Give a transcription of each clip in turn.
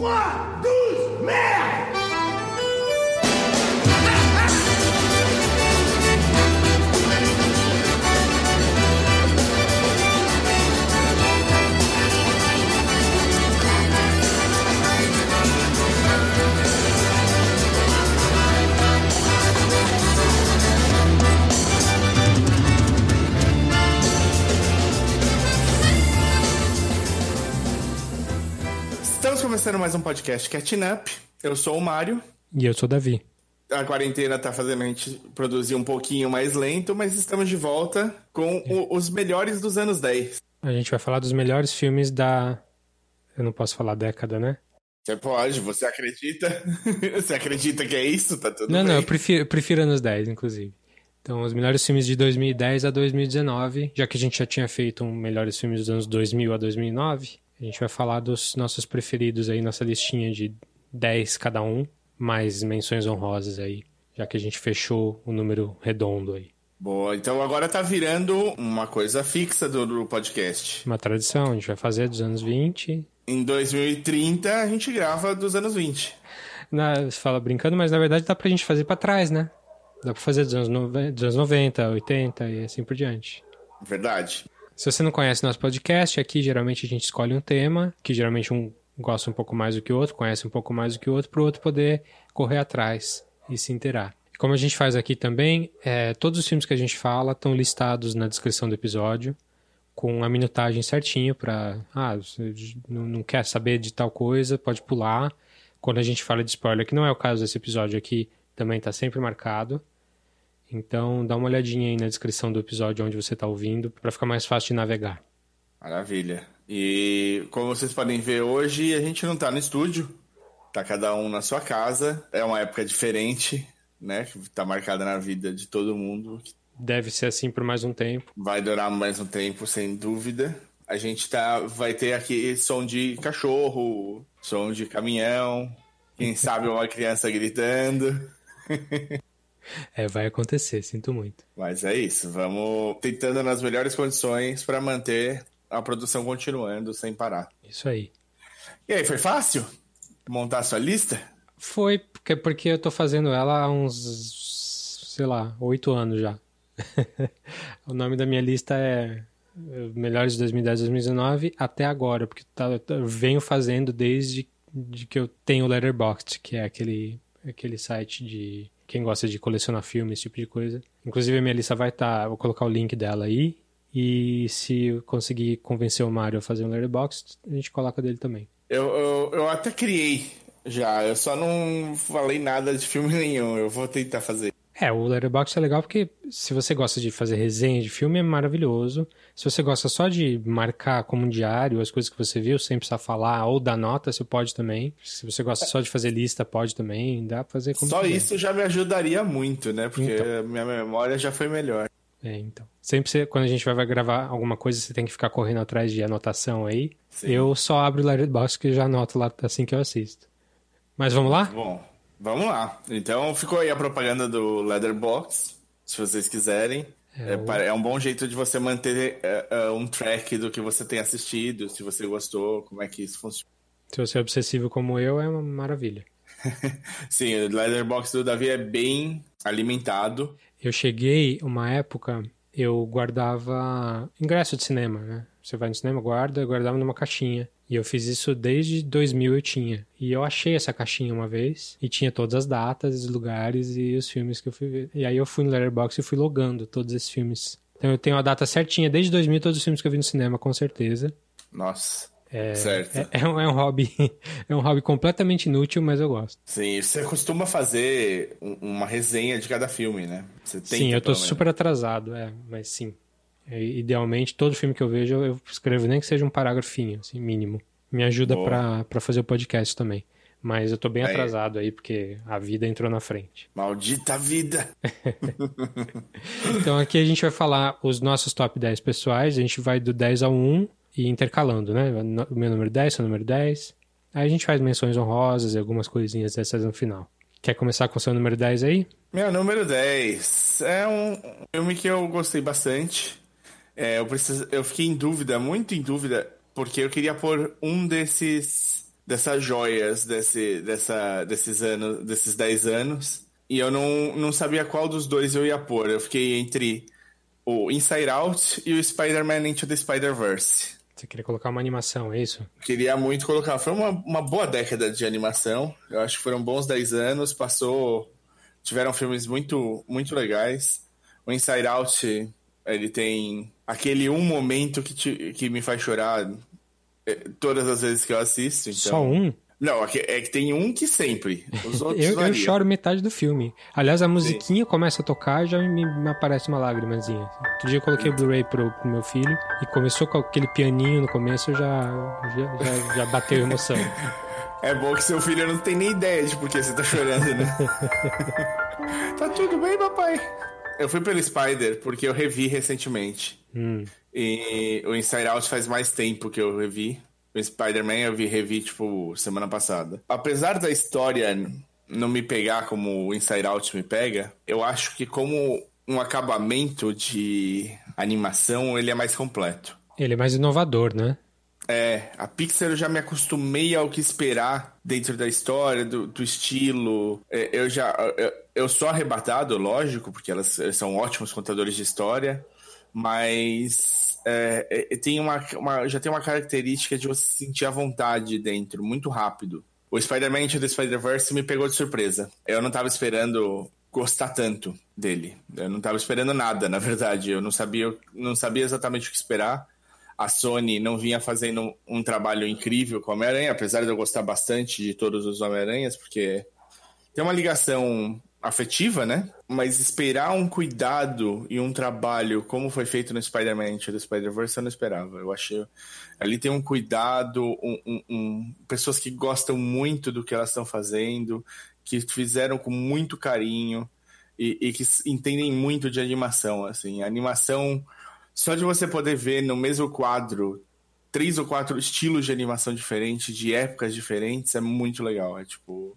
3, 12, mais um podcast Catching Up. Eu sou o Mário. E eu sou o Davi. A quarentena tá fazendo a gente produzir um pouquinho mais lento, mas estamos de volta com o- os melhores dos anos 10. A gente vai falar dos melhores filmes da. Eu não posso falar década, né? Você pode, você acredita? você acredita que é isso? Tá tudo não, bem. não, eu prefiro, eu prefiro anos 10, inclusive. Então, os melhores filmes de 2010 a 2019, já que a gente já tinha feito um melhores filmes dos anos 2000 a 2009, a gente vai falar dos nossos preferidos aí, nossa listinha de 10 cada um, mais menções honrosas aí, já que a gente fechou o número redondo aí. Boa, então agora tá virando uma coisa fixa do, do podcast. Uma tradição, a gente vai fazer dos anos 20. Em 2030 a gente grava dos anos 20. Na, você fala brincando, mas na verdade dá pra gente fazer pra trás, né? Dá pra fazer dos anos, dos anos 90, 80 e assim por diante. Verdade. Se você não conhece nosso podcast, aqui geralmente a gente escolhe um tema, que geralmente um gosta um pouco mais do que o outro, conhece um pouco mais do que o outro, para o outro poder correr atrás e se inteirar. Como a gente faz aqui também, é, todos os filmes que a gente fala estão listados na descrição do episódio, com a minutagem certinho para. Ah, você não quer saber de tal coisa, pode pular. Quando a gente fala de spoiler, que não é o caso desse episódio aqui, também está sempre marcado. Então dá uma olhadinha aí na descrição do episódio onde você está ouvindo, para ficar mais fácil de navegar. Maravilha. E como vocês podem ver hoje, a gente não tá no estúdio. Tá cada um na sua casa. É uma época diferente, né? Que tá marcada na vida de todo mundo. Deve ser assim por mais um tempo. Vai durar mais um tempo, sem dúvida. A gente tá, vai ter aqui som de cachorro, som de caminhão, quem sabe uma criança gritando. É, vai acontecer, sinto muito. Mas é isso, vamos tentando nas melhores condições para manter a produção continuando sem parar. Isso aí. E aí, foi fácil montar sua lista? Foi porque, porque eu tô fazendo ela há uns, sei lá, oito anos já. o nome da minha lista é eh, Melhores de 2010 2019 até agora, porque tá, eu venho fazendo desde de que eu tenho o Letterboxd, que é aquele, aquele site de quem gosta de colecionar filmes, esse tipo de coisa. Inclusive a minha lista vai estar, vou colocar o link dela aí. E se eu conseguir convencer o Mario a fazer um Letterboxd, a gente coloca dele também. Eu, eu, eu até criei já, eu só não falei nada de filme nenhum. Eu vou tentar fazer. É, o Letterboxd é legal porque se você gosta de fazer resenha de filme é maravilhoso. Se você gosta só de marcar como um diário as coisas que você viu sem precisar falar ou dar nota, você pode também. Se você gosta só de fazer lista, pode também. Dá pra fazer como Só quiser. isso já me ajudaria muito, né? Porque Então. minha memória já foi melhor. É, então. Sempre você- quando a gente vai gravar alguma coisa, você tem que ficar correndo atrás de anotação aí. Sim. Eu só abro o Letterboxd que já anoto lá assim que eu assisto. Mas vamos lá? Bom, vamos lá. Então ficou aí a propaganda do Leatherbox, se vocês quiserem. É, o- pa- é um bom jeito de você manter é, é, um track do que você tem assistido, se você gostou, como é que isso funciona. Se você é obsessivo como eu, é uma maravilha. Sim, o Leatherbox do Davi é bem alimentado. Eu cheguei uma época, eu guardava ingresso de cinema, né? Você vai no cinema, guarda, eu guardava numa caixinha. E eu fiz isso desde 2000 eu tinha. E eu achei essa caixinha uma vez e tinha todas as datas, os lugares e os filmes que eu fui ver. E aí eu fui no Letterboxd e fui logando todos esses filmes. Então eu tenho a data certinha desde 2000 todos os filmes que eu vi no cinema, com certeza. Nossa. certo. É, é um, é um hobby, é um hobby completamente inútil, mas eu gosto. Sim, você costuma fazer um- uma resenha de cada filme, né? Você tenta, Sim, eu tô super atrasado, é, mas sim. É, idealmente, todo filme que eu vejo, eu eu escrevo nem que seja um parágrafinho, assim, mínimo. Me ajuda pra fazer o podcast também. Mas eu tô bem Aí. atrasado aí, porque a vida entrou na frente. Maldita vida! Então aqui a gente vai falar os nossos top 10 pessoais, a gente vai do 10 ao 1 e intercalando, né? O meu número 10, seu número 10. Aí a gente faz menções honrosas e algumas coisinhas dessas no final. Quer começar com o seu número 10 aí? Meu número 10 é um filme que eu gostei bastante. É, eu, preciso, eu fiquei em dúvida, muito em dúvida, porque eu queria pôr um desses dessas joias desse, dessa, desses anos, desses 10 anos. E eu não, não sabia qual dos dois eu ia pôr. Eu fiquei entre o Inside Out e o Spider-Man Into the Spider-Verse. Você queria colocar uma animação, é isso? Queria muito colocar. Foi uma, uma boa década de animação. Eu acho que foram bons 10 anos. Passou. Tiveram filmes muito, muito legais. O Inside Out, ele tem aquele um momento que, te, que me faz chorar é, todas as vezes que eu assisto. Então... Só um? Não, é que, é que tem um que sempre. Eu, eu choro metade do filme. Aliás, a musiquinha Sim. começa a tocar e já me, me, aparece uma lágrimazinha. Outro dia eu coloquei o Blu-ray pro, pro, meu filho e começou com aquele pianinho no começo, já, já, já, já bateu emoção. É bom que seu filho não tem nem ideia de por que você tá chorando, né? tá tudo bem, papai? Eu fui pelo Spider porque eu revi recentemente. Hum. E o Inside Out faz mais tempo que eu revi. O Spider-Man eu vi, revi, tipo, semana passada. Apesar da história não me pegar como o Inside Out me pega, eu acho que como um acabamento de animação, ele é mais completo. Ele é mais inovador, né? É, a Pixar eu já me acostumei ao que esperar dentro da história, do, do estilo. É, eu já. Eu, eu sou arrebatado, lógico, porque elas, elas são ótimos contadores de história, mas é, é, tem uma, uma, já tem uma característica de você sentir a vontade dentro, muito rápido. O Spider-Man the Spider-Verse me pegou de surpresa. Eu não estava esperando gostar tanto dele. Eu não estava esperando nada, na verdade. Eu não sabia, não sabia exatamente o que esperar. A Sony não vinha fazendo um trabalho incrível com o Homem-Aranha, apesar de eu gostar bastante de todos os Homem-Aranhas, porque tem uma ligação afetiva, né? Mas esperar um cuidado e um trabalho como foi feito no Spider-Man do Spider-Verse eu não esperava. Eu achei. Ali tem um cuidado, um, um, um, pessoas que gostam muito do que elas estão fazendo, que fizeram com muito carinho e, e, que entendem muito de animação. Assim, a animação, só de você poder ver no mesmo quadro três ou quatro estilos de animação diferentes, de épocas diferentes, é muito legal. É tipo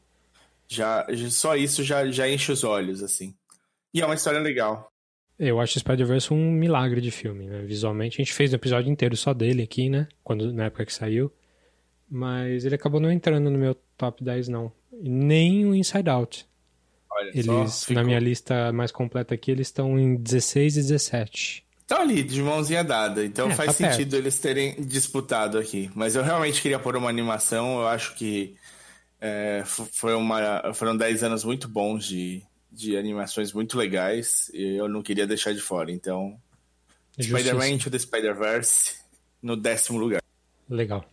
já, só isso já, já enche os olhos, assim. E é uma história legal. Eu acho Spider-Verse um milagre de filme, né? Visualmente, a gente fez um episódio inteiro só dele aqui, né? Quando, na época que saiu. Mas ele acabou não entrando no meu top 10, não. Nem o Inside Out. Olha eles, na minha lista mais completa aqui, eles estão em 16 e 17. Estão ali, de mãozinha dada. Então é, faz tá sentido perto. eles terem disputado aqui. Mas eu realmente queria pôr uma animação. Eu acho que é, foi uma, foram 10 anos muito bons de, de animações muito legais e eu não queria deixar de fora. Então, Spider-Man Into the Spider-Verse no décimo lugar. Legal.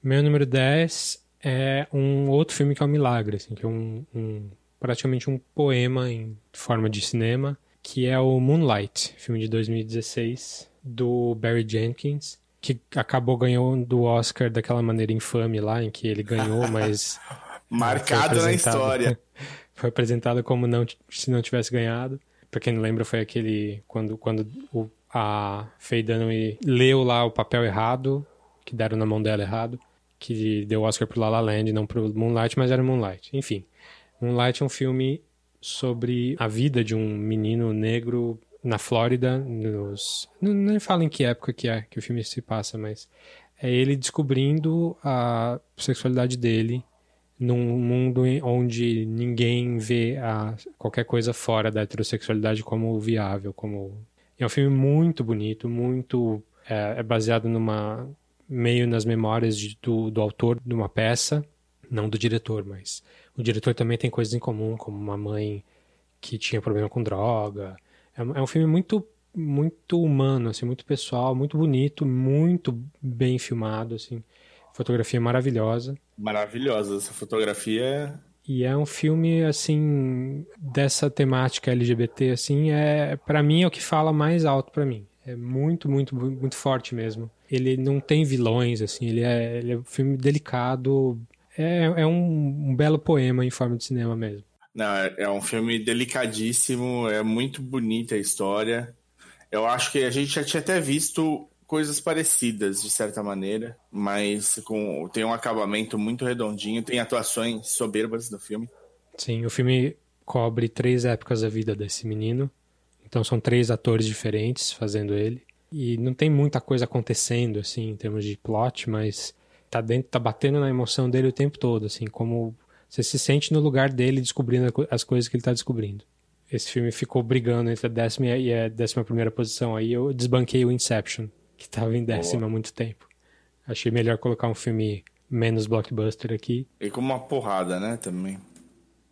Meu número 10 é um outro filme que é um milagre, assim, que é um, um praticamente um poema em forma de cinema, que é o Moonlight, filme de 2016 do Barry Jenkins, que acabou ganhando o Oscar daquela maneira infame lá, em que ele ganhou, mas Marcado na história. Foi apresentado como não, se não tivesse ganhado. Pra quem não lembra, foi aquele. Quando, quando o, a Faye Dunaway leu lá o papel errado, que deram na mão dela errado, que deu Oscar pro La La Land, não pro Moonlight, mas era Moonlight. Enfim. Moonlight é um filme sobre a vida de um menino negro na Flórida, nos... Não, nem falo em que época que é que o filme se passa, mas é ele descobrindo a sexualidade dele num mundo onde ninguém vê a, qualquer coisa fora da heterossexualidade como viável, como é um filme muito bonito, muito é, é baseado numa meio nas memórias de, do, do autor de uma peça, não do diretor, mas o diretor também tem coisas em comum, como uma mãe que tinha problema com droga. É, é um filme muito muito humano, assim, muito pessoal, muito bonito, muito bem filmado, assim. Fotografia maravilhosa. Maravilhosa essa fotografia. E é um filme assim dessa temática LGBT assim, é para mim é o que fala mais alto para mim. É muito, muito, muito forte mesmo. Ele não tem vilões assim, ele é, ele é um filme delicado. É, é um, um belo poema em forma de cinema mesmo. Não, é, é um filme delicadíssimo, é muito bonita a história. Eu acho que a gente já tinha até visto coisas parecidas, de certa maneira, mas com tem um acabamento muito redondinho, tem atuações soberbas do filme. Sim, o filme cobre três épocas da vida desse menino, então são três atores diferentes fazendo ele, e não tem muita coisa acontecendo, assim, em termos de plot, mas tá dentro, tá batendo na emoção dele o tempo todo, assim, como você se sente no lugar dele descobrindo as coisas que ele tá descobrindo. Esse filme ficou brigando entre a décima e a décima primeira posição. Aí eu desbanquei o Inception, que tava em décima há muito tempo. Achei melhor colocar um filme menos blockbuster aqui. E com uma porrada, né, também.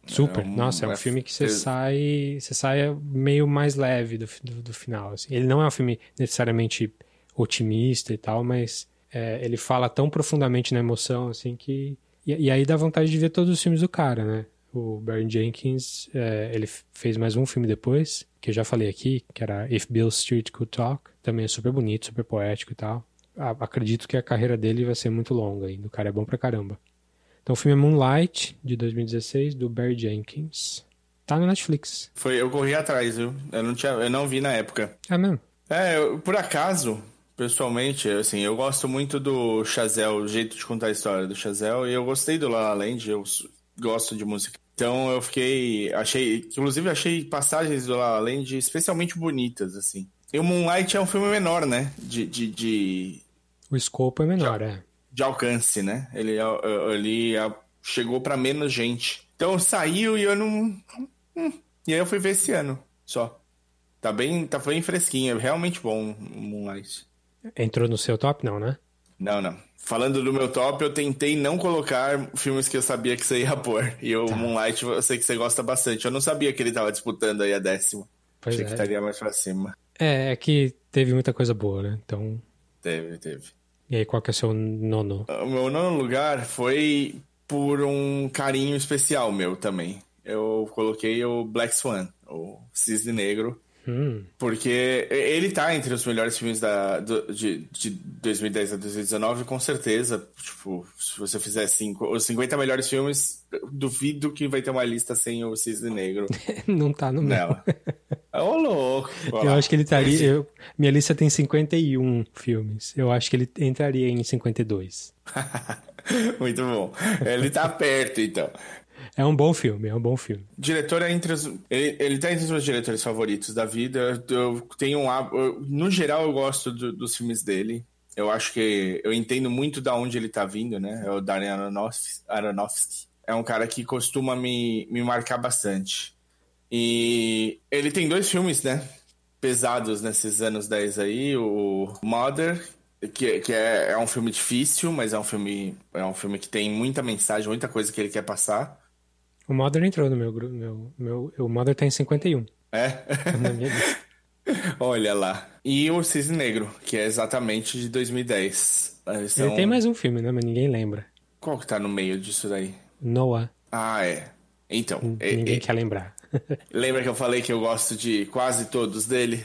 Super. É um, Nossa, é um filme que você sai, você sai meio mais leve do, do, do, final. Assim. Ele não é um filme necessariamente otimista e tal, mas é, ele fala tão profundamente na emoção assim que e, e, aí dá vontade de ver todos os filmes do cara, né? O Barry Jenkins, é, ele fez mais um filme depois, que eu já falei aqui, que era If Bill Street Could Talk. Também é super bonito, super poético e tal. acredito que a carreira dele vai ser muito longa ainda. O cara é bom pra caramba. Então o filme é Moonlight, de 2016, do Barry Jenkins. Tá no Netflix. Foi, eu corri atrás, viu? Eu não, tinha, eu não vi na época. É mesmo? É, eu, por acaso, pessoalmente, assim, eu gosto muito do Chazelle, o jeito de contar a história do Chazelle, e eu gostei do La La Land, eu gosto de música. Então eu fiquei, achei, inclusive achei passagens do La La Land especialmente bonitas, assim. E o Moonlight é um filme menor, né? De, de, de... O escopo é menor, de, é de alcance, né? Ele, ele chegou para menos gente. Então saiu e eu não. Hum. E aí eu fui ver esse ano só. Tá bem, tá bem fresquinho, é realmente bom o Moonlight. Entrou no seu top, não, né? Não, não. Falando do meu top, eu tentei não colocar filmes que eu sabia que você ia pôr. E o tá. Moonlight eu sei que você gosta bastante. Eu não sabia que ele tava disputando aí a décima. Pois Achei é. que estaria mais pra cima. É, é que teve muita coisa boa, né? Então. Teve, teve. E aí, qual que é o seu nono? O meu nono lugar foi por um carinho especial meu também. Eu coloquei o Black Swan, o Cisne Negro. Hum. Porque ele tá entre os melhores filmes da, do, de, de 2010 a 2019, com certeza. Tipo, se você fizer cinco, os 50 melhores filmes, duvido que vai ter uma lista sem o Cisne Negro. Não tá no meu. Ô, oh, louco! Eu acho que ele estaria. Eu, minha lista tem 51 filmes. Eu acho que ele entraria em 52. Muito bom. Ele tá perto, então. É um bom filme, é um bom filme. Diretor é entre os, ele, ele tá entre os meus diretores favoritos da vida. Eu tenho um eu, no geral eu gosto do, dos filmes dele. Eu acho que eu entendo muito da onde ele tá vindo, né? É o Darren Aronofsky. Aronofsky. É um cara que costuma me, me marcar bastante. E ele tem dois filmes, né? Pesados nesses anos 10 aí. O Mother, que, que é, é um filme difícil, mas é um filme, é um filme que tem muita mensagem, muita coisa que ele quer passar. O Mother entrou no meu grupo. Meu, meu, o Mother tá em 51. É? Olha lá. E o Cisne Negro, que é exatamente de 2010. São... Ele tem mais um filme, né? Mas ninguém lembra. Qual que tá no meio disso daí? Noah. Ah, é. Então. Ninguém é, quer lembrar. Lembra que eu falei que eu gosto de quase todos dele?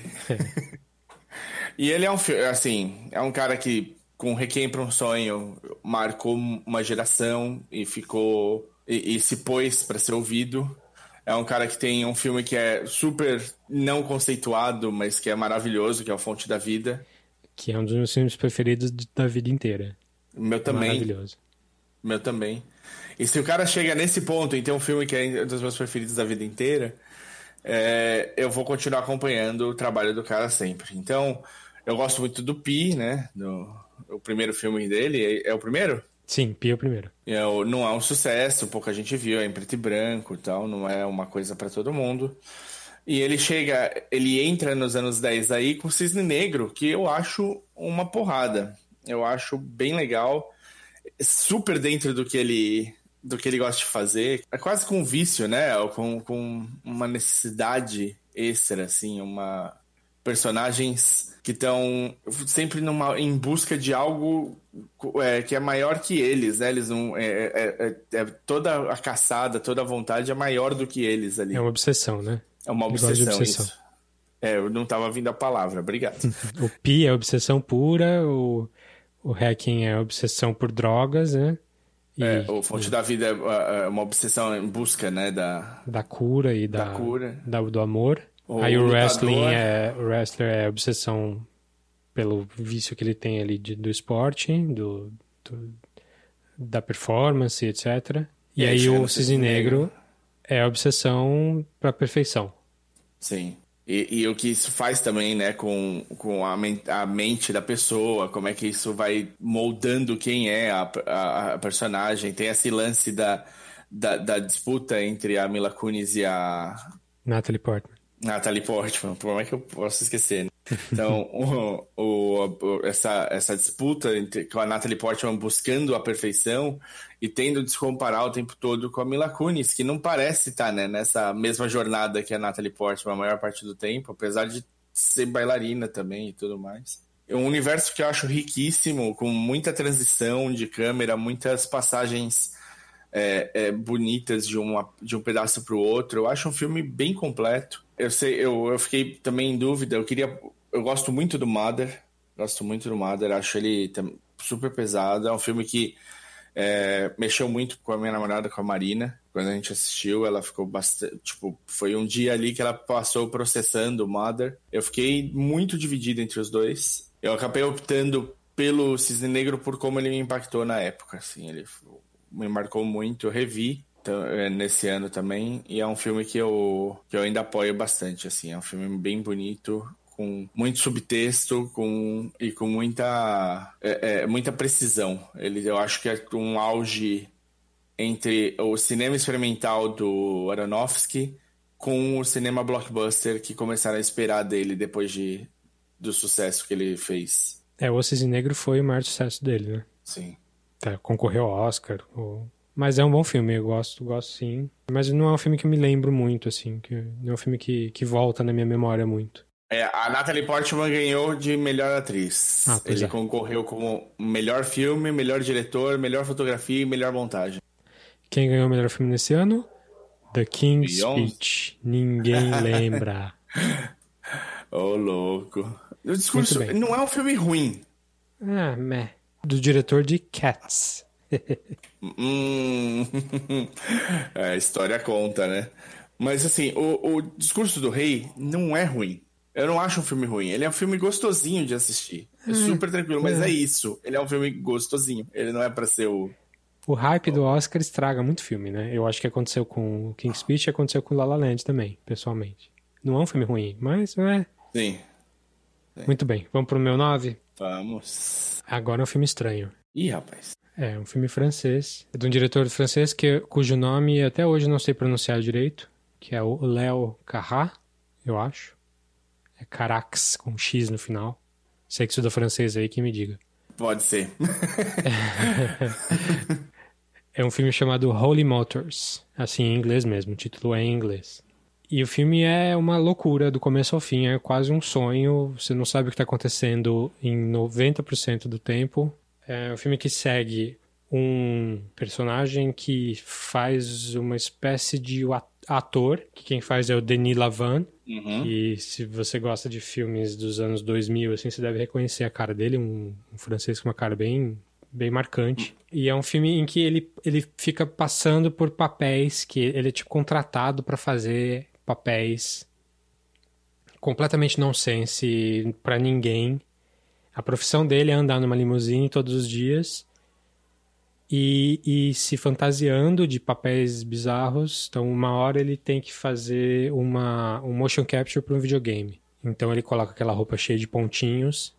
e ele é um assim, é um cara que com Requiem para um Sonho marcou uma geração e ficou e, e se pôs para ser ouvido. É um cara que tem um filme que é super não conceituado, mas que é maravilhoso, que é o Fonte da Vida. Que é um dos meus filmes preferidos da vida inteira. Meu também. Maravilhoso. Meu também. E se o cara chega nesse ponto em ter um filme que é um dos meus preferidos da vida inteira, é, eu vou continuar acompanhando o trabalho do cara sempre. Então, eu gosto muito do Pi, né? Do, o primeiro filme dele. É, é o primeiro? Sim, Pi é o primeiro. É, não é um sucesso, pouca gente viu, é em preto e branco e tal, não é uma coisa para todo mundo. E ele chega, ele entra nos anos 10 aí com Cisne Negro, que eu acho uma porrada. Eu acho bem legal, super dentro do que ele do que ele gosta de fazer. É quase com um vício, né? Com, com uma necessidade extra, assim, uma personagens que estão sempre numa, em busca de algo é, que é maior que eles, né? Eles não. É, é, é, é, toda a caçada, toda a vontade é maior do que eles ali. É uma obsessão, né? É uma obsessão, obsessão. isso. É, eu não estava vindo a palavra, obrigado. o Pi é obsessão pura, o, o hacking é obsessão por drogas, né? E, é, o Fonte e... da Vida é, é uma obsessão em busca, né, da... Da cura e da, da cura. Da, do amor. O Aí o wrestling é, o wrestler é obsessão pelo vício que ele tem ali de, do esporte, do, do, da performance, etc. E, e aí, aí o cisne negro, negro é obsessão pra perfeição. Sim. E, e, o que isso faz também, né, com, com a, men a, mente da pessoa, como é que isso vai moldando quem é a, a, a personagem. Tem esse lance da, da, da, disputa entre a Mila Kunis e a... Natalie Portman. Natalie Portman, como é que eu posso esquecer, né? Então, o, o, essa, essa disputa entre, com a Natalie Portman buscando a perfeição e tendo de se comparar o tempo todo com a Mila Kunis, que não parece estar né, nessa mesma jornada que a Natalie Portman a maior parte do tempo, apesar de ser bailarina também e tudo mais. É um universo que eu acho riquíssimo, com muita transição de câmera, muitas passagens é, é, bonitas de, uma, de um pedaço para o outro. Eu acho um filme bem completo. Eu sei, eu, eu fiquei também em dúvida. Eu queria eu gosto muito do Mother. Gosto muito do Mother. Acho ele super pesado. É um filme que é, mexeu muito com a minha namorada, com a Marina. Quando a gente assistiu, ela ficou bastante. Tipo, foi um dia ali que ela passou processando o Mother. Eu fiquei muito dividido entre os dois. Eu acabei optando pelo Cisne Negro por como ele me impactou na época. Assim, ele me marcou muito. Eu revi nesse ano também e é um filme que eu, que eu ainda apoio bastante. Assim, é um filme bem bonito com muito subtexto com, e com muita, é, é, muita precisão. Ele, eu acho que é um auge entre o cinema experimental do Aronofsky com o cinema blockbuster que começaram a esperar dele depois de, do sucesso que ele fez. É, O Cisne Negro foi o maior sucesso dele, né? Sim. Tá, concorreu ao Oscar. Ou... Mas é um bom filme, eu gosto, gosto sim. Mas não é um filme que eu me lembro muito, assim. Que não é um filme que, que volta na minha memória muito. É, a Natalie Portman ganhou de melhor atriz. Ah, Ele é. concorreu como melhor filme, melhor diretor, melhor fotografia e melhor montagem. Quem ganhou o melhor filme nesse ano? The King's Speech. Ninguém lembra. Ô, oh, louco. O discurso não é um filme ruim. Ah, meh. Do diretor de Cats. Hum, é, a história conta, né? Mas assim, o, o discurso do rei não é ruim. Eu não acho um filme ruim. Ele é um filme gostosinho de assistir. É hum, super tranquilo, mas é. é isso. Ele é um filme gostosinho. Ele não é para ser o. O hype do Oscar estraga muito filme, né? Eu acho que aconteceu com King's Speech e aconteceu com La La Land também, pessoalmente. Não é um filme ruim, mas não é. Sim. Sim. Muito bem. Vamos pro meu 9? Vamos. Agora é um filme estranho. Ih, rapaz. É, um filme francês. É de um diretor francês que, cujo nome até hoje não sei pronunciar direito, que é o Léo Carrat, eu acho. É Carax, com X no final. Sei que estuda francês aí, que me diga. Pode ser. é um filme chamado Holy Motors. Assim, em inglês mesmo. O título é em inglês. E o filme é uma loucura do começo ao fim. É quase um sonho. Você não sabe o que está acontecendo em 90% do tempo. É um filme que segue um personagem que faz uma espécie de ator, que quem faz é o Denis Lavan, uhum. e se você gosta de filmes dos anos 2000, assim, você deve reconhecer a cara dele, um, um francês com uma cara bem bem marcante. E é um filme em que ele, ele fica passando por papéis que ele é tipo contratado para fazer papéis completamente nonsense para ninguém. A profissão dele é andar numa limusine todos os dias e, e se fantasiando de papéis bizarros. Então, uma hora ele tem que fazer uma, um motion capture para um videogame. Então, ele coloca aquela roupa cheia de pontinhos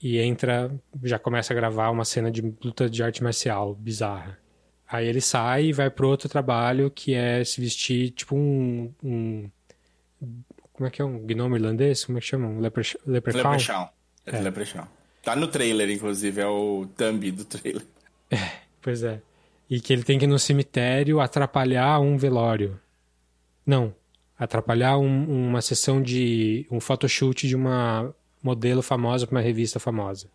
e entra, já começa a gravar uma cena de luta de arte marcial bizarra. Aí ele sai e vai pro outro trabalho que é se vestir tipo um. um como é que é? Um gnome irlandês? Como é que chama? Um lepre, leprechaun? Leprechaun. É, é. leprechaun. Tá no trailer, inclusive, é o thumb do trailer. É. Pois é. E que ele tem que ir no cemitério atrapalhar um velório. Não. Atrapalhar um, uma sessão de. um photoshoot de uma modelo famosa para uma revista famosa.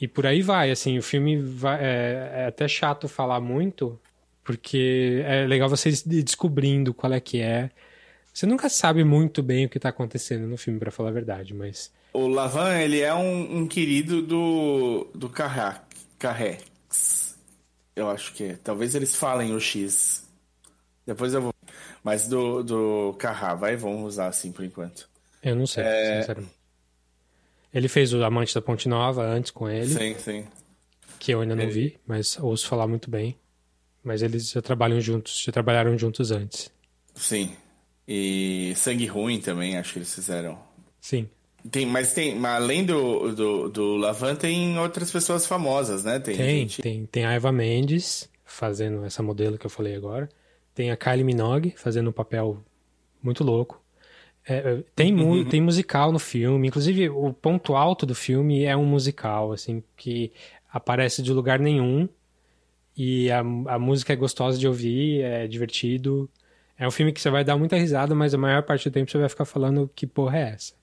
E por aí vai, assim, o filme vai, é, é, até chato falar muito, porque é legal vocês descobrindo qual é que é. Você nunca sabe muito bem o que está acontecendo no filme, para falar a verdade, mas... O Lavan, ele é um, um querido do, do Carré. Carré. Eu acho que é. Talvez eles falem o X. Depois eu vou. Mas do, do Carrá, vai, vamos usar assim por enquanto. Eu não sei, é... sinceramente. Ele fez o Amante da Ponte Nova antes com ele. Sim, sim. Que eu ainda não ele... vi, mas ouço falar muito bem. Mas eles já trabalham juntos, já trabalharam juntos antes. Sim. E Sangue Ruim também, acho que eles fizeram. Sim. Tem, mas tem, mas além do, do, do Lavan, tem outras pessoas famosas, né? Tem, tem, gente... tem, tem a Eva Mendes fazendo essa modelo que eu falei agora. Tem a Kylie Minogue fazendo um papel muito louco. É, é tem, uhum. tem musical no filme. Inclusive, o ponto alto do filme é um musical, assim, que aparece de lugar nenhum. E a, a música é gostosa de ouvir, é divertido. É um filme que você vai dar muita risada, mas a maior parte do tempo você vai ficar falando que porra é essa.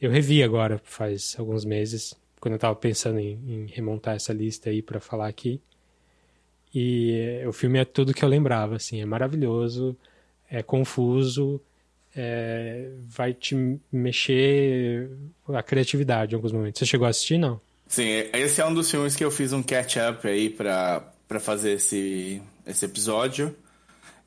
Eu revi agora, faz alguns meses, quando eu tava pensando em, em remontar essa lista aí para falar aqui. E o filme é tudo que eu lembrava, assim, é maravilhoso, é confuso, é, vai te mexer a criatividade em alguns momentos. Você chegou a assistir, não? Sim, esse é um dos filmes que eu fiz um catch-up aí pra, fazer esse, esse episódio.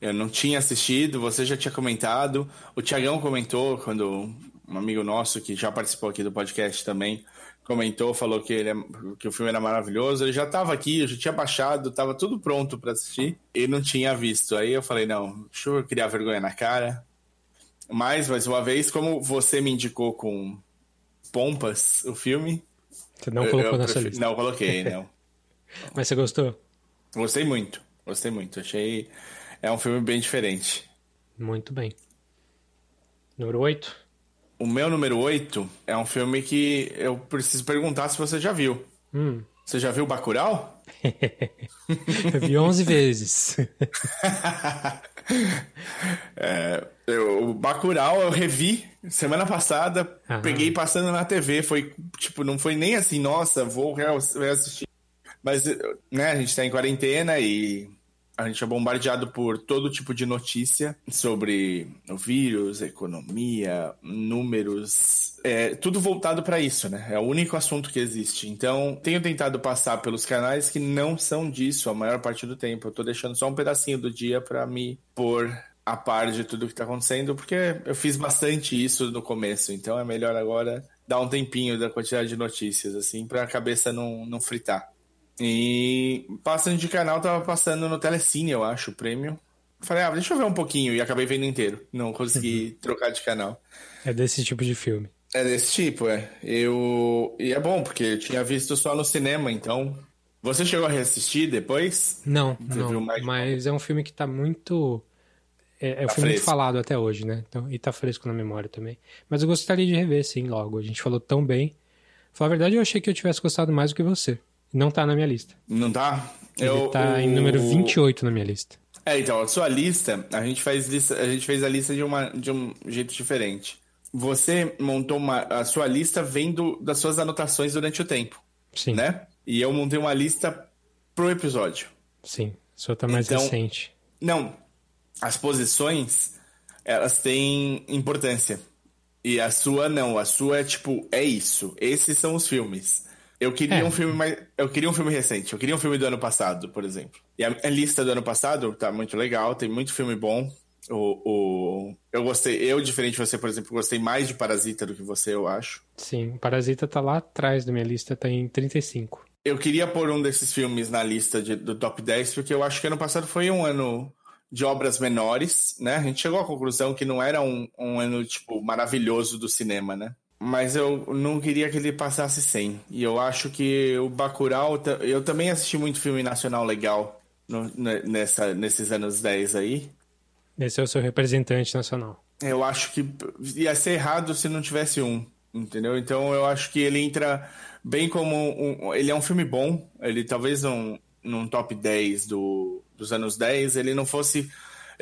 Eu não tinha assistido, você já tinha comentado. O Tiagão comentou quando um amigo nosso que já participou aqui do podcast também comentou, falou que, ele é, que o filme era maravilhoso. Ele já estava aqui, eu já tinha baixado, estava tudo pronto para assistir e não tinha visto. Aí eu falei, não, deixa eu criar vergonha na cara. Mas, mais uma vez, como você me indicou com pompas o filme. Você não colocou nessa prefiro... lista? Não, coloquei, não. Mas você gostou? Gostei muito, gostei muito. Achei. É um filme bem diferente. Muito bem. Número 8? O meu número 8 é um filme que eu preciso perguntar se você já viu. Hum. Você já viu Bacurau? eu vi 11 vezes. é, eu, o Bacurau eu revi semana passada, Aham. peguei passando na TV, foi tipo, não foi nem assim, nossa, vou reassistir. Mas, né, a gente tá em quarentena e a gente é bombardeado por todo tipo de notícia sobre o vírus, economia, números, é, tudo voltado para isso, né? É o único assunto que existe. Então, tenho tentado passar pelos canais que não são disso a maior parte do tempo. Eu tô deixando só um pedacinho do dia para me pôr a par de tudo que tá acontecendo, porque eu fiz bastante isso no começo, então é melhor agora dar um tempinho da quantidade de notícias, assim, pra cabeça não, não fritar. E passando de canal, tava passando no Telecine, eu acho, o prêmio. Falei, ah, deixa eu ver um pouquinho, e acabei vendo inteiro. Não consegui uhum. trocar de canal. É desse tipo de filme. É desse tipo, é. Eu. E é bom, porque eu tinha visto só no cinema, então. Você chegou a reassistir depois? Não, Você não. Mas é um filme que tá muito. É, é tá um filme muito falado até hoje, né? Então, e tá fresco na memória também. Mas eu gostaria de rever, sim, logo. A gente falou tão bem. Falar a verdade, eu achei que eu tivesse gostado mais do que você. Não tá na minha lista. Não tá? Ele eu, tá em número 28 na minha lista. É, então, a sua lista, a gente faz lista, a gente fez a lista de, uma, de um jeito diferente. Você montou uma. A sua lista vem do, das suas anotações durante o tempo. Sim. Né? E eu montei uma lista pro episódio. Sim. A sua tá mais então, recente. Não. As posições, elas têm importância. E a sua não. A sua é tipo, é isso. Esses são os filmes. Eu queria é. um filme mais. Eu queria um filme recente. Eu queria um filme do ano passado, por exemplo. E a, lista do ano passado tá muito legal, tem muito filme bom. O, o, eu gostei, eu, diferente de você, por exemplo, gostei mais de Parasita do que você, eu acho. Sim, Parasita tá lá atrás da minha lista, tá em 35. Eu queria pôr um desses filmes na lista de, do top 10, porque eu acho que ano passado foi um ano de obras menores, né? A gente chegou à conclusão que não era um, um ano, tipo, maravilhoso do cinema, né? Mas eu não queria que ele passasse sem. E eu acho que o Bacurau, eu também assisti muito filme nacional legal no, nessa, nesses anos 10 aí. Esse é o seu representante nacional. Eu acho que ia ser errado se não tivesse um, entendeu? Então eu acho que ele entra bem como um, ele é um filme bom, ele talvez um, num top 10 do, dos anos 10, ele não fosse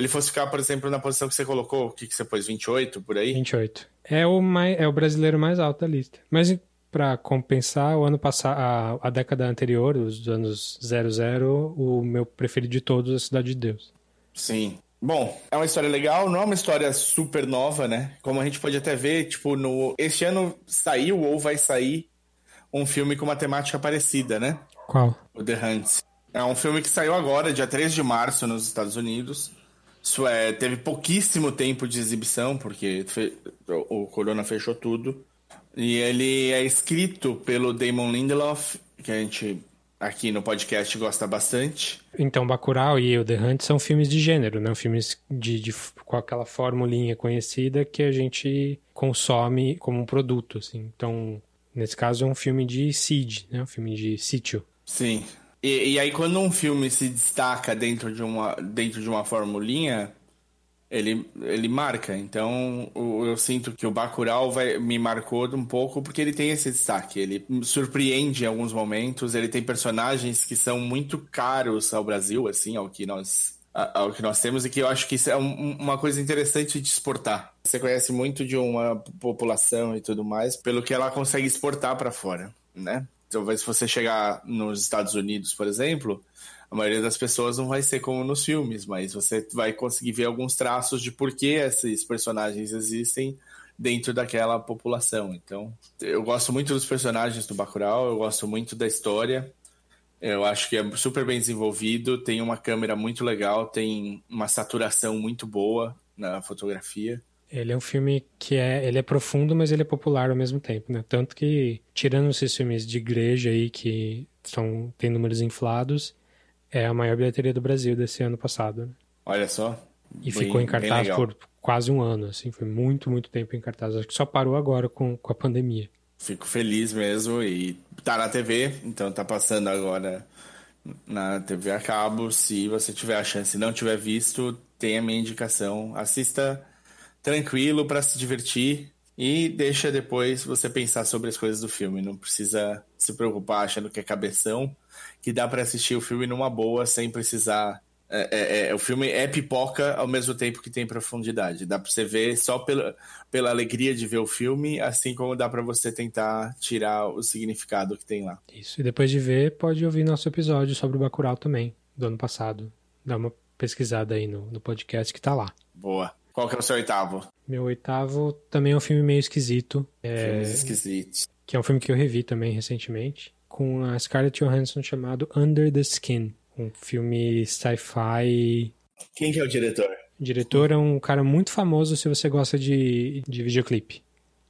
ele fosse ficar, por exemplo, na posição que você colocou, o que, que você pôs, 28 por aí? 28. É o, mais, é o brasileiro mais alto da lista. Mas para compensar, o ano passado, a, a, década anterior, os anos 00, o meu preferido de todos é a Cidade de Deus. Sim. Bom, é uma história legal, não é uma história super nova, né? Como a gente pode até ver, tipo, no este ano saiu ou vai sair um filme com uma temática parecida, né? Qual? O The Hunt. É um filme que saiu agora, dia 3 de março, nos Estados Unidos. Isso é, teve pouquíssimo tempo de exibição, porque fe... o Corona fechou tudo. E ele é escrito pelo Damon Lindelof, que a gente aqui no podcast gosta bastante. Então, Bacurau e o The Hunt são filmes de gênero, não filmes de, de, com aquela formulinha conhecida que a gente consome como um produto, assim. Então, nesse caso é um filme de seed, né? Um filme de sítio. Sim. E, e aí quando um filme se destaca dentro de uma, dentro de uma formulinha, ele, ele marca. Então, eu, eu sinto que o Bacurau vai, me marcou um pouco porque ele tem esse destaque. Ele surpreende em alguns momentos. Ele tem personagens que são muito caros ao Brasil, assim, ao que nós ao que nós temos e que eu acho que isso é um, uma coisa interessante de exportar. Você conhece muito de uma população e tudo mais pelo que ela consegue exportar para fora, né? Talvez então, se você chegar nos Estados Unidos, por exemplo, a maioria das pessoas não vai ser como nos filmes, mas você vai conseguir ver alguns traços de por que esses personagens existem dentro daquela população. Então, eu gosto muito dos personagens do Bacurau, eu gosto muito da história. Eu acho que é super bem desenvolvido, tem uma câmera muito legal, tem uma saturação muito boa na fotografia. Ele é um filme que é, ele é profundo, mas ele é popular ao mesmo tempo, né? Tanto que, tirando esses filmes de igreja aí que são, tem números inflados, é a maior bilheteria do Brasil desse ano passado. Né? Olha só. E bem, ficou em cartaz por quase um ano, assim, foi muito, muito tempo em cartaz. Acho que só parou agora com, com a pandemia. Fico feliz mesmo e tá na TV, então tá passando agora na TV a cabo. Se você tiver a chance e não tiver visto, tem a minha indicação. Assista tranquilo para se divertir e deixa depois você pensar sobre as coisas do filme. Não precisa se preocupar achando que é cabeção que dá para assistir o filme numa boa, sem precisar. É, é, é, o filme é pipoca ao mesmo tempo que tem profundidade. Dá para você ver só pela, pela alegria de ver o filme, assim como dá para você tentar tirar o significado que tem lá. Isso, e depois de ver, pode ouvir nosso episódio sobre o Bacurau também, do ano passado. Dá uma pesquisada aí no, no podcast que tá lá. Boa. Qual que é o seu oitavo? Meu oitavo também é um filme meio esquisito. É... Filmes esquisitos. Que é um filme que eu revi também recentemente com a Scarlett Johansson chamado Under the Skin, um filme sci-fi. Quem que é o diretor? O diretor é um cara muito famoso se você gosta de, de videoclipe,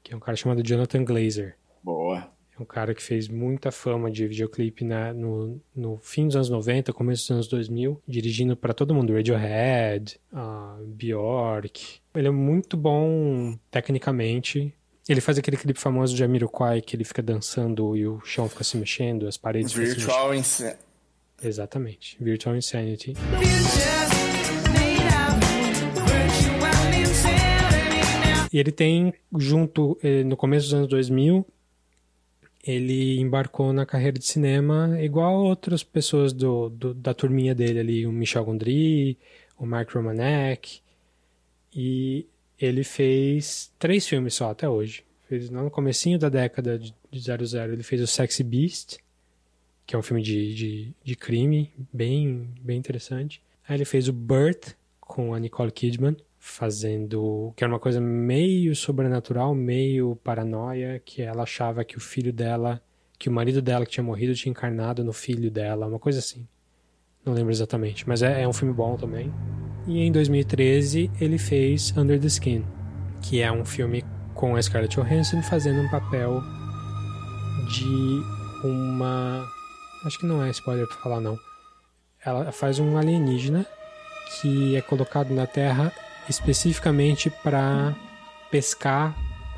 que é um cara chamado Jonathan Glazer. Boa. Um cara que fez muita fama de videoclipe na, no, no fim dos anos 90, começo dos anos 2000, dirigindo para todo mundo, Radiohead, uh, Bjork. Ele é muito bom tecnicamente, ele faz aquele clipe famoso de Jamiroquai que ele fica dançando e o chão fica se mexendo, as paredes Virtual Insanity. Exatamente. Virtual Insanity. E ele tem, junto, eh, no começo dos anos 2000, ele embarcou na carreira de cinema igual outras pessoas do, do da turminha dele ali, o Michel Gondry, o Mark Romanek. E ele fez três filmes só até hoje. Fez no comecinho da década de, de 00, ele fez o Sexy Beast, que é um filme de, de, de crime, bem, bem interessante. Aí ele fez o Birth, com a Nicole Kidman, fazendo... que era uma coisa meio sobrenatural, meio paranoia, que ela achava que o filho dela, que o marido dela que tinha morrido tinha encarnado no filho dela, uma coisa assim. Não lembro exatamente, mas é, é um filme bom também. E em 2013 ele fez Under the Skin, que é um filme com a Scarlett Johansson fazendo um papel de uma. Acho que não é spoiler pra falar, não. Ela faz um alienígena que é colocado na Terra especificamente para pescar,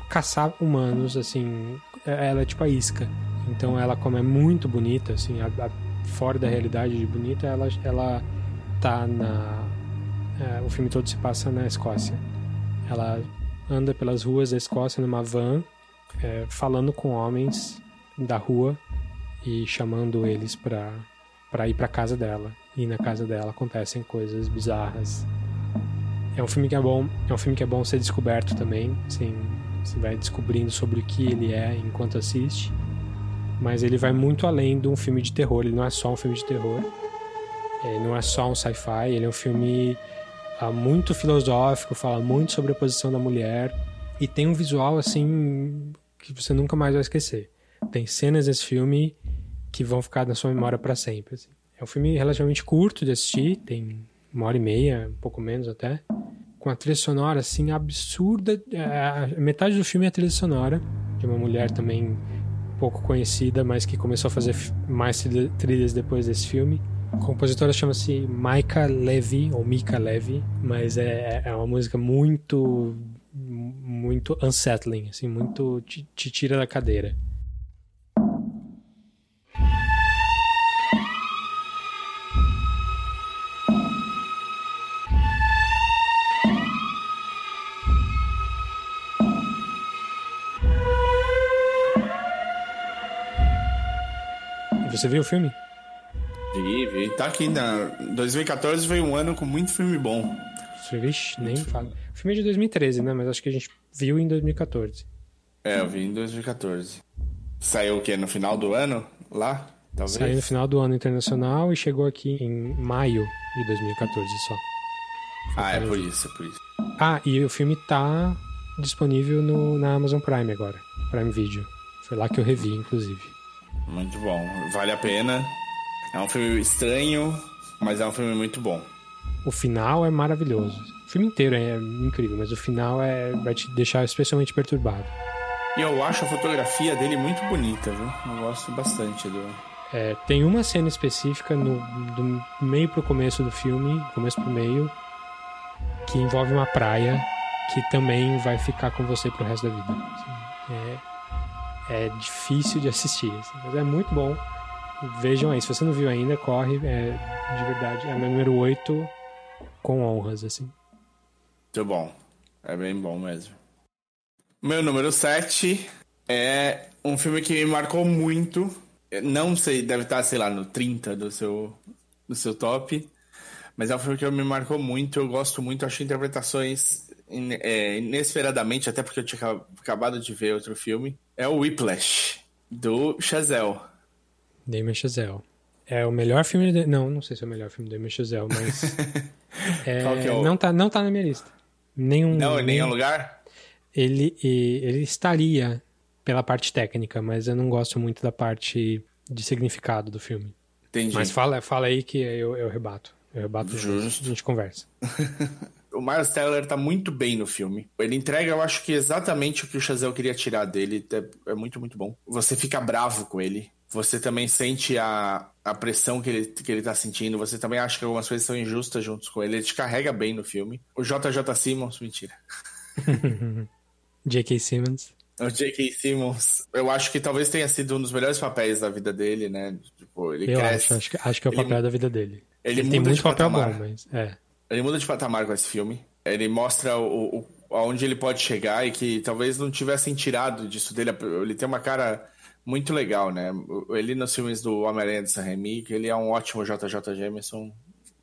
caçar humanos, assim. Ela é tipo a isca. Então ela, como é muito bonita, assim, a, a, fora da realidade de bonita, ela, ela tá na é, o filme todo se passa na Escócia. Ela anda pelas ruas da Escócia numa van, é, falando com homens da rua e chamando eles para para ir para casa dela. E na casa dela acontecem coisas bizarras. É um filme que é bom, é um filme que é bom ser descoberto também, assim, você vai descobrindo sobre o que ele é enquanto assiste. Mas ele vai muito além de um filme de terror, ele não é só um filme de terror. Ele não é só um sci-fi, ele é um filme Tá muito filosófico, fala muito sobre a posição da mulher e tem um visual assim que você nunca mais vai esquecer. Tem cenas desse filme que vão ficar na sua memória para sempre. Assim. É um filme relativamente curto de assistir, tem uma hora e meia, um pouco menos até, com a trilha sonora assim absurda. É, metade do filme é a trilha sonora de uma mulher também pouco conhecida, mas que começou a fazer mais trilhas depois desse filme. A compositora chama-se Maika Levy, ou Mika Levy, mas é, é uma música muito, muito unsettling, assim, muito te, te tira da cadeira. Você viu o filme? Vi, vi. Tá aqui na. 2014 foi um ano com muito filme bom. Vixe, nem fala. O filme é de 2013, né? Mas acho que a gente viu em 2014. É, eu vi em 2014. Saiu o quê? No final do ano? Lá? Talvez? Saiu no final do ano internacional e chegou aqui em maio de 2014 só. Foi ah, é por isso, é por isso. Ah, e o filme tá disponível no, na Amazon Prime agora. Prime Video. Foi lá que eu revi, inclusive. Muito bom. Vale a pena. É um filme estranho, mas é um filme muito bom. O final é maravilhoso. O filme inteiro é incrível, mas o final é vai te deixar especialmente perturbado. E eu acho a fotografia dele muito bonita, viu? Eu gosto bastante do. É, tem uma cena específica no, do meio pro começo do filme, começo pro meio, que envolve uma praia que também vai ficar com você pro resto da vida. É, é difícil de assistir, assim, mas é muito bom. Vejam aí, se você não viu ainda, corre, é, de verdade, é meu número 8 com honras, assim. Muito bom, é bem bom mesmo. Meu número 7 é um filme que me marcou muito, não sei, deve estar, sei lá, no 30 do seu, do seu top, mas é um filme que me marcou muito, eu gosto muito, acho interpretações inesperadamente, até porque eu tinha acabado de ver outro filme, é o Whiplash, do Chazelle. Damien Chazelle. É o melhor filme de... Não, não sei se é o melhor filme do Damien Chazelle, mas... é... é o... não, tá, não tá na minha lista. Nenhum, não, em nenhum lugar? Ele, ele estaria pela parte técnica, mas eu não gosto muito da parte de significado do filme. Entendi. Mas fala, fala aí que eu, eu rebato. Eu rebato Justo. a gente conversa. o Miles Teller tá muito bem no filme. Ele entrega, eu acho que exatamente o que o Chazelle queria tirar dele. É, é, muito, muito bom. Você fica bravo com ele. Você também sente a, a pressão que ele, que ele tá sentindo. Você também acha que algumas coisas são injustas juntos com ele. Ele te carrega bem no filme. O JJ Simmons, mentira. J.K. Simmons. O J.K. Simmons, eu acho que talvez tenha sido um dos melhores papéis da vida dele, né? Tipo, ele eu cresce. Acho, acho que, acho que é o papel ele, da vida dele. Ele, ele tem muito papel patamar. bom, mas. É. Ele muda de patamar com esse filme. Ele mostra o, o, aonde ele pode chegar e que talvez não tivessem tirado disso dele. Ele tem uma cara muito legal, né? Ele nos filmes do Homem-Aranha de San Remi, ele é um ótimo JJ Jameson,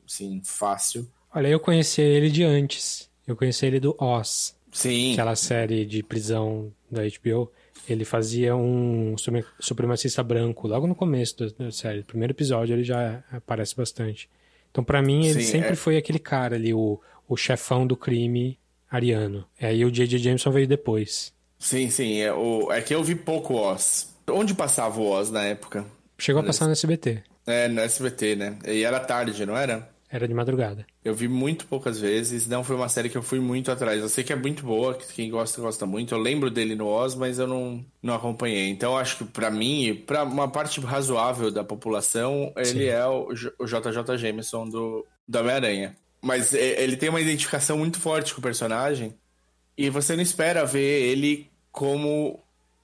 sim, fácil. Olha, eu conheci ele de antes. Eu conheci ele do Oz. Sim. Aquela série de prisão da HBO. Ele fazia um supremacista branco logo no começo da série. No primeiro episódio ele já aparece bastante. Então, para mim, ele Sim, sempre é... foi aquele cara ali, o, o chefão do crime ariano. E o J.J. Jameson veio depois. Sim, sim. É, o, é que eu vi pouco Oz. Onde passava o Oz na época? Chegou a passar no SBT. É, no SBT, né? E era tarde, não era? Era de madrugada. Eu vi muito poucas vezes, não foi uma série que eu fui muito atrás. Eu sei que é muito boa, que quem gosta, gosta muito. Eu lembro dele no Oz, mas eu não, não acompanhei. Então, acho que para mim, para uma parte razoável da população, ele Sim. é o, o JJ Jameson do, do Homem-Aranha. Mas ele tem uma identificação muito forte com o personagem, e você não espera ver ele como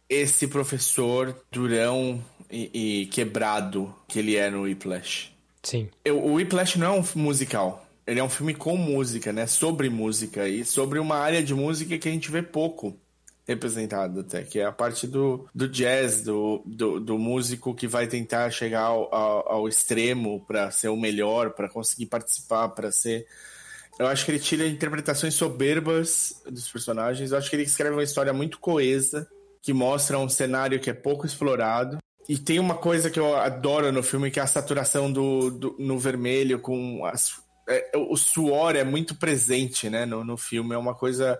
esse professor durão e, e quebrado que ele é no Whiplash. Sim. Eu, o Whiplash não é um musical. Ele é um filme com música, né? Sobre música e sobre uma área de música que a gente vê pouco representado até, que é a parte do, do jazz, do, do, do músico que vai tentar chegar ao, ao, ao extremo para ser o melhor, para conseguir participar, para ser. Eu acho que ele tira interpretações soberbas dos personagens. Eu acho que ele escreve uma história muito coesa, que mostra um cenário que é pouco explorado e tem uma coisa que eu adoro no filme, que é a saturação do, do no vermelho com as, é, o suor é muito presente, né, no, no filme. É uma coisa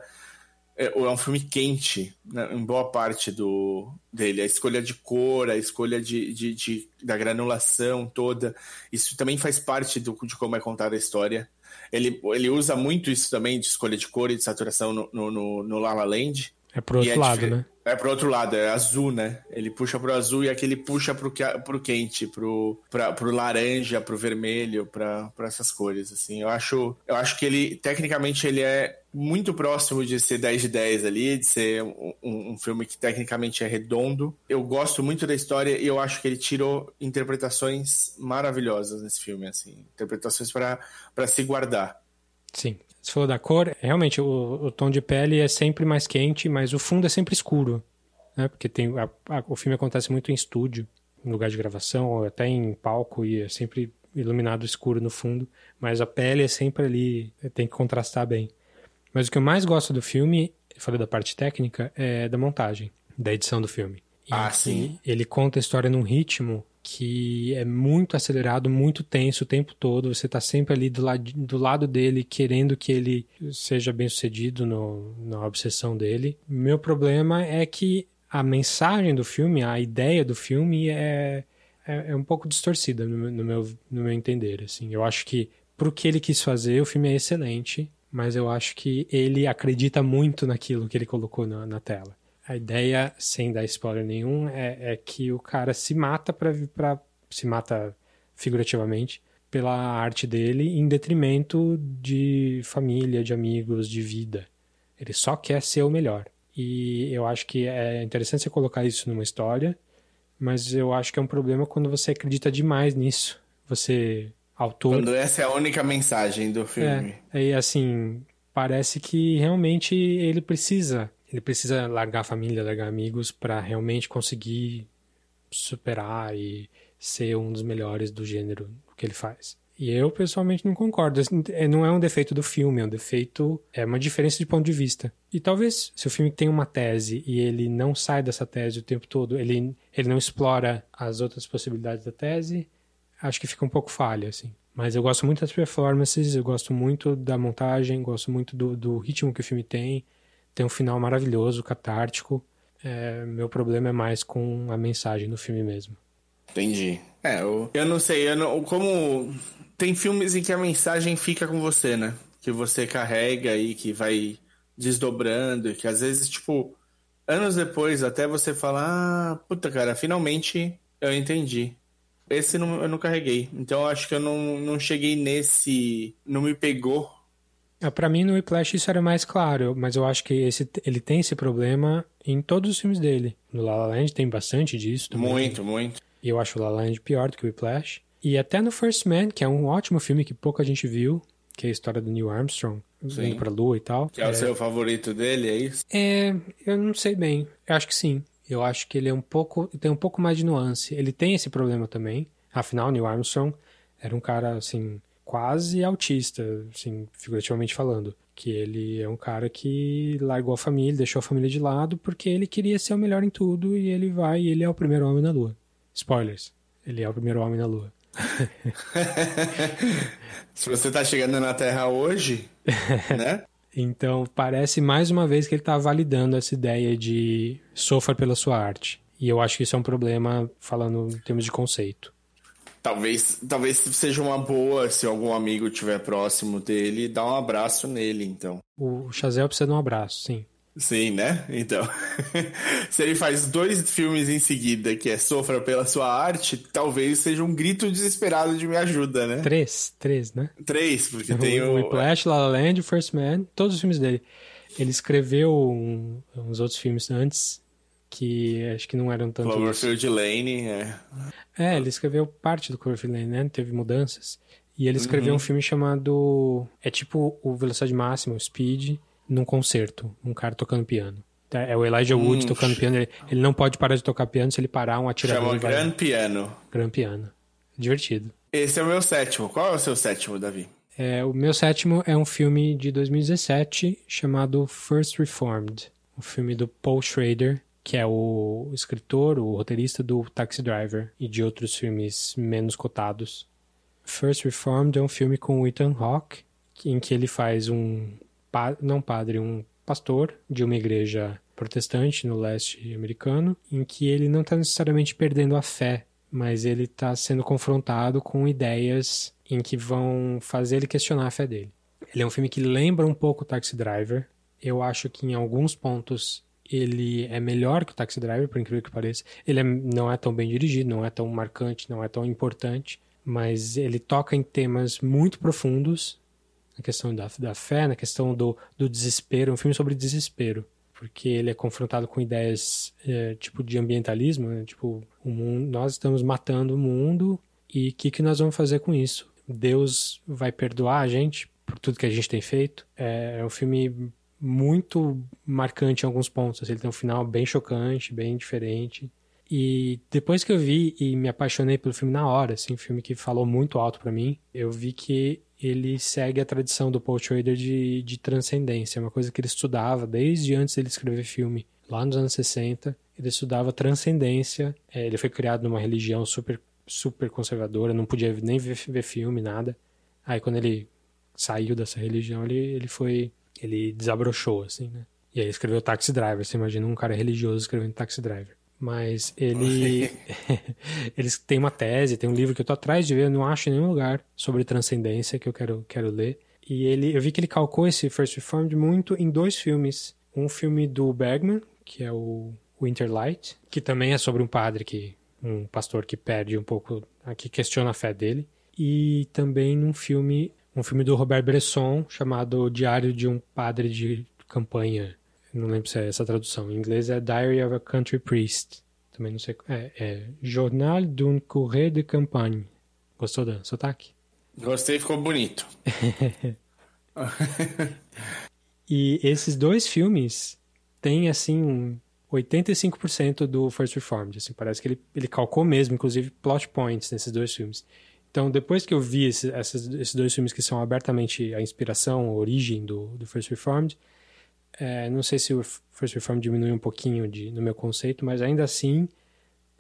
é, é um filme quente né, em boa parte do dele. A escolha de cor, a escolha de, de, de, da granulação toda, isso também faz parte do, de como é contada a história. Ele, ele usa muito isso também de escolha de cor e de saturação no, no, no, no La La Land. É pro outro é lado, né? É pro outro lado, é azul, né? Ele puxa pro azul e aquele puxa pro, pro quente, pro, pra, pro laranja, pro vermelho, pra, pra essas cores, assim. Eu acho, eu acho que ele, tecnicamente, ele é muito próximo de ser 10 de 10 ali, de ser um, um, filme que tecnicamente é redondo. Eu gosto muito da história e eu acho que ele tirou interpretações maravilhosas nesse filme, assim. Interpretações para se guardar. Sim. Você falou da cor, realmente o, o, tom de pele é sempre mais quente, mas o fundo é sempre escuro, né? Porque tem a, a, o filme acontece muito em estúdio, em lugar de gravação, ou até em palco e é sempre iluminado escuro no fundo, mas a pele é sempre ali, tem que contrastar bem. Mas o que eu mais gosto do filme, falei da parte técnica, é da montagem, da edição do filme. Ah, sim. Ele conta a história num ritmo que é muito acelerado, muito tenso o tempo todo. Você está sempre ali do, lado, do lado dele, querendo que ele seja bem sucedido no, na obsessão dele. Meu problema é que a mensagem do filme, a ideia do filme é, é, é um pouco distorcida no, no, meu, no meu entender. Assim. Eu acho que pro que ele quis fazer, o filme é excelente, mas eu acho que ele acredita muito naquilo que ele colocou na, na tela. A ideia, sem dar spoiler nenhum, é, é que o cara se mata para se mata figurativamente pela arte dele em detrimento de família, de amigos, de vida. Ele só quer ser o melhor. E eu acho que é interessante você colocar isso numa história, mas eu acho que é um problema quando você acredita demais nisso. Você, autor. Quando essa é a única mensagem do filme. É, e assim, parece que realmente ele precisa ele precisa largar a família, largar amigos para realmente conseguir superar e ser um dos melhores do gênero que ele faz. E eu pessoalmente não concordo. É, não é um defeito do filme, é um defeito, é uma diferença de ponto de vista. E talvez se o filme tem uma tese e ele não sai dessa tese o tempo todo, ele, ele não explora as outras possibilidades da tese, acho que fica um pouco falha, assim. Mas eu gosto muito das performances, eu gosto muito da montagem, gosto muito do, do ritmo que o filme tem tem um final maravilhoso, catártico. É, meu problema é mais com a mensagem do filme mesmo. Entendi. É, eu, eu não sei, eu não, como tem filmes em que a mensagem fica com você, né? Que você carrega e que vai desdobrando, e que às vezes, tipo, anos depois até você fala, ah, puta cara, finalmente eu entendi. Esse não, eu não carreguei. Então eu acho que eu não, não cheguei nesse. Não me pegou para mim, no Whiplash isso era mais claro, mas eu acho que esse, ele tem esse problema em todos os filmes dele. No La La Land tem bastante disso também. Muito, muito. E eu acho o La La Land pior do que o Whiplash. E até no First Man, que é um ótimo filme que pouca gente viu, que é a história do Neil Armstrong, sim. indo pra lua e tal. Que é, é o seu favorito dele, é isso? É, eu não sei bem. Eu acho que sim. Eu acho que ele é um pouco, tem um pouco mais de nuance. Ele tem esse problema também. Afinal, Neil Armstrong era um cara, assim, quase autista, assim, figurativamente falando. Que ele é um cara que largou a família, deixou a família de lado porque ele queria ser o melhor em tudo e ele vai e ele é o primeiro homem na Lua. Spoilers. Ele é o primeiro homem na Lua. Se você tá chegando na Terra hoje, né? então, parece mais uma vez que ele tá validando essa ideia de sofra pela sua arte. E eu acho que isso é um problema falando em termos de conceito. Talvez, talvez seja uma boa se algum amigo estiver próximo dele, dar um abraço nele, então. O Chazel precisa de um abraço, sim. Sim, né? Então, se ele faz dois filmes em seguida que é Sofra pela sua arte, talvez seja um grito desesperado de me ajuda, né? Três, três, né? Três, porque o, tem o... Whiplash, La La Land, First Man, todos os filmes dele. Ele escreveu um, uns outros filmes antes que acho que não eram tanto. Cloverfield Lane, é. É, ele escreveu parte do Cloverfield Lane, né? Teve mudanças. E ele escreveu uhum. um filme chamado. É tipo o Velocidade Máxima, o Speed, num concerto. Um cara tocando piano. Tá, é o Elijah Wood hum. tocando piano. Ele, ele, não pode parar de tocar piano se ele parar um atirador. Chama Grand Piano. Grand Piano. Divertido. Esse é o meu sétimo. Qual é o seu sétimo, Davi? É, o meu sétimo é um filme de 2017 chamado First Reformed. Um filme do Paul Schrader, que é o escritor, o roteirista do Taxi Driver e de outros filmes menos cotados. First Reformed é um filme com o Ethan Hawke, em que ele faz um não padre, um pastor de uma igreja protestante no leste americano, em que ele não está necessariamente perdendo a fé, mas ele está sendo confrontado com ideias em que vão fazer ele questionar a fé dele. Ele é um filme que lembra um pouco Taxi Driver. Eu acho que em alguns pontos ele é melhor que o Taxi Driver, por incrível que pareça. Ele é, não é tão bem dirigido, não é tão marcante, não é tão importante, mas ele toca em temas muito profundos, na questão da, da fé, na questão do, do desespero, um filme sobre desespero, porque ele é confrontado com ideias é, tipo de ambientalismo, né? tipo, o mundo, nós estamos matando o mundo e o que, que nós vamos fazer com isso? Deus vai perdoar a gente por tudo que a gente tem feito? É, é um filme muito marcante em alguns pontos. Assim, ele tem um final bem chocante, bem diferente. E depois que eu vi e me apaixonei pelo filme na hora, assim, um filme que falou muito alto para mim, eu vi que ele segue a tradição do Paul Schrader de, de transcendência, uma coisa que ele estudava desde antes dele escrever filme, lá nos anos 60. Ele estudava transcendência. É, ele foi criado numa religião super, super conservadora, não podia nem ver, ver filme, nada. Aí quando ele saiu dessa religião, ele, ele foi ele desabrochou, assim, né? E aí escreveu Taxi Driver. Você imagina um cara religioso escrevendo Taxi Driver. Mas ele. eles têm uma tese, tem um livro que eu tô atrás de ver, eu não acho em nenhum lugar sobre transcendência que eu quero, quero ler. E ele, eu vi que ele calcou esse First Reformed muito em dois filmes. Um filme do Bergman, que é o Winter Light, que também é sobre um padre que. um pastor que perde um pouco. que questiona a fé dele. E também num filme um filme do Robert Bresson chamado Diário de um Padre de Campanha. Não lembro se é essa tradução. Em inglês é Diary of a Country Priest. Também não sei. É, é Journal d'un Courrier de Campagne. Gostou do sotaque? Gostei, ficou bonito. e esses dois filmes têm, assim, 85% do First Reformed. Assim, parece que ele, ele calcou mesmo, inclusive, plot points nesses dois filmes. Então, depois que eu vi esse, esses, esses, dois filmes que são abertamente a inspiração, a origem do, do First Reformed, é, não sei se o First Reformed diminui um pouquinho de, no meu conceito, mas ainda assim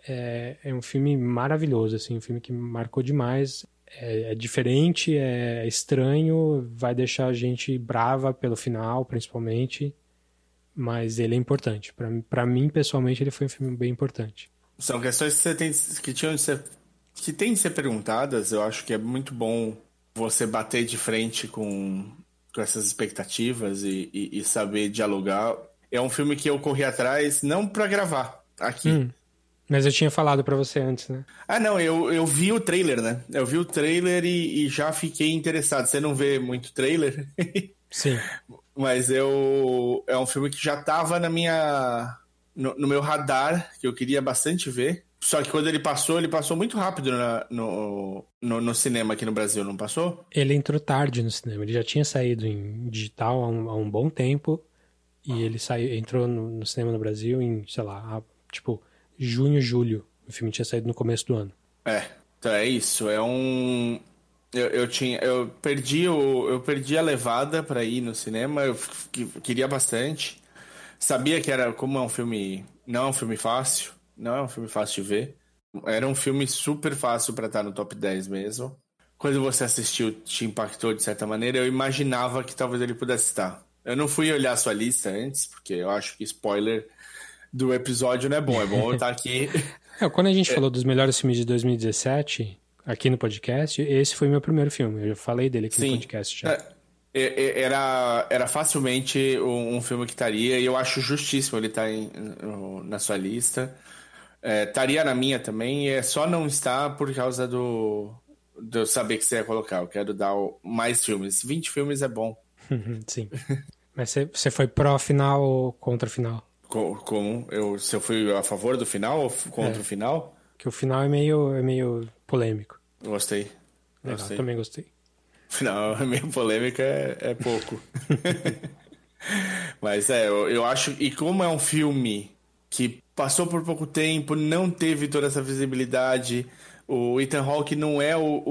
é, é um filme maravilhoso, assim, um filme que marcou demais. É, é, diferente, é estranho, vai deixar a gente brava pelo final, principalmente, mas ele é importante. Para mim, pessoalmente, ele foi um filme bem importante. São questões que, você tem, que tinham de ser que têm de ser perguntadas. Eu acho que é muito bom você bater de frente com, com essas expectativas e, e, e saber dialogar. É um filme que eu corri atrás não para gravar aqui. Hum, mas eu tinha falado para você antes, né? Ah, não, eu, eu vi o trailer, né? Eu vi o trailer e, e já fiquei interessado. Você não vê muito trailer? Sim. Mas eu. É um filme que já tava na minha. No, no meu radar, que eu queria bastante ver. Só que quando ele passou, ele passou muito rápido na, no, no, no, cinema aqui no Brasil, não passou? Ele entrou tarde no cinema. Ele já tinha saído em digital há um, há um bom tempo. E ah. ele saiu, entrou no, no, cinema no Brasil em, sei lá, tipo, junho, julho. O filme tinha saído no começo do ano. É, então é isso. É um. Eu, eu tinha. Eu perdi, o, eu perdi a levada para ir no cinema. Eu queria bastante. Sabia que era. Como é um filme. Não é um filme fácil não é um filme fácil de ver. Era um filme super fácil para estar no top 10 mesmo. Quando você assistiu, te impactou de certa maneira. Eu imaginava que talvez ele pudesse estar. Eu não fui olhar a sua lista antes, porque eu acho que spoiler do episódio não é bom. É bom eu estar aqui. É, quando a gente é. falou dos melhores filmes de 2017, aqui no podcast, esse foi meu primeiro filme. Eu já falei dele aqui Sim. no podcast já. É, é, é, era, era facilmente um, um, filme que estaria, e eu acho justíssimo ele estar em, na sua lista. Estaria é, na minha também, é só não estar por causa do, do saber que você ia colocar. Eu quero dar mais filmes. 20 filmes é bom. Sim. Mas você foi pró-final ou contra-final? Como? Eu, se eu fui a favor do final ou contra é. o final? Que o final é meio, é meio polêmico. Gostei. Legal, gostei. também gostei. Final é meio polêmico é, é pouco. Mas é, eu, eu acho. E como é um filme que passou por pouco tempo, não teve toda essa visibilidade. O Ethan Hawke não é o,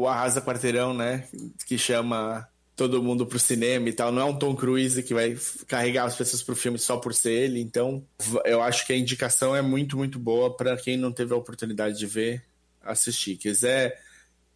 o Arrasa Quarteirão, né? Que chama todo mundo pro cinema e tal. Não é um Tom Cruise que vai carregar as pessoas pro filme só por ser ele. Então, eu acho que a indicação é muito, muito boa para quem não teve a oportunidade de ver, assistir. Quiser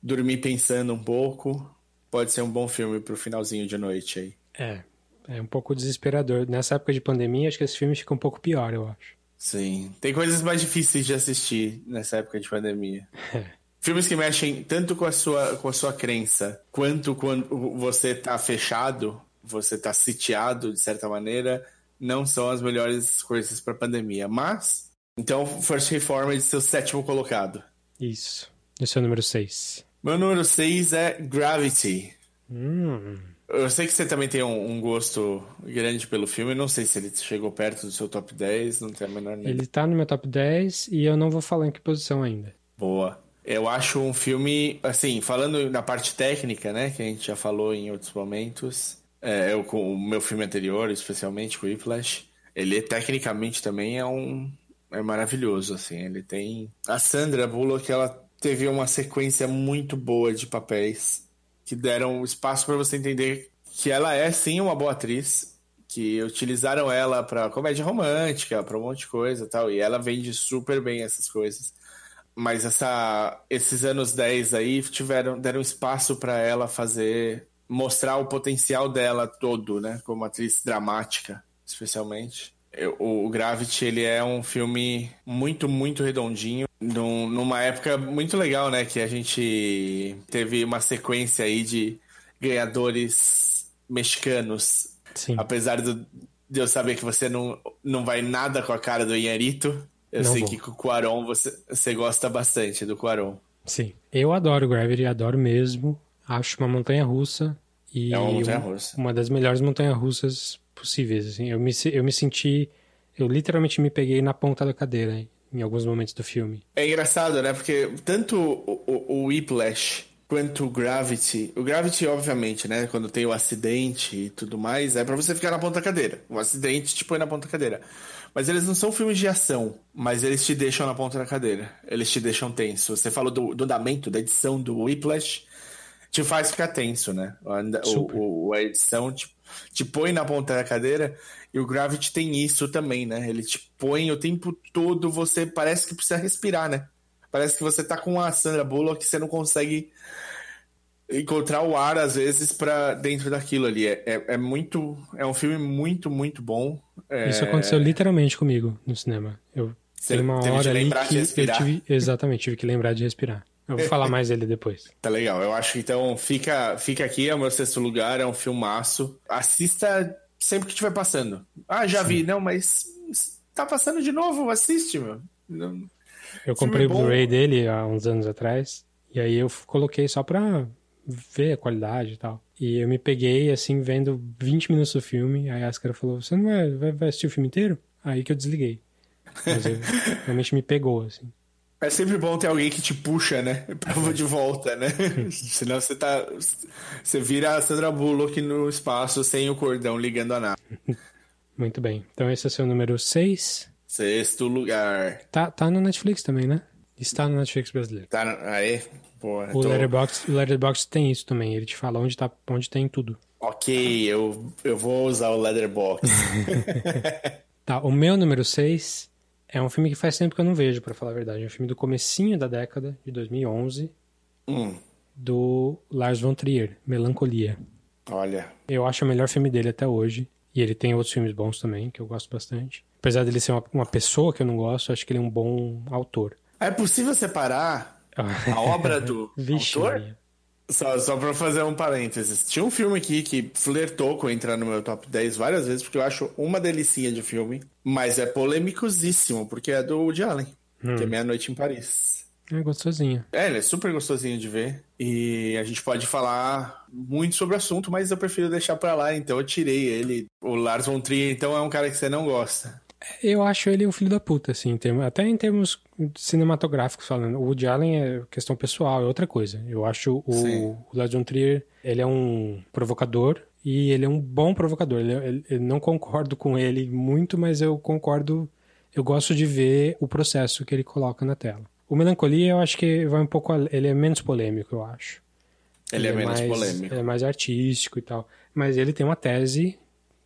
dormir pensando um pouco, pode ser um bom filme pro finalzinho de noite aí. É, é um pouco desesperador. Nessa época de pandemia, acho que esse filme fica um pouco pior, eu acho. Sim. Tem coisas mais difíceis de assistir nessa época de pandemia. Filmes que mexem tanto com a sua, com a sua crença, quanto quando você tá fechado, você tá sitiado de certa maneira, não são as melhores coisas para pandemia. Mas, então, First Reform é de seu sétimo colocado. Isso. Esse é o número 6. Meu número 6 é Gravity. Hum. Eu sei que você também tem um, um, gosto grande pelo filme. Não sei se ele chegou perto do seu top 10, não tem a menor ideia. Ele tá no meu top 10 e eu não vou falar em que posição ainda. Boa. Eu acho um filme, assim, falando na parte técnica, né, que a gente já falou em outros momentos, é, eu, com o meu filme anterior, especialmente com o Whiplash, ele tecnicamente também é um é maravilhoso, assim, ele tem a Sandra Bullock, ela teve uma sequência muito boa de papéis que deram espaço para você entender que ela é sim uma boa atriz, que utilizaram ela para comédia romântica, para um monte de coisa, tal, e ela vende super bem essas coisas. Mas essa esses anos 10 aí tiveram deram espaço para ela fazer mostrar o potencial dela todo, né, como atriz dramática, especialmente. O, Gravity, ele é um filme muito, muito redondinho, num, numa época muito legal, né, que a gente teve uma sequência aí de ganhadores mexicanos. Sim. Apesar do, de eu saber que você não, não vai nada com a cara do Inharito, eu não sei vou. que com o Quaron você, você gosta bastante do Quaron. Sim. Eu adoro Gravity, adoro mesmo. Acho uma montanha russa. E é uma montanha russa. Uma das melhores montanhas russas possíveis. Assim. Eu, me, eu me senti. Eu literalmente me peguei na ponta da cadeira hein, em alguns momentos do filme. É engraçado, né? Porque tanto o, o, o Whiplash quanto o Gravity. O Gravity, obviamente, né? Quando tem o acidente e tudo mais, é para você ficar na ponta da cadeira. O acidente te põe na ponta da cadeira. Mas eles não são filmes de ação, mas eles te deixam na ponta da cadeira. Eles te deixam tenso. Você falou do, do andamento, da edição do Whiplash te faz ficar tenso, né? O, o, a edição te, te põe na ponta da cadeira e o Gravity tem isso também, né? Ele te põe o tempo todo, você parece que precisa respirar, né? Parece que você tá com a Sandra Bullock que você não consegue encontrar o ar às vezes para dentro daquilo ali. É, é, é, muito. É um filme muito, muito bom. É... Isso aconteceu literalmente comigo no cinema. Eu Você uma hora ali que eu tive. Exatamente, tive que lembrar de respirar. Eu vou falar mais dele depois. Tá legal. Eu acho que então fica, fica aqui, é o meu sexto lugar, é um filmaço. Assista sempre que estiver passando. Ah, já Sim. vi. Não, mas tá passando de novo, assiste, meu. Não... Eu comprei o Blu-ray dele há uns anos atrás. E aí eu coloquei só pra ver a qualidade e tal. E eu me peguei, assim, vendo 20 minutos do filme. Aí a Ascara falou: Você não vai, vai, vai assistir o filme inteiro? Aí que eu desliguei. Mas eu, realmente me pegou, assim. É sempre bom ter alguém que te puxa, né? Pra de volta, né? Senão você tá. Você vira a Sandra Bullock no espaço sem o cordão ligando a nada. Muito bem. Então esse é o seu número 6. Sexto lugar. Tá, tá no Netflix também, né? Está no Netflix brasileiro. Tá, aí, porra. O, tô... Letterboxd, o Letterboxd tem isso também. Ele te fala onde, tá, onde tem tudo. Ok, eu, eu vou usar o Letterboxd. tá, o meu número 6 é um filme que faz tempo que eu não vejo, para falar a verdade. É um filme do comecinho da década, de 2011, hum. do Lars von Trier, Melancolia. Olha. Eu acho o melhor filme dele até hoje. E ele tem outros filmes bons também, que eu gosto bastante. Apesar dele ser uma, uma pessoa que eu não gosto, acho que ele é um bom autor. É possível separar a obra do Vixe, autor? Maria. Só, só pra fazer um parênteses. Tinha um filme aqui que flertou com entrar no meu top 10 várias vezes, porque eu acho uma delicinha de filme, mas é polêmicosíssimo, porque é do Woody Allen, hum. que é Meia-Noite em Paris. É gostosinho. É, ele é super gostosinho de ver. E a gente pode falar muito sobre o assunto, mas eu prefiro deixar pra lá, então eu tirei ele. O Lars von Trier, então, é um cara que você não gosta. Eu acho ele um filho da puta, assim, até em termos cinematográficos falando. O Woody Allen é questão pessoal, é outra coisa. Eu acho o, o Lars von Trier, ele é um provocador e ele é um bom provocador. Ele, ele, eu não concordo com ele muito, mas eu concordo, eu gosto de ver o processo que ele coloca na tela. O Melancolia, eu acho que vai um pouco, ele é menos polêmico, eu acho. Ele, ele é, é, menos mais, polêmico. É mais artístico e tal. Mas ele tem uma tese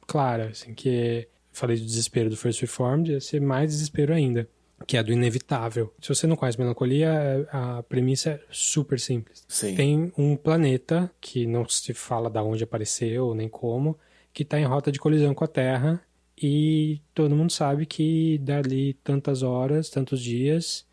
clara, assim, que falei do desespero do First Reformed, ia ser mais desespero ainda, que é do inevitável. Se você não conhece melancolia, a premissa é super simples. Sim. Tem um planeta que não se fala da onde apareceu nem como, que está em rota de colisão com a Terra e todo mundo sabe que dali tantas horas, tantos dias,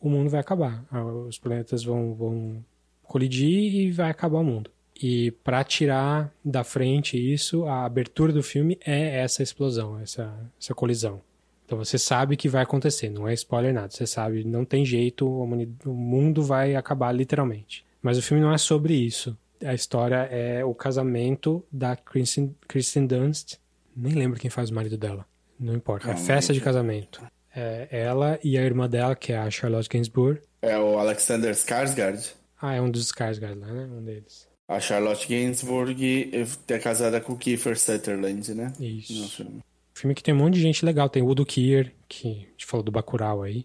o mundo vai acabar. Os planetas vão, vão colidir e vai acabar o mundo. E para tirar da frente isso, a abertura do filme é essa explosão, essa, essa colisão. Então você sabe que vai acontecer, não é spoiler nada. Você sabe, não tem jeito, o mundo vai acabar literalmente. Mas o filme não é sobre isso. A história é o casamento da Kristen, Kristen Dunst. Nem lembro quem faz o marido dela. Não importa. É a festa de casamento. É ela e a irmã dela, que é a Charlotte Gainsbourg. É o Alexander Skarsgård. Ah, é um dos Skarsgård lá, né? Um deles. A Charlotte Gainsbourg é casada com o Kiefer Sutherland, né? Isso. No Filme que tem um monte de gente legal. Tem o Udo Kier, que a gente falou do Bacurau aí.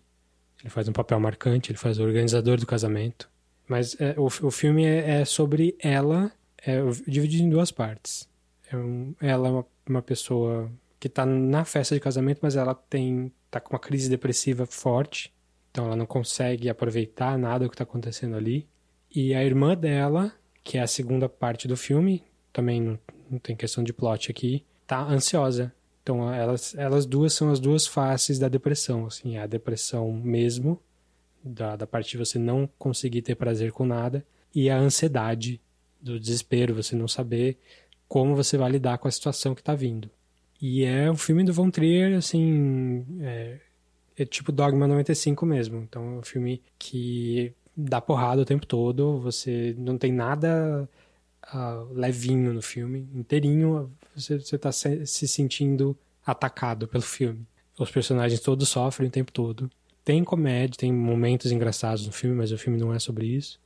Ele faz um papel marcante, ele faz o organizador do casamento. Mas é, o, o filme é, é sobre ela, é, dividido em duas partes. É um, ela é uma, uma pessoa que tá na festa de casamento, mas ela tem tá com uma crise depressiva forte. Então ela não consegue aproveitar nada do que está acontecendo ali. E a irmã dela, que é a segunda parte do filme, também não, não tem questão de plot aqui, tá ansiosa. Então elas, elas duas são as duas faces da depressão, assim, a depressão mesmo, da, da parte de você não conseguir ter prazer com nada, e a ansiedade do desespero, você não saber como você vai lidar com a situação que está vindo. E é um filme do Von Trier, assim, é, é tipo Dogma 95 mesmo. Então é um filme que dá porrada o tempo todo, você não tem nada uh, levinho no filme, inteirinho você, você tá se, se sentindo atacado pelo filme. Os personagens todos sofrem o tempo todo. Tem comédia, tem momentos engraçados no filme, mas o filme não é sobre isso.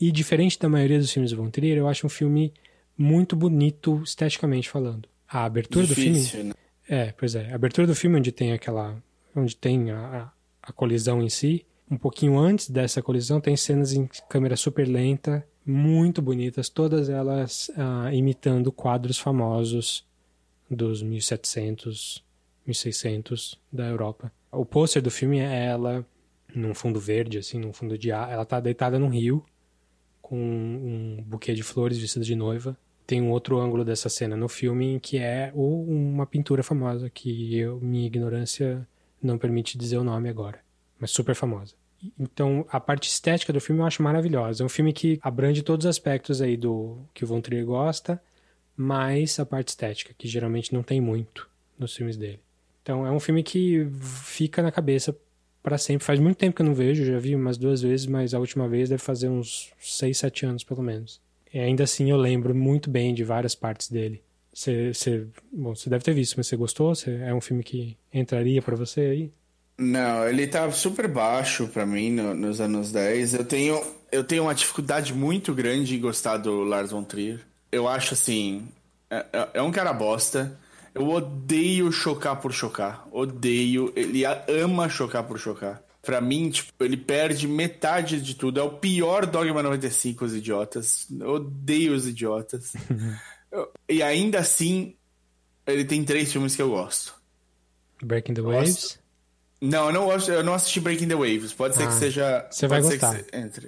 E diferente da maioria dos filmes do Von Trier, eu acho um filme muito bonito esteticamente falando. A abertura Difícil, do filme. Né? É, pois é. A abertura do filme onde tem aquela. onde tem a, a colisão em si. Um pouquinho antes dessa colisão tem cenas em câmera super lenta, muito bonitas, todas elas ah, imitando quadros famosos dos 1700, 1600 da Europa. O pôster do filme é ela num fundo verde, assim, num fundo de ar. Ela tá deitada num rio com um buquê de flores vestida de noiva tem um outro ângulo dessa cena no filme que é uma pintura famosa que eu, minha ignorância não permite dizer o nome agora, mas super famosa. Então, a parte estética do filme eu acho maravilhosa. É um filme que abrange todos os aspectos aí do que o Von Trier gosta, mais a parte estética, que geralmente não tem muito nos filmes dele. Então, é um filme que fica na cabeça para sempre. Faz muito tempo que eu não vejo, já vi umas duas vezes, mas a última vez deve fazer uns 6, 7 anos pelo menos. E ainda assim eu lembro muito bem de várias partes dele. Você, bom, você deve ter visto, mas você gostou? É um filme que entraria para você aí? Não, ele tá super baixo para mim no, nos anos 10. Eu tenho, eu tenho uma dificuldade muito grande em gostar do Lars von Trier. Eu acho assim, é, é, é um cara bosta. Eu odeio chocar por chocar. Odeio. Ele ama chocar por chocar. Pra mim, tipo, ele perde metade de tudo. É o pior Dogma 95, os idiotas. Eu odeio os idiotas. e ainda assim, ele tem três filmes que eu gosto. Breaking the Waves? Não, eu não, eu não assisti Breaking the Waves. Pode ser ah, que seja. Você vai gostar.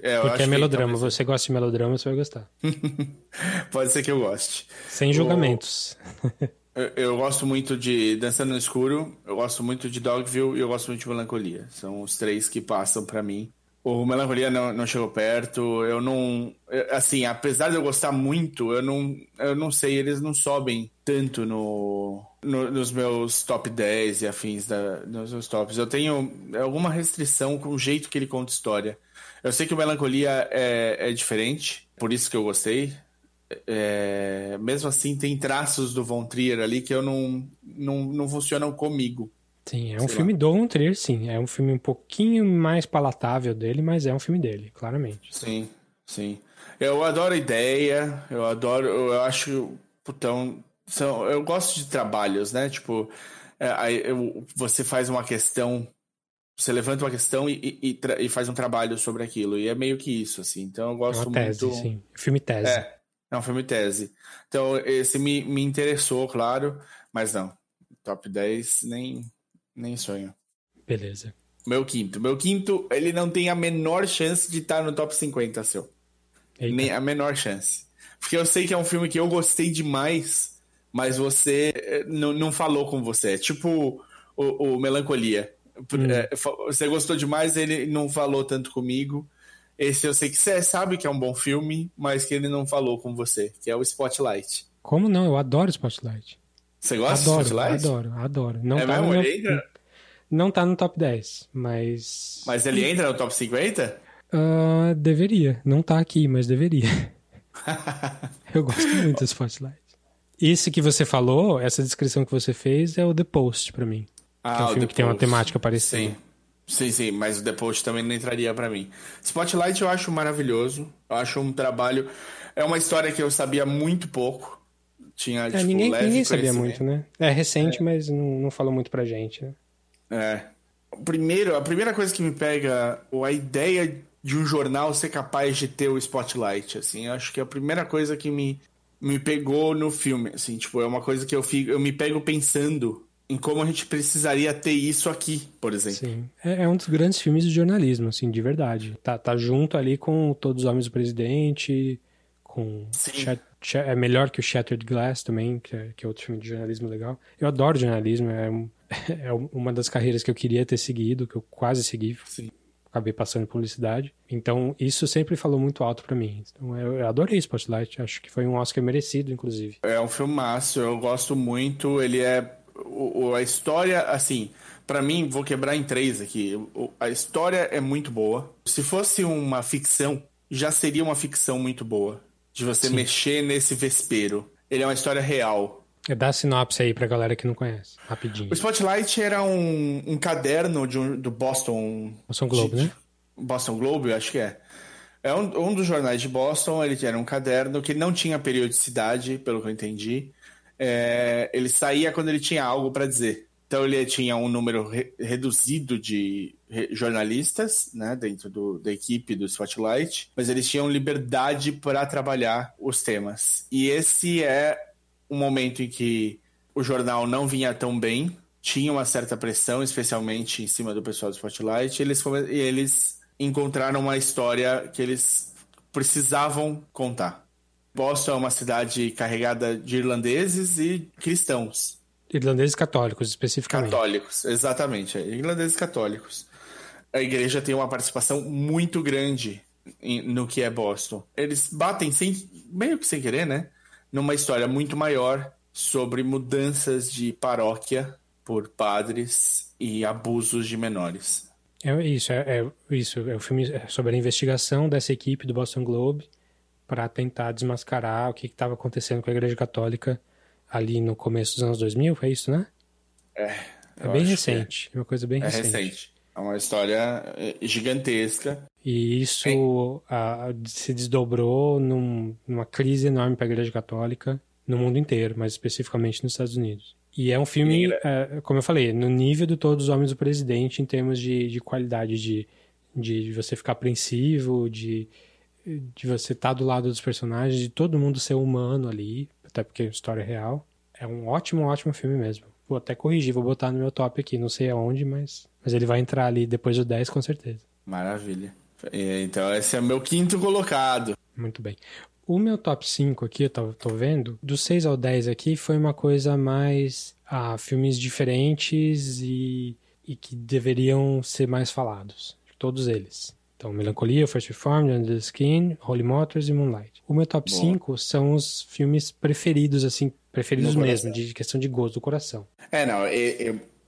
É, Porque é melodrama. Talvez... Você gosta de melodrama, você vai gostar. Pode ser que eu goste. Sem julgamentos. Eu, eu, gosto muito de Dançando no Escuro, eu gosto muito de Dogville e eu gosto muito de Melancolia. São os três que passam para mim. O Melancolia não, não chegou perto, eu não. Assim, apesar de eu gostar muito, eu não, eu não sei, eles não sobem tanto no, no nos meus top 10 e afins da, nos meus tops. Eu tenho alguma restrição com o jeito que ele conta história. Eu sei que o Melancolia é, é diferente, por isso que eu gostei é, mesmo assim tem traços do Von Trier ali que eu não, não, não funcionam comigo. Sim, é um filme lá. do Von Trier, sim. É um filme um pouquinho mais palatável dele, mas é um filme dele, claramente. Sim, sim. Eu adoro a ideia, eu adoro, eu acho, putão, são, eu gosto de trabalhos, né? Tipo, é, eu, você faz uma questão, você levanta uma questão e, e, e, faz um trabalho sobre aquilo, e é meio que isso, assim. Então eu gosto é uma tese, muito. Sim. Filme tese. É, é um filme tese. Então, esse me, me interessou, claro, mas não. Top 10, nem, nem sonho. Beleza. Meu quinto. Meu quinto, ele não tem a menor chance de estar no top 50, seu. Eita. Nem a menor chance. Porque eu sei que é um filme que eu gostei demais, mas você eh, não, não falou com você. É tipo o, o Melancolia. Hum. É, você gostou demais, ele não falou tanto comigo. Esse eu sei que você sabe que é um bom filme, mas que ele não falou com você, que é o Spotlight. Como não? Eu adoro Spotlight. Você gosta adoro, de Spotlight? Adoro, adoro. Não é tá mesmo? Ele entra? Não tá no top 10, mas. Mas ele entra no top 50? Uh, deveria. Não tá aqui, mas deveria. Eu gosto muito do Spotlight. Esse que você falou, essa descrição que você fez, é o The Post pra mim. Ah, que é um o filme The que tem uma Post. temática parecida. Sim. Sim, sim, mas o The Post também não entraria pra mim. Spotlight eu acho maravilhoso. Eu acho um trabalho. É uma história que eu sabia muito pouco. Tinha, É, tipo, ninguém ninguém sabia muito, né? É recente, mas não, não falou muito pra gente, né? É. Primeiro, a primeira coisa que me pega, ou a ideia de um jornal ser capaz de ter o spotlight, assim, acho que é a primeira coisa que me, me pegou no filme, assim, tipo, é uma coisa que eu fico, eu me pego pensando em como a gente precisaria ter isso aqui, por exemplo. Sim. É, é um dos grandes filmes de jornalismo, assim, de verdade. Tá, tá junto ali com Todos os Homens do Presidente, com... Sim. É melhor que o Shattered Glass também, que é, que é outro filme de jornalismo legal. Eu adoro jornalismo, é, um- é uma das carreiras que eu queria ter seguido, que eu quase segui. Sim. Acabei passando em publicidade. Então, isso sempre falou muito alto pra mim. Então, eu, adorei Spotlight. Acho que foi um Oscar merecido, inclusive. É um filmaço, eu gosto muito. Ele é. o- a história, assim, pra mim, vou quebrar em três aqui. A história é muito boa. Se fosse uma ficção, já seria uma ficção muito boa. De você Sim. mexer nesse vespeiro. Ele é uma história real. É, Dá a sinopse aí pra galera que não conhece, rapidinho. O Spotlight era um, um caderno de um- do Boston. Boston Globe, de- né? Boston Globe, eu acho que é. É um, um dos jornais de Boston, ele era um caderno que não tinha periodicidade, pelo que eu entendi. É, ele saía quando ele tinha algo para dizer. Então ele tinha um número re- reduzido de re- jornalistas, né, dentro do- da equipe do Spotlight, mas eles tinham liberdade para trabalhar os temas. E esse é um momento em que o jornal não vinha tão bem, tinha uma certa pressão, especialmente em cima do pessoal do Spotlight, e eles, e eles encontraram uma história que eles precisavam contar. Boston é uma cidade carregada de irlandeses e cristãos. Irlandeses católicos, especificamente. Católicos, exatamente. é, Irlandeses católicos. A igreja tem uma participação muito grande no que é Boston. Eles batem sem, meio que sem querer, né? Numa história muito maior sobre mudanças de paróquia por padres e abusos de menores. É isso, é, é isso. É o filme sobre a investigação dessa equipe do Boston Globe para tentar desmascarar o que estava acontecendo com a Igreja Católica ali no começo dos anos 2000, foi isso, né? É, É bem que recente, é uma coisa bem É, é recente. recente. É uma história eh, gigantesca. E isso ah, se desdobrou num- numa crise enorme para a Igreja Católica no mundo inteiro, mas especificamente nos Estados Unidos. E é um filme, Sim, eh, como eu falei, no nível de Todos os Homens do Presidente em termos de, de qualidade, de, de você ficar apreensivo, de, de você estar do lado dos personagens, de todo mundo ser humano ali, até porque é história real. É um ótimo, ótimo filme mesmo. Vou até corrigir, vou botar no meu top aqui, não sei aonde, mas, mas ele vai entrar ali depois do 10 com certeza. Maravilha. E, Então, esse é o meu quinto colocado. Muito bem. O meu top 5 aqui, eu tô, tô vendo, do 6 ao 10 aqui foi uma coisa mais. Ah, filmes diferentes e, e que deveriam ser mais falados. Todos eles. Então, Melancolia, First Reformed, Under the Skin, Holy Motors e Moonlight. O meu top Boa. 5 são os filmes preferidos, assim, preferidos mesmo, de questão de gosto do coração. É, não,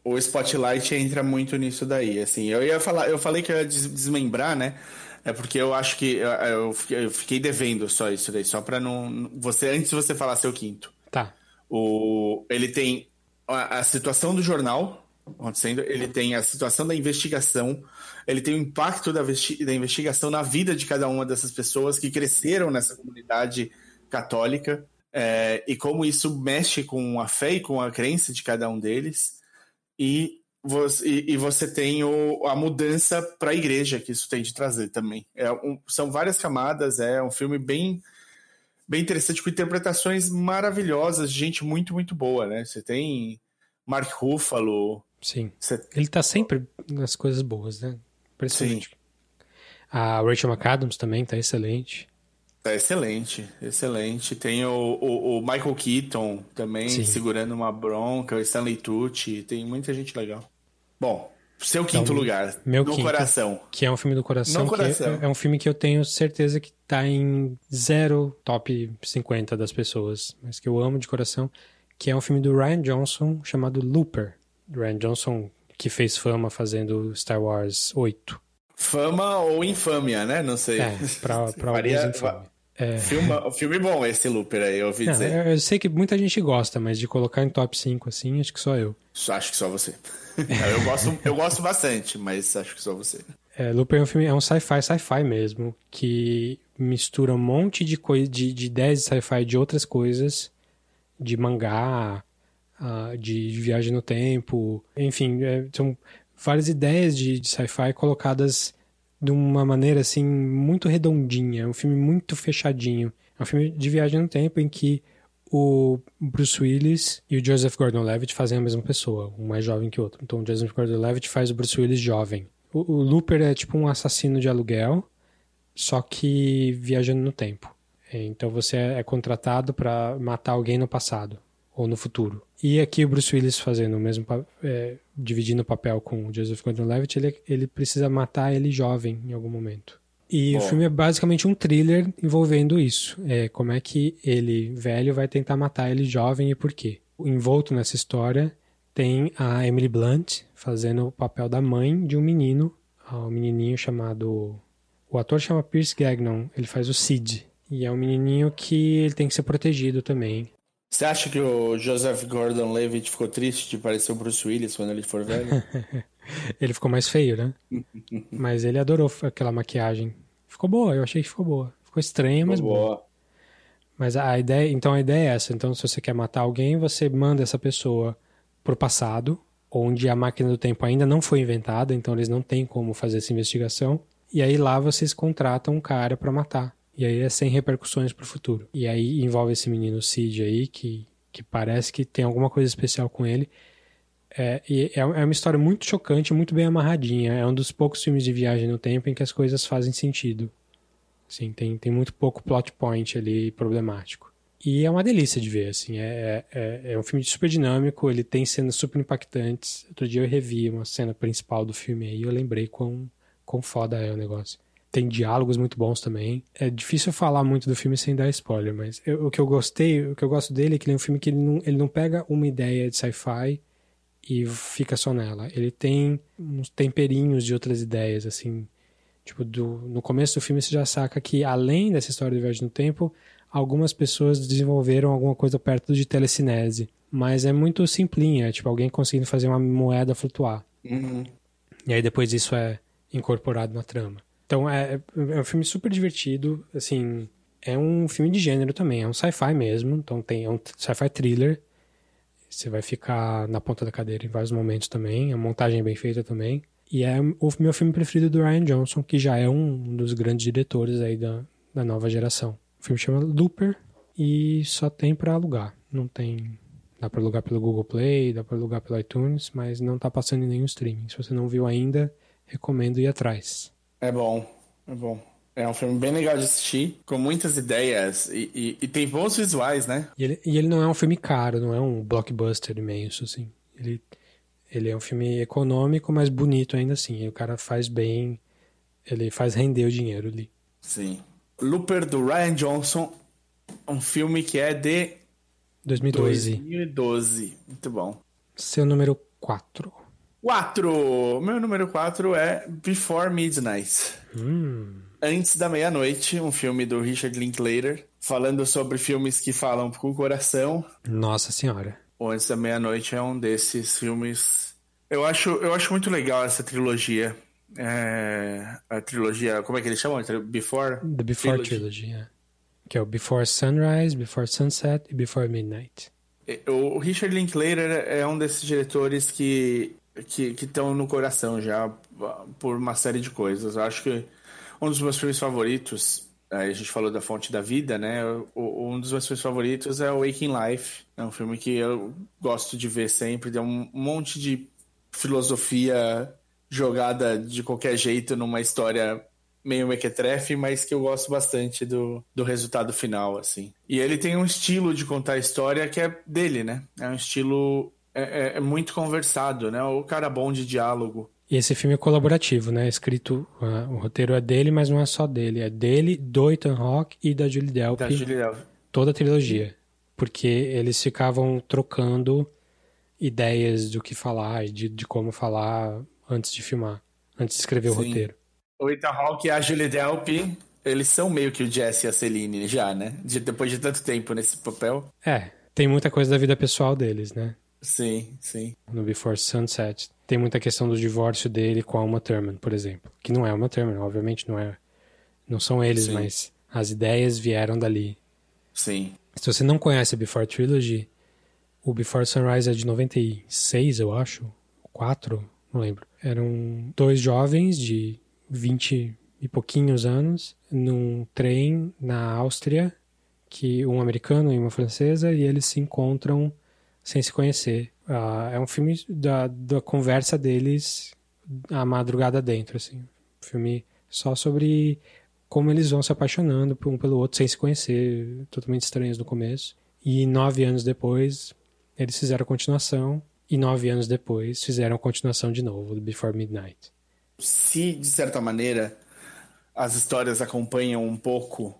o Spotlight entra muito nisso daí, assim. Eu ia falar, eu falei que eu ia des- desmembrar, né? É porque eu acho que eu, eu fiquei devendo só isso daí, só pra não. Você, antes de você falar seu quinto. Tá. O, ele tem a, a situação do jornal acontecendo, ele tem a situação da investigação, ele tem o impacto da, da investigação na vida de cada uma dessas pessoas que cresceram nessa comunidade católica é, e como isso mexe com a fé e com a crença de cada um deles. E você, e, você tem o, a mudança para a igreja que isso tem de trazer também. É um- são várias camadas, é um filme bem bem interessante, com interpretações maravilhosas, gente muito, muito boa, né? Você tem Mark Ruffalo, Sim. você... Ele tá sempre nas coisas boas, né? Impressionante. A Rachel McAdams também tá excelente. é excelente, excelente. Tem o, o, o Michael Keaton também Sim. segurando uma bronca, o Stanley Tucci, tem muita gente legal. Bom, Seu quinto Então, lugar. meu no quinto. coração. Que é um filme do coração. No que coração. é, é um filme que eu tenho certeza que tá em zero top 50 das pessoas. Mas que eu amo de coração. Que é um filme do Ryan Johnson chamado Looper. Ryan Johnson que fez fama fazendo Star Wars 8. Fama ou infâmia, né? Não sei. É, pra, pra Varia- infame. É. Filma, filme bom esse Looper aí, eu ouvi Não, dizer. eu, sei que muita gente gosta, mas de colocar em top 5 assim, acho que só eu. Acho que só você. Eu, gosto, eu gosto bastante, mas acho que só você. É, Looper é um filme, é um sci-fi, sci-fi mesmo, que mistura um monte de, coi de, de ideias de sci-fi de outras coisas, de mangá, ah, de, de viagem no tempo, enfim, é, são várias ideias de, de sci-fi colocadas de uma maneira assim muito redondinha, é um filme muito fechadinho. É um filme de viagem no tempo em que o Bruce Willis e o Joseph Gordon-Levitt fazem a mesma pessoa, um mais jovem que o outro. Então o Joseph Gordon-Levitt faz o Bruce Willis jovem. O, o Looper é tipo um assassino de aluguel, só que viajando no tempo. É, Então você é contratado para matar alguém no passado ou no futuro. E aqui o Bruce Willis fazendo o mesmo, é, dividindo o papel com o Joseph Gordon-Levitt, ele, ele precisa matar ele jovem em algum momento. E o Bom. filme é basicamente um thriller envolvendo isso. É, como é que ele, velho, vai tentar matar ele jovem e por quê. Envolto nessa história tem a Emily Blunt fazendo o papel da mãe de um menino, um menininho chamado... O ator chama Pierce Gagnon, ele faz o Sid. E é um menininho que ele tem que ser protegido também. Você acha que o Joseph Gordon-Levitt ficou triste de parecer o Bruce Willis quando ele for velho? Ele ficou mais feio, né? mas ele adorou aquela maquiagem. Ficou boa, eu achei que ficou boa. Ficou estranha, mas boa. Boa. Mas a ideia, então a ideia é essa. Então, se você quer matar alguém, você manda essa pessoa pro passado, onde a máquina do tempo ainda não foi inventada, então eles não têm como fazer essa investigação. E aí lá vocês contratam um cara pra matar. E aí é sem repercussões pro futuro. E aí envolve esse menino Cid aí, que, que parece que tem alguma coisa especial com ele. É, é, é uma história muito chocante, muito bem amarradinha. É um dos poucos filmes de viagem no tempo em que as coisas fazem sentido. Sim, tem, tem muito pouco plot point ali problemático. E é uma delícia de ver, assim. É, é, é um filme super dinâmico, ele tem cenas super impactantes. Outro dia eu revi uma cena principal do filme aí e eu lembrei quão, quão foda é o negócio. Tem diálogos muito bons também. É difícil falar muito do filme sem dar spoiler, mas eu- o que eu gostei, o que eu gosto dele é que ele é um filme que ele não, ele não pega uma ideia de sci-fi e fica só nela. Ele tem uns temperinhos de outras ideias, assim. Tipo, do, no começo do filme você já saca que, além dessa história de viagem no tempo, algumas pessoas desenvolveram alguma coisa perto de telecinese. Mas é muito simplinha, é tipo alguém conseguindo fazer uma moeda flutuar. Uhum. E aí depois isso é incorporado na trama. Então é, é um filme super divertido, assim, é um filme de gênero também, é um sci-fi mesmo, então tem é um sci-fi thriller. Você vai ficar na ponta da cadeira em vários momentos também, a montagem é bem feita também. E é o meu filme preferido do Ryan Johnson, que já é um dos grandes diretores aí da, da nova geração. O filme chama Looper e só tem pra alugar, não tem Dá pra alugar pelo Google Play, dá pra alugar pelo iTunes, mas não tá passando em nenhum streaming. Se você não viu ainda, recomendo ir atrás. É bom, é bom. É um filme bem legal de assistir, com muitas ideias e, e- e tem bons visuais, né? E ele, e ele não é um filme caro, não é um blockbuster imenso, assim. Ele, ele é um filme econômico, mas bonito ainda assim. E o cara faz bem, ele faz render o dinheiro ali. Sim. Looper do Ryan Johnson, um filme que é de 2012. 2012. Muito bom. Seu número 4. 4. Meu número 4 é Before Midnight. Hum, Antes da Meia-Noite, um filme do Richard Linklater, falando sobre filmes que falam com o coração. nossa senhora. O Antes da Meia-Noite é um desses filmes. Eu acho, eu acho muito legal essa trilogia. É, a trilogia, como é que eles chamam? Before? The Before Trilogy, é. Que é o Before Sunrise, Before Sunset e Before Midnight. O Richard Linklater é um desses diretores que que estão no coração já por uma série de coisas. Eu acho que um dos meus filmes favoritos, a gente falou da Fonte da Vida, né? Um dos meus filmes favoritos é Waking Life. É um filme que eu gosto de ver sempre. Tem um monte de filosofia jogada de qualquer jeito numa história meio mequetrefe, mas que eu gosto bastante do, do resultado final, assim. E ele tem um estilo de contar a história que é dele, né? É um estilo é, é- é muito conversado, né? O cara bom de diálogo. E esse filme é colaborativo, né? Escrito, uh, o roteiro é dele, mas não é só dele. É dele, do Ethan Hawke e da Julie Delpy. Da Julie Delpy. Toda a trilogia. Porque eles ficavam trocando ideias do que falar e de, de como falar antes de filmar, antes de escrever Sim. o roteiro. O Ethan Hawke e a Julie Delpy, eles são meio que o Jesse e a Celine já, né? De, depois de tanto tempo nesse papel. É, tem muita coisa da vida pessoal deles, né? Sim, sim. No Before Sunset. Tem muita questão do divórcio dele com a Uma Thurman, por exemplo. Que não é uma Thurman, obviamente não é. Não são eles, sim. mas as ideias vieram dali. Sim. Se você não conhece a Before Trilogy, o Before Sunrise é de 96, eu acho. 4, não lembro. Eram dois jovens de 20 e pouquinhos anos num trem na Áustria, que um americano e uma francesa, e eles se encontram sem se conhecer. Uh, é um filme da, da conversa deles a madrugada dentro, assim. Filme só sobre como eles vão se apaixonando um pelo outro sem se conhecer, totalmente estranhos no começo. E nove anos depois, eles fizeram a continuação. E nove anos depois, fizeram a continuação de novo, Before Midnight. Se, de certa maneira, as histórias acompanham um pouco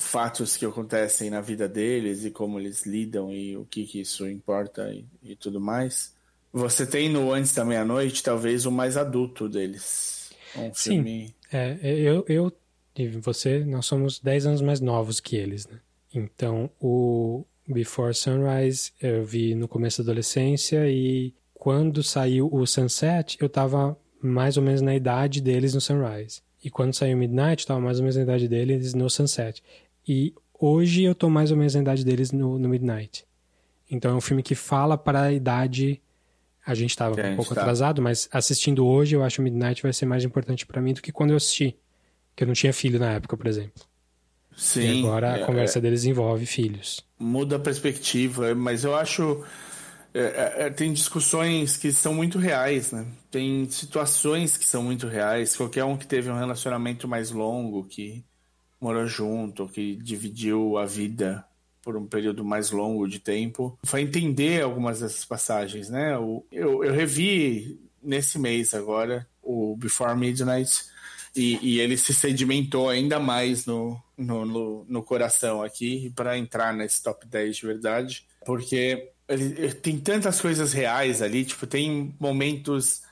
fatos que acontecem na vida deles e como eles lidam e o que, que isso importa e, e tudo mais. Você tem no Antes da Meia-Noite, talvez, o mais adulto deles. Um Sim, filme... é, eu, eu e você, nós somos 10 anos mais novos que eles, né? Então, o Before Sunrise eu vi no começo da adolescência e quando saiu o Sunset, eu tava mais ou menos na idade deles no Sunrise. E quando saiu Midnight, eu tava mais ou menos na idade deles no Sunset. E hoje eu tô mais ou menos na idade deles no, no Midnight. Então é um filme que fala para a idade. A gente estava um pouco tá. atrasado, mas assistindo hoje eu acho Midnight vai ser mais importante para mim do que quando eu assisti. Que eu não tinha filho na época, por exemplo. Sim. E agora a é, conversa é, deles envolve filhos. Muda a perspectiva, mas eu acho. É, é, é, tem discussões que são muito reais, né? Tem situações que são muito reais. Qualquer um que teve um relacionamento mais longo, que morou junto, que dividiu a vida por um período mais longo de tempo, vai entender algumas dessas passagens, né? Eu, eu revi nesse mês agora o Before Midnight e, e ele se sedimentou ainda mais no, no, no, no coração aqui para entrar nesse top 10 de verdade, porque ele, tem tantas coisas reais ali, tipo, tem momentos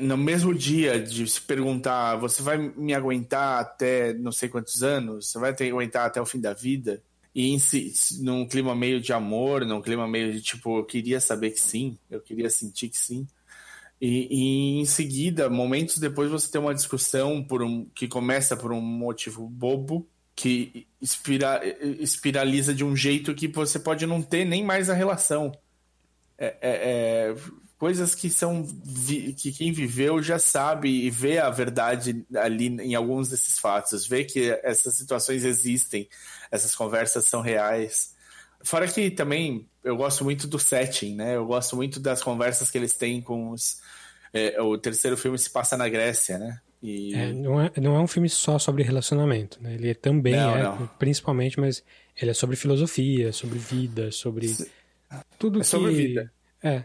no mesmo dia de se perguntar, você vai me aguentar até não sei quantos anos? Você vai ter que aguentar até o fim da vida? E em si, num clima meio de amor, num clima meio de tipo, eu queria saber que sim, eu queria sentir que sim. E, e em seguida, momentos depois, você tem uma discussão por um, que começa por um motivo bobo, que espira, espiraliza de um jeito que você pode não ter nem mais a relação. É, é, é, coisas que são que quem viveu já sabe e vê a verdade ali em alguns desses fatos, vê que essas situações existem, essas conversas são reais. Fora que também eu gosto muito do setting, né? Eu gosto muito das conversas que eles têm com os. É, o terceiro filme se passa na Grécia, né? E... É, não, é, não é um filme só sobre relacionamento, né? Ele também não, é, não. principalmente, mas ele é sobre filosofia, sobre vida, sobre tudo é que... sobre vida. É,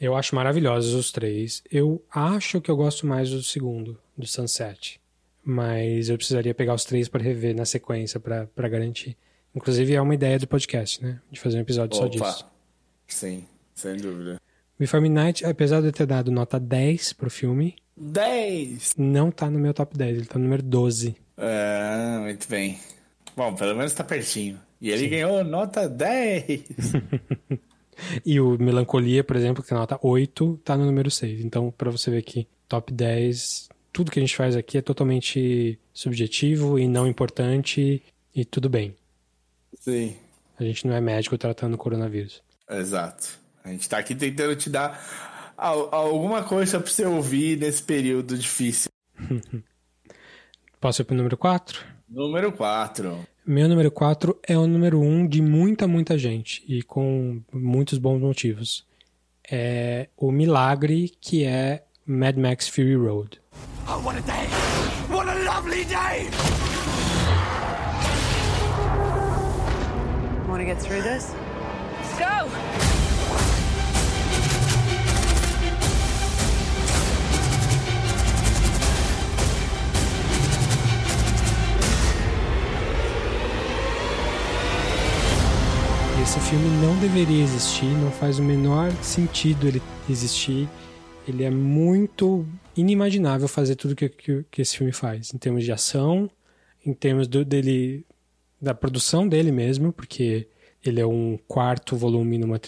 eu acho maravilhosos os três. Eu acho que eu gosto mais do segundo, do Sunset. Mas eu precisaria pegar os três para rever na sequência para garantir. Inclusive é uma ideia do podcast, né? De fazer um episódio Opa. só disso. Sim, sem dúvida. Before Midnight, apesar de eu ter dado nota 10 pro filme. 10! Não tá no meu top 10, ele tá no número 12. Ah, muito bem. Bom, pelo menos tá pertinho. E ele Sim. ganhou nota 10! E o Melancolia, por exemplo, que tem nota 8, tá no número 6. Então, para você ver que top 10, tudo que a gente faz aqui é totalmente subjetivo e não importante e tudo bem. Sim. A gente não é médico tratando coronavírus. Exato. A gente tá aqui tentando te dar alguma coisa pra você ouvir nesse período difícil. Posso ir pro número 4? Número 4. Meu número 4 é o número 1 um de muita, muita gente e com muitos bons motivos. É o milagre que é Mad Max Fury Road. Oh, what a day! What a lovely day! Want to get through this? Filme não deveria existir, não faz o menor sentido ele existir. Ele é muito inimaginável fazer tudo que, que, que esse filme faz, em termos de ação, em termos do, dele, da produção dele mesmo, porque ele é um quarto volume numa,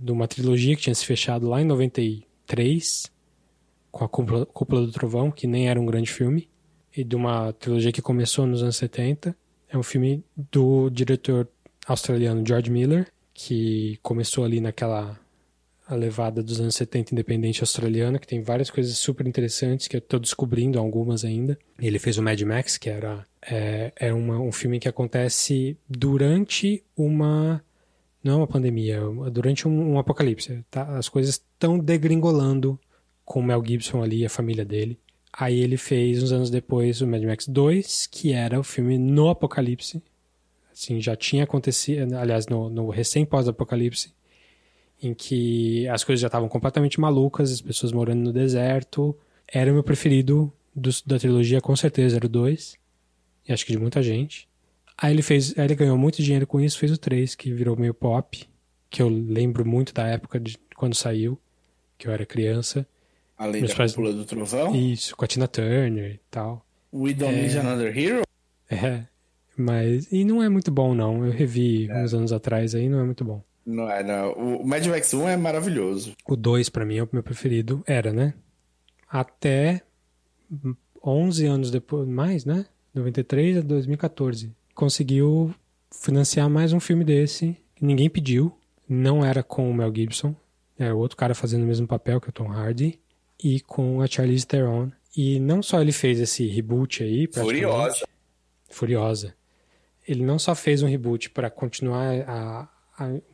numa trilogia que tinha se fechado lá em 93, com a Cúpula, Cúpula do Trovão, que nem era um grande filme, e de uma trilogia que começou nos anos 70. É um filme do diretor australiano George Miller, que começou ali naquela levada dos anos 70 independente australiana, que tem várias coisas super interessantes que eu estou descobrindo algumas ainda. Ele fez o Mad Max, que era é, é uma, um filme que acontece durante uma não é uma pandemia, é durante um, um apocalipse. Tá? As coisas estão degringolando com o Mel Gibson ali e a família dele. Aí ele fez, uns anos depois, o Mad Max 2, que era o filme no apocalipse. Assim, já tinha acontecido, aliás, no, no recém-pós-apocalipse em que as coisas já estavam completamente malucas, as pessoas morando no deserto. Era o meu preferido do, da trilogia, com certeza, era o 2. E acho que de muita gente. Aí ele fez, aí ele ganhou muito dinheiro com isso, fez o 3, que virou meio pop, que eu lembro muito da época de quando saiu, que eu era criança. Além Meus da pais... do Trovão? Isso, com a Tina Turner e tal. We Don't é... Need Another Hero? É, mas... E não é muito bom, não. Eu revi é. uns anos atrás aí, não é muito bom. Não é, não. O Mad Max 1 é maravilhoso. O 2, para mim, é o meu preferido. Era, né? Até 11 anos depois, mais, né? 93 a 2014. Conseguiu financiar mais um filme desse, que ninguém pediu. Não era com o Mel Gibson. Era outro cara fazendo o mesmo papel que o Tom Hardy. E com a Charlize Theron. E não só ele fez esse reboot aí... Furiosa. Furiosa. Ele não só fez um reboot para continuar a,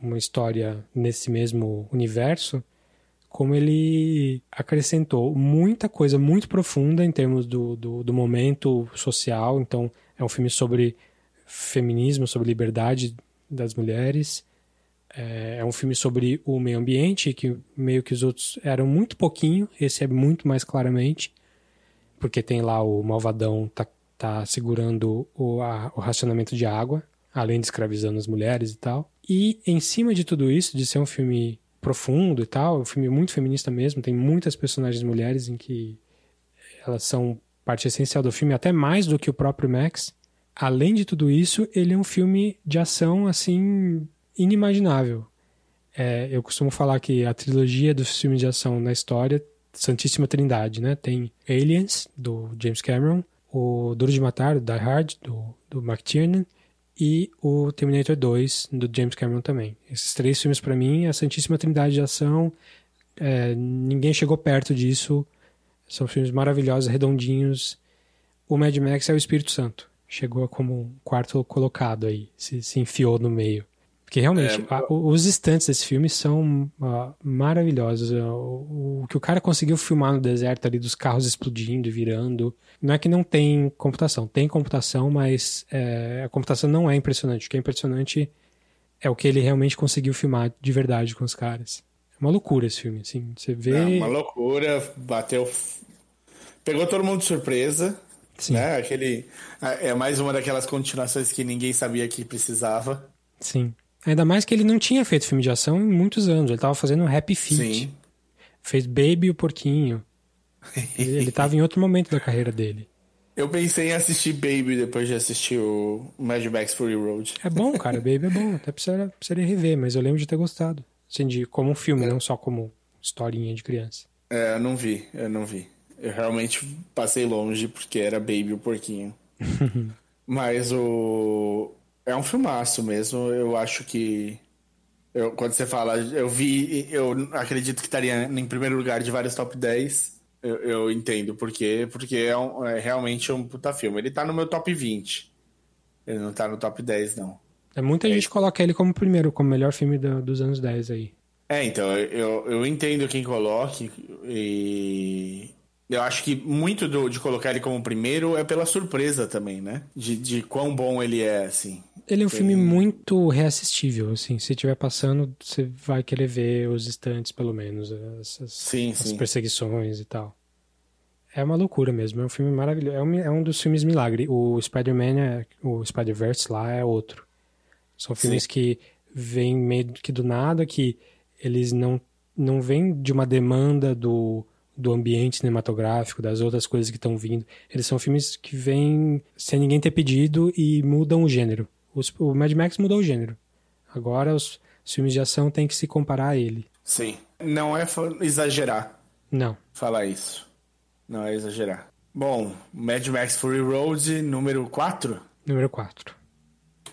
uma história nesse mesmo universo, como ele acrescentou muita coisa muito profunda em termos do, do, do, momento social. Então, é um filme sobre feminismo, sobre liberdade das mulheres. É, é um filme sobre o meio ambiente, que meio que os outros eram muito pouquinho, esse é muito mais claramente, porque tem lá o malvadão tá, tá segurando o, a, o racionamento de água, além de escravizando as mulheres e tal. E em cima de tudo isso, de ser um filme profundo e tal, um filme muito feminista mesmo, tem muitas personagens mulheres em que elas são parte essencial do filme, até mais do que o próprio Max. Além de tudo isso, ele é um filme de ação assim inimaginável. É, eu costumo falar que a trilogia dos filmes de ação na história, Santíssima Trindade, né? Tem Aliens, do James Cameron, o Duro de Matar, do Die Hard, do, do McTiernan, e o Terminator 2 do James Cameron também. Esses três filmes para mim, a Santíssima Trindade de ação, é, ninguém chegou perto disso. São filmes maravilhosos, redondinhos. O Mad Max é o Espírito Santo. Chegou como um quarto colocado aí, se, se enfiou no meio. Porque realmente, é, a, os instantes desse filme são uh, maravilhosos. O, o, que o cara conseguiu filmar no deserto ali, dos carros explodindo e virando. Não é que não tem computação, tem computação, mas é, a computação não é impressionante. O que é impressionante é o que ele realmente conseguiu filmar de verdade com os caras. É uma loucura esse filme, assim. Você vê. É uma loucura, bateu. Pegou todo mundo de surpresa. Sim. Né? Aquele, é mais uma daquelas continuações que ninguém sabia que precisava. Sim. Ainda mais que ele não tinha feito filme de ação em muitos anos. Ele estava fazendo um Happy Feet. Sim. Fez Baby e o Porquinho. ele estava em outro momento da carreira dele. Eu pensei em assistir Baby depois de assistir o Mad Max Fury Road. É bom, cara. Baby é bom. Até precisaria, precisaria rever, mas eu lembro de ter gostado. Assim, de, como um filme, é. não só como historinha de criança. É, eu não vi. Eu não vi. Eu realmente passei longe porque era Baby o Porquinho. mas o é um filmaço mesmo. Eu acho que. Eu, quando você fala, eu vi, eu acredito que estaria em primeiro lugar de vários top 10. Eu, eu entendo por quê. Porque é, um, é, realmente um puta filme. Ele tá no meu top 20. Ele não tá no top 10, não. É, muita é. gente coloca ele como primeiro, como melhor filme do, dos anos 10 aí. É, então, eu, eu entendo quem coloque. E eu acho que muito do, de colocar ele como primeiro é pela surpresa também, né? De, de quão bom ele é, assim. Ele é um Tem... filme muito reassistível, assim. Se estiver passando, você vai querer ver os estantes, pelo menos. As, sim, as sim. perseguições e tal. É uma loucura mesmo. É um filme maravilhoso. É um, é um dos filmes milagre. O Spider-Man, é, o Spider-Verse lá é outro. São filmes sim. que vem meio que do nada, que eles não, não vêm de uma demanda do, do ambiente cinematográfico, das outras coisas que estão vindo. Eles são filmes que vêm sem ninguém ter pedido e mudam o gênero. Os, o Mad Max mudou o gênero. Agora os, os filmes de ação têm que se comparar a ele. Sim. Não é exagerar. Não. Falar isso. Não é exagerar. Bom, Mad Max Fury Road, número 4? Número 4.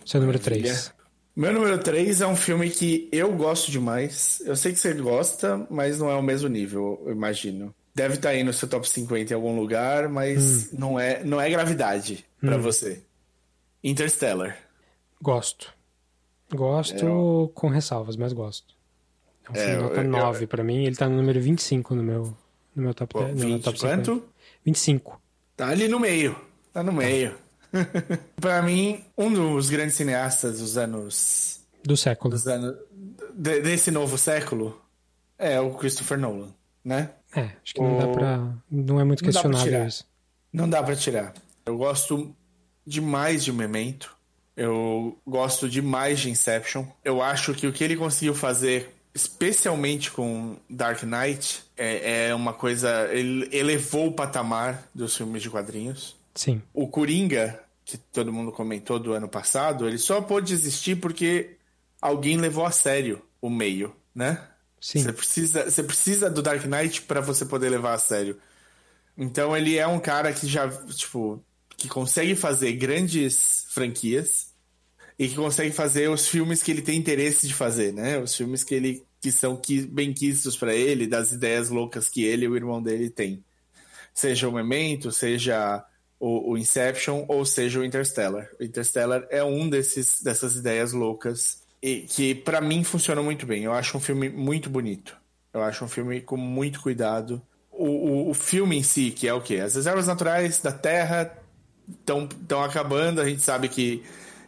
Seu número 3. Meu número 3 é um filme que eu gosto demais. Eu sei que você gosta, mas não é o mesmo nível, eu imagino. Deve estar tá aí no seu top 50 em algum lugar, mas hum. não, é, não é gravidade para hum. você. Interstellar. Gosto. Gosto eu... com ressalvas, mas gosto. É um filme é, nota eu, 9 eu... pra mim. Ele tá no número 25 no meu, no meu top, Pô, 10, 20, no meu top quanto? 50. 25. Tá ali no meio. Tá no meio. pra mim, um dos grandes cineastas dos anos. Do século. Dos anos, de, desse novo século é o Christopher Nolan, né? É, acho que o... não dá pra. Não é muito não questionável isso. Não dá pra tirar. Eu gosto demais de Memento. Eu gosto demais de Inception. Eu acho que o que ele conseguiu fazer, especialmente com Dark Knight, é, é uma coisa. Ele elevou o patamar dos filmes de quadrinhos. Sim. O Coringa, que todo mundo comentou do ano passado, ele só pôde existir porque alguém levou a sério o meio, né? Sim. Você precisa, você precisa do Dark Knight para você poder levar a sério. Então ele é um cara que já, tipo, que consegue fazer grandes franquias e que consegue fazer os filmes que ele tem interesse de fazer, né? Os filmes que ele que são bem quistos para ele, das ideias loucas que ele e o irmão dele têm. Seja o Memento, seja o, o Inception ou seja o Interstellar. O Interstellar é um desses dessas ideias loucas e que para mim funciona muito bem. Eu acho um filme muito bonito. Eu acho um filme com muito cuidado. O, o, o filme em si, que é o quê? As reservas naturais da Terra estão acabando, a gente sabe que,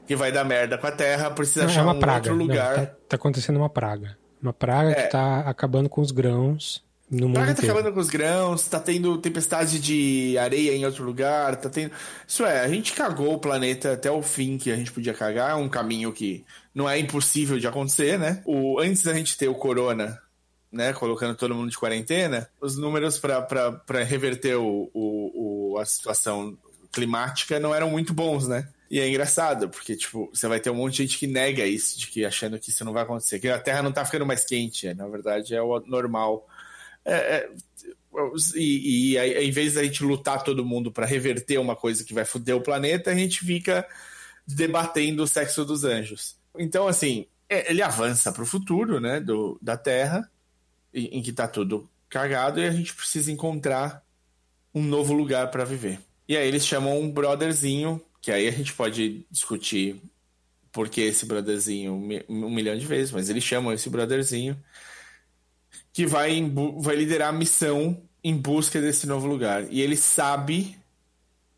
que vai dar merda com a Terra, precisa Não, achar é uma um praga. outro lugar. Não, tá, tá, acontecendo uma praga. Uma praga é. que tá acabando com os grãos no mundo praga tá acabando com os grãos, tá tendo tempestade de areia em outro lugar, tá tendo... Isso é, a gente cagou o planeta até o fim que a gente podia cagar, é um caminho que não é impossível de acontecer, né? O, antes da gente ter o corona, né, colocando todo mundo de quarentena, os números para reverter o, o, o, a situação climática não eram muito bons, né? E é engraçado, porque, tipo, você vai ter um monte de gente que nega isso, de que achando que isso não vai acontecer, que a Terra não tá ficando mais quente, na verdade é o normal. É, é, e, e aí, em vez da gente lutar todo mundo para reverter uma coisa que vai foder o planeta, a gente fica debatendo o sexo dos anjos. Então, assim, é, ele avança para o futuro, né, do, da Terra, em, em que tá tudo cagado, e a gente precisa encontrar um novo lugar para viver. E aí eles chamam um brotherzinho, que aí a gente pode discutir por que esse brotherzinho um milhão de vezes, mas eles chamam esse brotherzinho que vai, vai liderar a missão em busca desse novo lugar. E ele sabe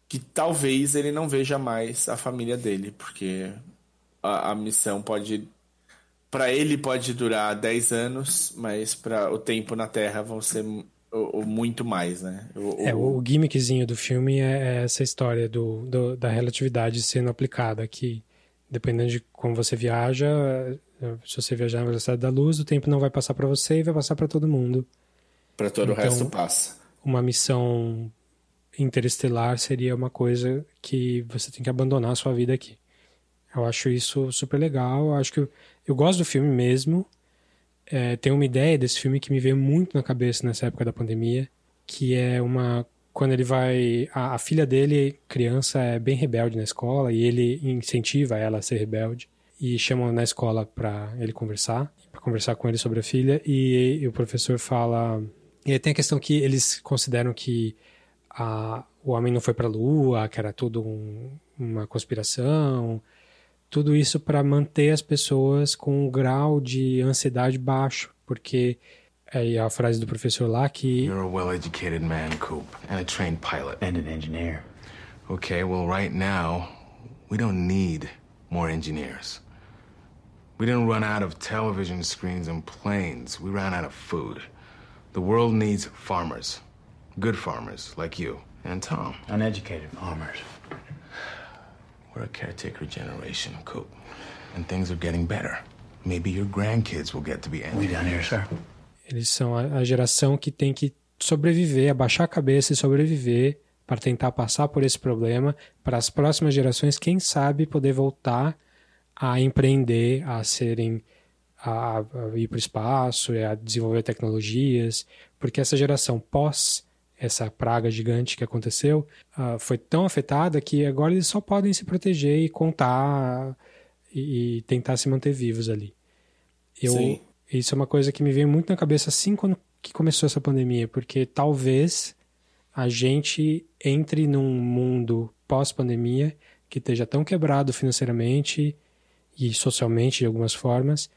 que talvez ele não veja mais a família dele, porque a, a missão pode. Para ele pode durar 10 anos, mas para o tempo na Terra vão ser ou, muito mais, né? O, é, o, o gimmickzinho do filme é, é essa história do, do, da relatividade sendo aplicada, que dependendo de como você viaja, se você viajar na velocidade da luz, o tempo não vai passar para você e vai passar para todo mundo. Para todo então, o resto passa. Uma missão interestelar seria uma coisa que você tem que abandonar a sua vida aqui. Eu acho isso super legal. Eu acho que eu, eu gosto do filme mesmo é, tem uma ideia desse filme que me veio muito na cabeça nessa época da pandemia, que é uma quando ele vai a, a, filha dele criança é bem rebelde na escola e ele incentiva ela a ser rebelde e chamam na escola para ele conversar para conversar com ele sobre a filha e, e o professor fala e tem a questão que eles consideram que a, o homem não foi para a lua que era tudo um, uma conspiração tudo isso para manter as pessoas com um grau de ansiedade baixo, porque é a frase do professor lá que You're a well-educated man, Coop, and a trained pilot and an engineer. Okay, well right now we don't need more engineers. We didn't run out of television screens and planes. We ran out of food. The world needs farmers. Good farmers like you and Tom. Uneducated farmers. We're a caretaker generation, Coop. And things are getting better. maybe your grandkids will get to be We done here, sir. Eles são a geração que tem que sobreviver, abaixar a cabeça e sobreviver para tentar passar por esse problema, para as próximas gerações, quem sabe, poder voltar a empreender, a serem a, a ir para o espaço, a desenvolver tecnologias, porque essa geração pós essa praga gigante que aconteceu ah, foi tão afetada que agora eles só podem se proteger e contar e, e tentar se manter vivos ali. Eu, Sim. isso é uma coisa que me veio muito na cabeça assim quando que começou essa pandemia, porque talvez a gente entre num mundo pós-pandemia que esteja tão quebrado financeiramente e socialmente de algumas formas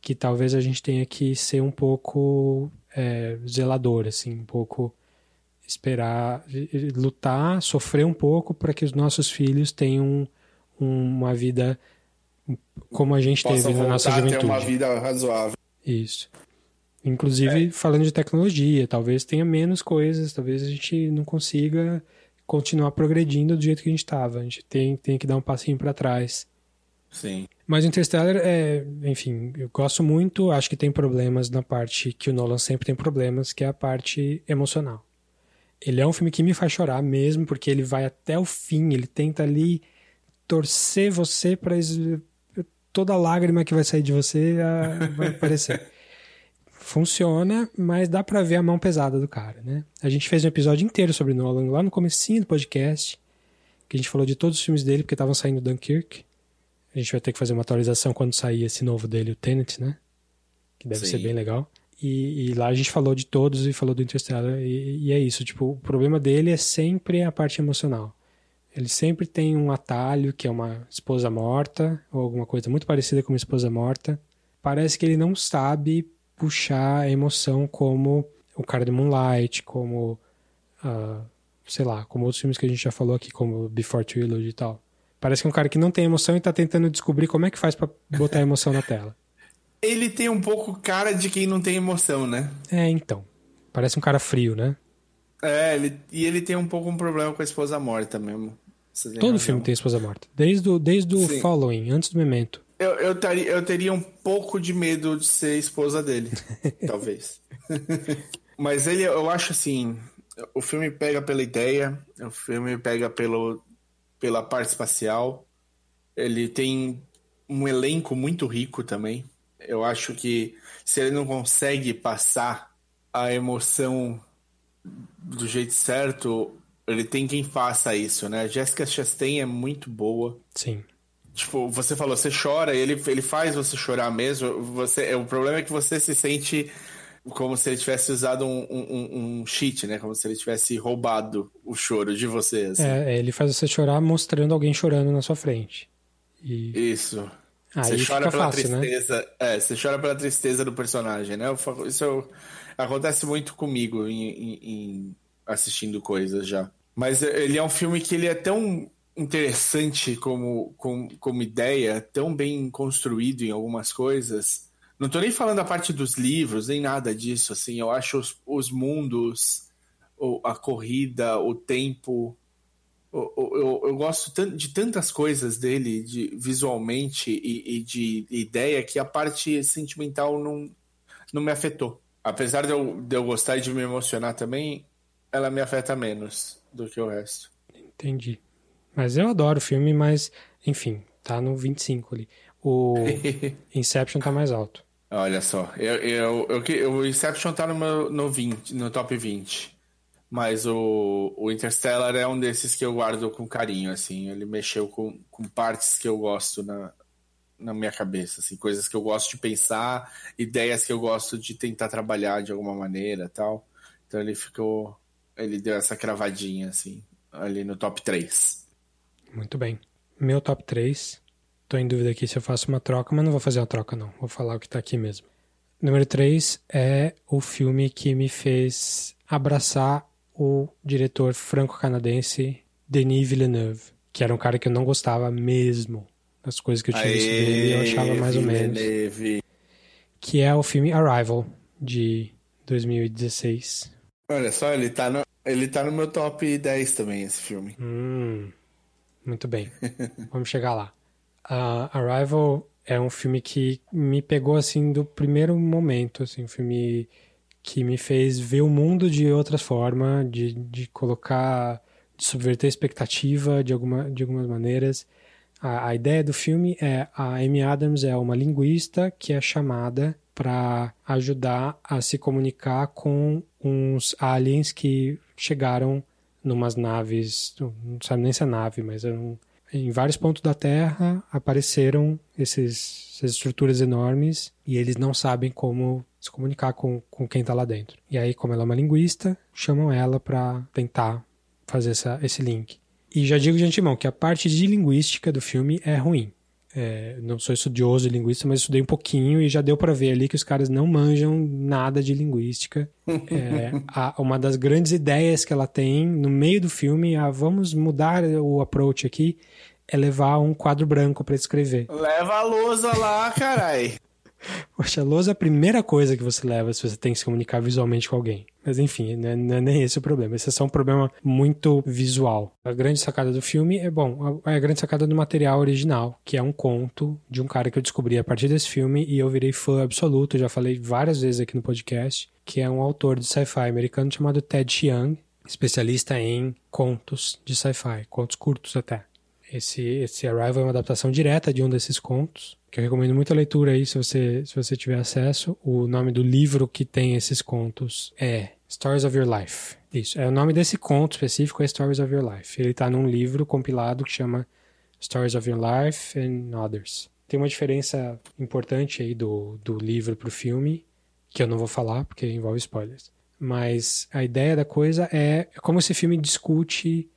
que talvez a gente tenha que ser um pouco é, zelador, assim, um pouco esperar, lutar, sofrer um pouco para que os nossos filhos tenham um- uma vida como a gente Possa teve na nossa a ter juventude. uma vida razoável. Isso. Inclusive, falando de tecnologia, talvez tenha menos coisas, talvez a gente não consiga continuar progredindo do jeito que a gente estava. A gente tem, tem que dar um passinho para trás. Sim. Mas o Interstellar é, enfim, eu gosto muito, acho que tem problemas na parte que o Nolan sempre tem problemas, que é a parte emocional. Ele é um filme que me faz chorar mesmo, porque ele vai até o fim, ele tenta ali torcer você para toda lágrima que vai sair de você vai aparecer. Funciona, mas dá pra ver a mão pesada do cara, né? A gente fez um episódio inteiro sobre Nolan lá no comecinho do podcast, que a gente falou de todos os filmes dele, porque estavam saindo Dunkirk. A gente vai ter que fazer uma atualização quando sair esse novo dele, o Tenet, né? Que deve Sim. ser bem legal. E, e lá a gente falou de todos e falou do Interstellar. E, e é isso, tipo, o problema dele é sempre a parte emocional. Ele sempre tem um atalho, que é uma esposa morta, ou alguma coisa muito parecida com uma esposa morta. Parece que ele não sabe puxar a emoção como o cara do Moonlight, como, ah, sei lá, como outros filmes que a gente já falou aqui, como Before Trilogy e tal. Parece que é um cara que não tem emoção e tá tentando descobrir como é que faz pra botar emoção na tela. Ele tem um pouco cara de quem não tem emoção, né? É, então. Parece um cara frio, né? É, ele, e ele tem um pouco um problema com a esposa morta mesmo. Todo razão. filme tem esposa morta. Desde o, desde o Sim. Following, antes do Memento. Eu, eu, taria, eu teria um pouco de medo de ser esposa dele, talvez. Mas ele, eu acho assim, o filme pega pela ideia, o filme pega pelo, pela parte espacial, ele tem um elenco muito rico também. Eu acho que se ele não consegue passar a emoção do jeito certo, ele tem quem faça isso, né? Jessica Chastain é muito boa. Sim. Tipo, você falou, você chora, ele, ele faz você chorar mesmo. Você, o problema é que você se sente como se ele tivesse usado um, um, um- cheat, né? Como se ele tivesse roubado o choro de você. assim. É, ele faz você chorar mostrando alguém chorando na sua frente. E Isso. aí você chora pela fácil, né? tristeza. É, você chora pela tristeza do personagem, né? Eu Isso eu- acontece muito comigo em, em- em assistindo coisas já. Mas ele é um filme que ele é tão interessante como, como, como ideia, tão bem construído em algumas coisas. Não tô nem falando a parte dos livros, nem nada disso, assim. Eu acho os, os mundos, a corrida, o tempo, eu, eu, eu gosto de tantas coisas dele, de, visualmente e, e de ideia, que a parte sentimental não, não me afetou. Apesar de eu, de eu gostar e de me emocionar também, ela me afeta menos do que o resto. Entendi. Mas eu adoro o filme, mas, enfim, tá no 25 ali. O Inception tá mais alto. Olha só, eu, eu, eu, que- o Inception tá no, meu, no, 20, no top 20. Mas o, o Interstellar é um desses que eu guardo com carinho, assim. Ele mexeu com, com partes que eu gosto na, na minha cabeça, assim. Coisas que eu gosto de pensar, ideias que eu gosto de tentar trabalhar de alguma maneira tal. Então ele ficou... Ele deu essa cravadinha, assim, ali no top 3. Muito bem. Meu top 3. Tô em dúvida aqui se eu faço uma troca, mas não vou fazer uma troca, não. Vou falar o que tá aqui mesmo. Número 3 é o filme que me fez abraçar o diretor franco-canadense Denis Villeneuve, que era um cara que eu não gostava mesmo das coisas que eu tinha visto dele, eu achava mais ou menos. Villeneuve. Que é o filme Arrival, de 2016. Olha só, ele tá, no, ele tá no meu top 10 também, esse filme. Hum, muito bem. Vamos chegar lá. Ah, Arrival é um filme que me pegou assim do primeiro momento, assim, um filme que me fez ver o mundo de outras formas, de, de colocar, de subverter a expectativa de, alguma, de algumas maneiras. A, a ideia do filme é a Amy Adams é uma linguista que é chamada para ajudar a se comunicar com uns aliens que chegaram numas naves, não sabe nem se é nave, mas eram em vários pontos da Terra apareceram esses, essas estruturas enormes e eles não sabem como se comunicar com, com quem está lá dentro. E aí, como ela é uma linguista, chamam ela para tentar fazer essa, esse link. E já digo de antemão que a parte de linguística do filme é ruim. É, não sou estudioso de linguística, mas estudei um pouquinho e já deu para ver ali que os caras não manjam nada de linguística. É, a, uma das grandes ideias que ela tem no meio do filme, vamos mudar o approach aqui, é levar um quadro branco para escrever. Leva a lousa lá, carai. Poxa, a lousa é a primeira coisa que você leva se você tem que se comunicar visualmente com alguém. Mas enfim, né, não é nem esse o problema. Esse é só um problema muito visual. A grande sacada do filme é, bom, é a grande sacada do material original, que é um conto de um cara que eu descobri a partir desse filme e eu virei fã absoluto, já falei várias vezes aqui no podcast, que é um autor de sci-fi americano chamado Ted Chiang, especialista em contos de sci-fi, contos curtos até. Esse, esse Arrival é uma adaptação direta de um desses contos, que eu recomendo muito a leitura aí, se você, se você tiver acesso. O nome do livro que tem esses contos é Stories of Your Life. Isso, é o nome desse conto específico é Stories of Your Life. Ele está num livro compilado que chama Stories of Your Life and Others. Tem uma diferença importante aí do, do livro para o filme, que eu não vou falar porque envolve spoilers. Mas a ideia da coisa é como esse filme discute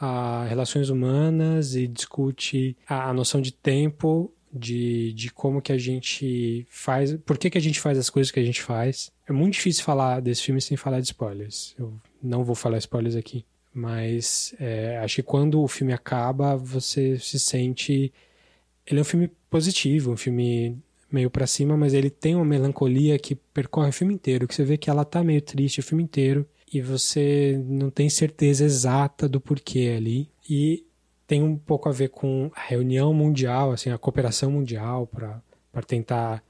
a relações humanas e discute a, a noção de tempo, de, de como que a gente faz, por que, que a gente faz as coisas que a gente faz. É muito difícil falar desse filme sem falar de spoilers. Eu não vou falar spoilers aqui, mas é, acho que quando o filme acaba, você se sente. Ele é um filme positivo, um filme meio para cima, mas ele tem uma melancolia que percorre o filme inteiro, que você vê que ela tá meio triste o filme inteiro e você não tem certeza exata do porquê ali. E tem um pouco a ver com a reunião mundial, assim, a cooperação mundial para tentar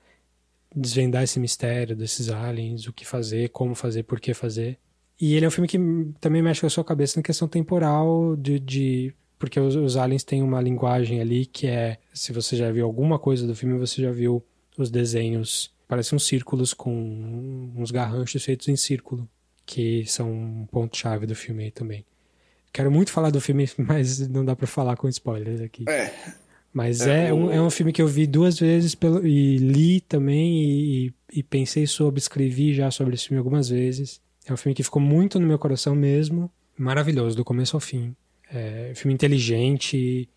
desvendar esse mistério desses aliens, o que fazer, como fazer, por que fazer. E ele é um filme que também mexe com a sua cabeça na questão temporal de, de porque os, os, aliens têm uma linguagem ali que é, se você já viu alguma coisa do filme, você já viu os desenhos, parecem uns círculos com uns garranchos feitos em círculo que são um ponto-chave do filme aí também. Quero muito falar do filme, mas não dá para falar com spoilers aqui. É. Mas é, é, um, é um filme que eu vi duas vezes pelo, e li também e, e, pensei sobre, escrevi já sobre esse filme algumas vezes. É um filme que ficou muito no meu coração mesmo. Maravilhoso, do começo ao fim. É um filme inteligente,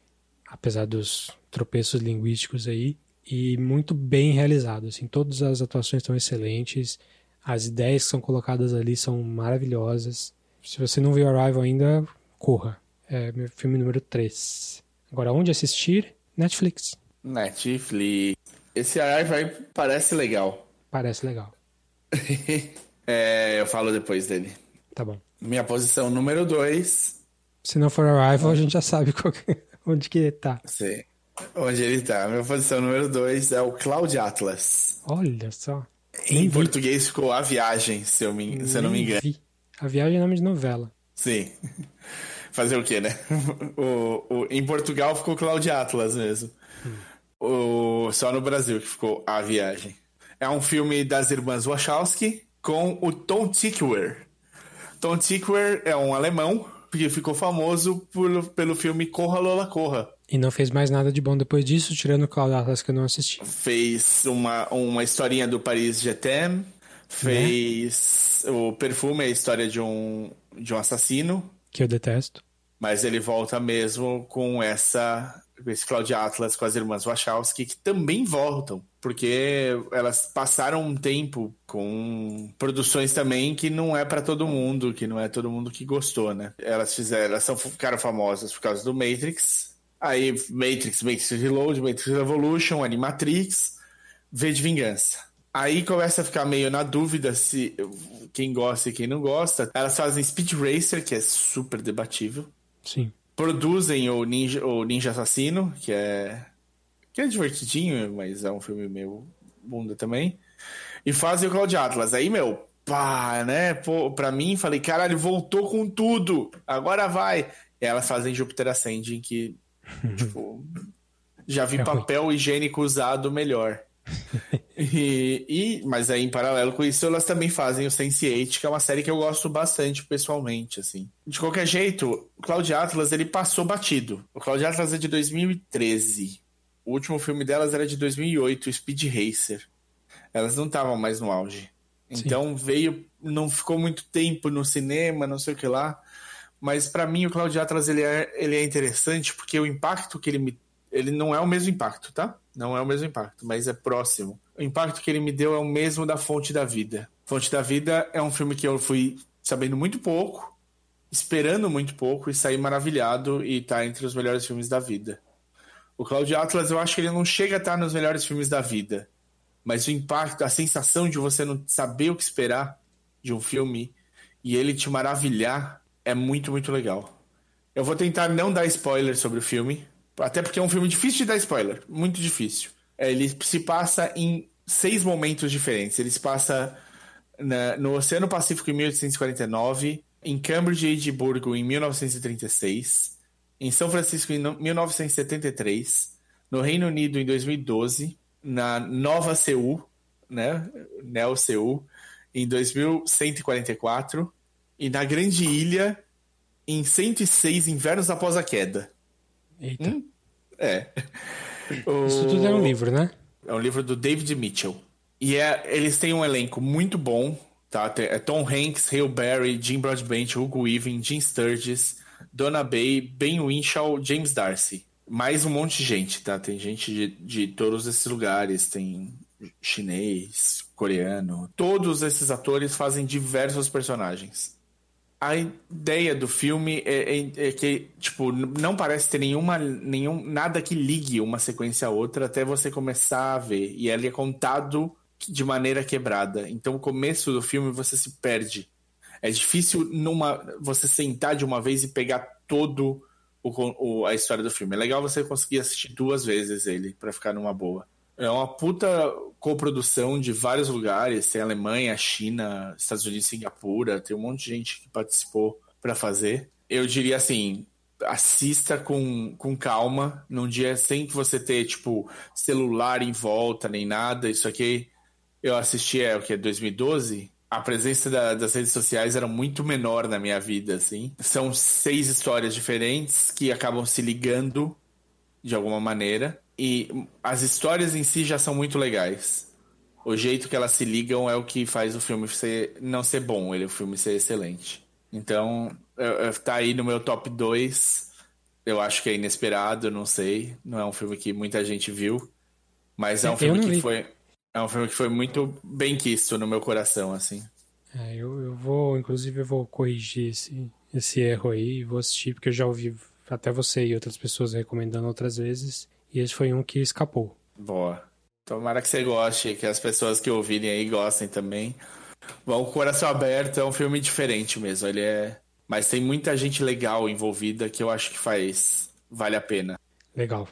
apesar dos tropeços linguísticos aí, e muito bem realizado. Assim, todas as atuações estão excelentes. As ideias que são colocadas ali são maravilhosas. Se você não viu Arrival ainda, corra. É meu filme número 3. Agora, onde assistir? Netflix. Netflix. Esse Arrival parece legal. Parece legal. é, eu falo depois dele. Tá bom. Minha posição número 2. Se não for Arrival, a gente já sabe que, onde que ele tá. Sim. Onde ele tá. Minha posição número 2 é o Cloud Atlas. Olha só. Em português ficou A Viagem, se eu, me, se eu não me engano. Vi. A Viagem é nome de novela. Sim. Fazer o quê, né? O, o, em Portugal ficou Cláudia Atlas mesmo. Hum. O, só no Brasil que ficou A Viagem. É um filme das irmãs Wachowski com o Tom Tykwer. Tom Tykwer é um alemão que ficou famoso por, pelo filme Corra Lola Corra. E não fez mais nada de bom depois disso, tirando o Cloud Atlas que eu não assisti. Fez uma, uma historinha do Paris Jetem. Fez é. o Perfume, a história de um, de um assassino. Que eu detesto. Mas ele volta mesmo com essa esse Cloud Atlas com as irmãs Wachowski, que também voltam, porque elas passaram um tempo com produções também que não é para todo mundo, que não é todo mundo que gostou, né? Elas fizeram, elas são, ficaram famosas por causa do Matrix, Aí Matrix, Matrix Reload, Matrix Revolution, Animatrix, V de Vingança. Aí começa a ficar meio na dúvida se quem gosta e quem não gosta. Elas fazem Speed Racer, que é super debatível. Sim. Produzem o Ninja, o Ninja Assassino, que é que é divertidinho, mas é um filme meio bunda também. E fazem o Cloud Atlas. Aí, meu, pá, né? Pô, pra mim, falei, caralho, voltou com tudo. Agora vai. E elas fazem Júpiter Ascending, que, tipo, já vi é papel ruim. higiênico usado melhor. e, e, mas aí, em paralelo com isso, elas também fazem o Sense8, que é uma série que eu gosto bastante pessoalmente, assim. De qualquer jeito, o Cloud Atlas, ele passou batido. O Cloud Atlas é de 2013. O último filme delas era de 2008, Speed Racer. Elas não estavam mais no auge. Então Sim. veio, não ficou muito tempo no cinema, não sei o que lá. Mas para mim o Cloud Atlas ele é, ele é interessante porque o impacto que ele me ele não é o mesmo impacto, tá? Não é o mesmo impacto, mas é próximo. O impacto que ele me deu é o mesmo da Fonte da Vida. Fonte da Vida é um filme que eu fui sabendo muito pouco, esperando muito pouco e saí maravilhado e tá entre os melhores filmes da vida. O Cloud Atlas eu acho que ele não chega a estar nos melhores filmes da vida, mas o impacto, a sensação de você não saber o que esperar de um filme e ele te maravilhar é muito, muito legal. Eu vou tentar não dar spoiler sobre o filme, até porque é um filme difícil de dar spoiler, muito difícil. É, ele se passa em seis momentos diferentes. Ele se passa na, no Oceano Pacífico em 1849, em Cambridge e Edimburgo em 1936, em São Francisco em 1973, no Reino Unido em 2012, na Nova Seul, né, Neo Seul, em 2144 e na Grande Ilha em 106 Invernos após a Queda. Eita. Hum? É. Isso o... tudo é um livro, né? É um livro do David Mitchell. E é, eles têm um elenco muito bom, tá? É Tom Hanks, Hale Berry, Jim Broadbent, Hugo Weaving, Jim Sturgis, Donna Bay, Ben Winshaw, James Darcy mais um monte de gente, tá? Tem gente de, de todos esses lugares, tem chinês, coreano. Todos esses atores fazem diversos personagens. A ideia do filme é, é, é, que, tipo, não parece ter nenhuma, nenhum, nada que ligue uma sequência a outra até você começar a ver. E ele é contado de maneira quebrada. Então, o começo do filme você se perde. É difícil numa, você sentar de uma vez e pegar todo o, o, a história do filme. É legal você conseguir assistir duas vezes ele para ficar numa boa. É uma puta coprodução de vários lugares. Tem Alemanha, China, Estados Unidos, Singapura. Tem um monte de gente que participou para fazer. Eu diria assim, assista com, com calma, num dia sem que você ter, tipo, celular em volta nem nada. Isso aqui eu assisti, é o que? 2012? a presença da, das redes sociais era muito menor na minha vida, assim. São seis histórias diferentes que acabam se ligando de alguma maneira. E as histórias em si já são muito legais. O jeito que elas se ligam é o que faz o filme ser, não ser bom, ele, o filme ser excelente. Então, tá aí no meu top 2. Eu acho que é inesperado, não sei. Não é um filme que muita gente viu. Mas é um filme que foi. É um filme que foi muito bem quisto no meu coração, assim. É, eu, eu vou, inclusive, eu vou corrigir esse, esse erro aí e vou assistir, porque eu já ouvi até você e outras pessoas recomendando outras vezes, e esse foi um que escapou. Boa. Tomara que você goste, que as pessoas que ouvirem aí gostem também. Bom, o Coração Aberto é um filme diferente mesmo, ele é... Mas tem muita gente legal envolvida que eu acho que faz... Vale a pena. Legal.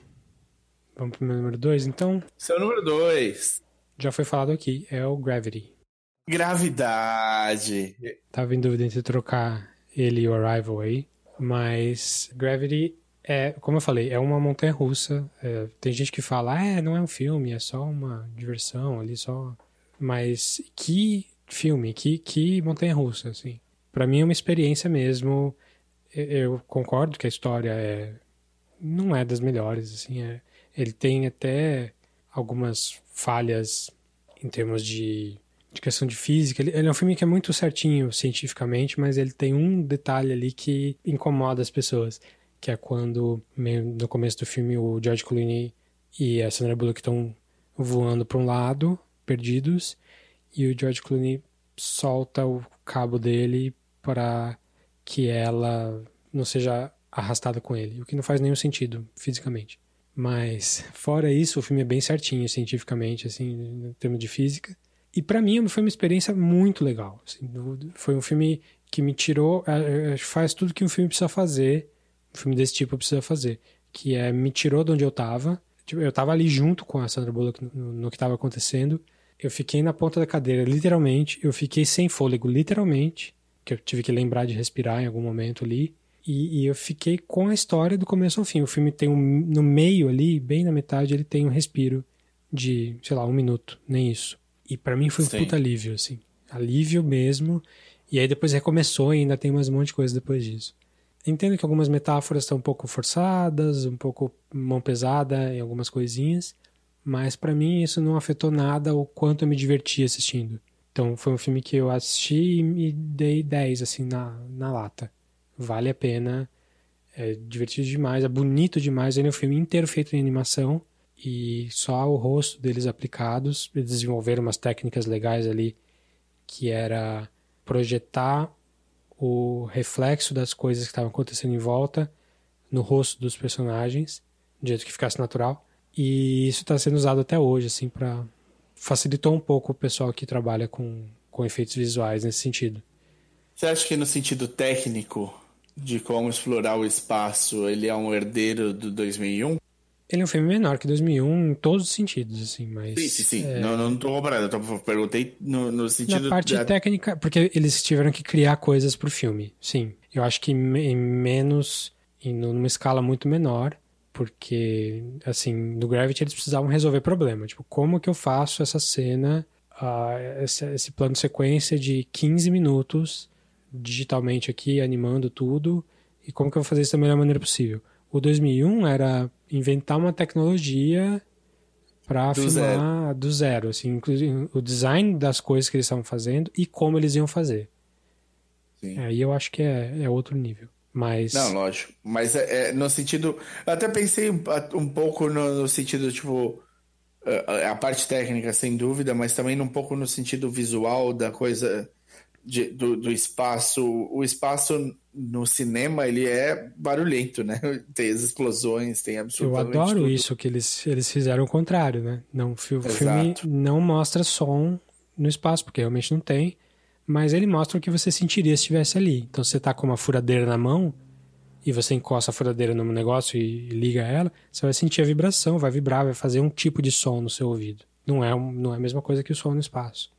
Vamos pro meu número 2, então? Seu número 2 já foi falado aqui, é o Gravity. Gravidade. Tava em dúvida entre trocar ele e o Arrival aí, mas Gravity é, como eu falei, é uma montanha russa. É, tem gente que fala, ah, é, não é um filme, é só uma diversão ali, só. Mas que filme, que, que montanha russa, assim. Para mim é uma experiência mesmo. Eu concordo que a história é não é das melhores, assim. É, ele tem até algumas falhas em termos de, de questão de física. Ele, ele, é um filme que é muito certinho cientificamente, mas ele tem um detalhe ali que incomoda as pessoas, que é quando, no começo do filme, o George Clooney e a Sandra Bullock estão voando para um lado, perdidos, e o George Clooney solta o cabo dele para que ela não seja arrastada com ele, o que não faz nenhum sentido fisicamente. Mas, fora isso, o filme é bem certinho cientificamente, assim, em termos de física. E para mim foi uma experiência muito legal. Assim, foi um filme que me tirou. É, é, faz tudo que um filme precisa fazer, um filme desse tipo precisa fazer. Que é me tirou de onde eu tava, Tipo, eu tava ali junto com a Sandra Bullock no, no que tava acontecendo. Eu fiquei na ponta da cadeira, literalmente. Eu fiquei sem fôlego, literalmente. Que eu tive que lembrar de respirar em algum momento ali. E, e, eu fiquei com a história do começo ao fim. O filme tem um. No meio ali, bem na metade, ele tem um respiro de, sei lá, um minuto, nem isso. E para mim foi um Sim. puta alívio, assim. Alívio mesmo. E aí depois recomeçou e ainda tem mais um monte de coisa depois disso. Entendo que algumas metáforas estão um pouco forçadas, um pouco mão pesada em algumas coisinhas, mas para mim isso não afetou nada o quanto eu me diverti assistindo. Então foi um filme que eu assisti e me dei 10 assim na, na lata. Vale a pena, é divertido demais, é bonito demais. Ele é um filme inteiro feito em animação e só o rosto deles aplicados. Eles desenvolveram umas técnicas legais ali que era projetar o reflexo das coisas que estavam acontecendo em volta no rosto dos personagens, de jeito que ficasse natural. E isso está sendo usado até hoje, assim, para facilitou um pouco o pessoal que trabalha com, com efeitos visuais nesse sentido. Você acha que no sentido técnico de como explorar o espaço, ele é um herdeiro do 2001? Ele é um filme menor que 2001 em todos os sentidos, assim, mas... Sim, sim, sim. É... Não, não tô eu perguntei no, no sentido... Na parte da... técnica, porque eles tiveram que criar coisas pro filme, sim. Eu acho que em menos, em numa escala muito menor, porque, assim, no Gravity eles precisavam resolver problema. Tipo, como que eu faço essa cena, uh, esse, esse plano de sequência de 15 minutos, digitalmente aqui, animando tudo, e como que eu vou fazer isso da melhor maneira possível? O 2001 era inventar uma tecnologia para zero. do zero, assim, inclusive o design das coisas que eles estavam fazendo e como eles iam fazer. Sim. Aí eu acho que é, é outro nível. Mas... Não, lógico. Mas é, é, no sentido. Eu até pensei um, pouco no, no, sentido, tipo. A parte técnica, sem dúvida, mas também um pouco no sentido visual da coisa de, do, do espaço. O espaço no cinema ele é barulhento, né? Tem as explosões, tem absolutamente. Eu adoro tudo. isso que eles, eles fizeram o contrário, né? Não, o filme não mostra som no espaço, porque realmente não tem, mas ele mostra o que você sentiria se estivesse ali. Então você tá com uma furadeira na mão e você encosta a furadeira no negócio e, e liga ela, você vai sentir a vibração, vai vibrar, vai fazer um tipo de som no seu ouvido. Não é, não é a mesma coisa que o som no espaço.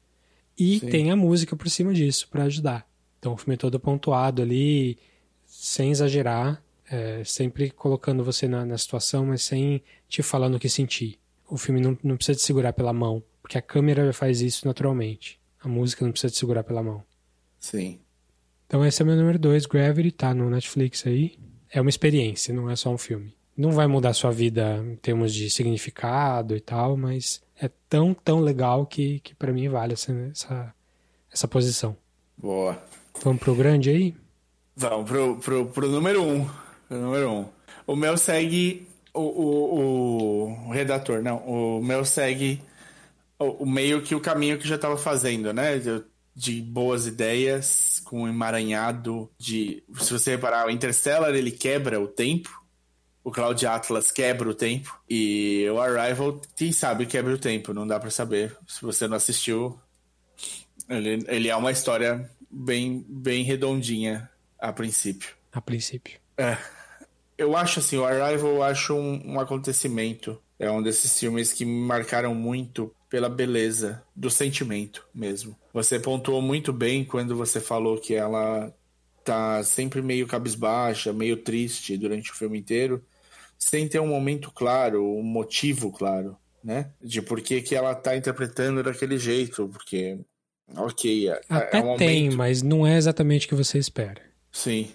E Sim. tem a música por cima disso para ajudar. Então o filme é todo pontuado ali, sem exagerar, é, sempre colocando você na, na, situação, mas sem te falando o que sentir. O filme não, não precisa te segurar pela mão, porque a câmera faz isso naturalmente. A música não precisa te segurar pela mão. Sim. Então esse é meu número 2, Gravity, tá no Netflix aí. É uma experiência, não é só um filme. Não vai mudar sua vida em termos de significado e tal, mas é tão, tão legal que, que para mim vale essa, essa, essa posição. Boa. Vamos pro grande aí? Vamos pro, pro, pro número um. Pro número um. O meu segue o, o, o redator, não. O meu segue o, o, meio que o caminho que já estava fazendo, né? De, de, boas ideias, com um emaranhado de. Se você reparar, o Interstellar ele quebra o tempo. O Cloud Atlas quebra o tempo. E o Arrival, quem sabe, quebra o tempo. Não dá para saber. Se você não assistiu, ele, ele é uma história bem, bem redondinha a princípio. A princípio. É. Eu acho assim, o Arrival eu acho um, um acontecimento. É um desses filmes que me marcaram muito pela beleza do sentimento mesmo. Você pontuou muito bem quando você falou que ela tá sempre meio cabisbaixa, meio triste durante o filme inteiro, sem ter um momento claro, um motivo claro, né? De por que, que ela tá interpretando daquele jeito, porque Ok. É, Até é um tem, momento... mas não é exatamente o que você espera. Sim.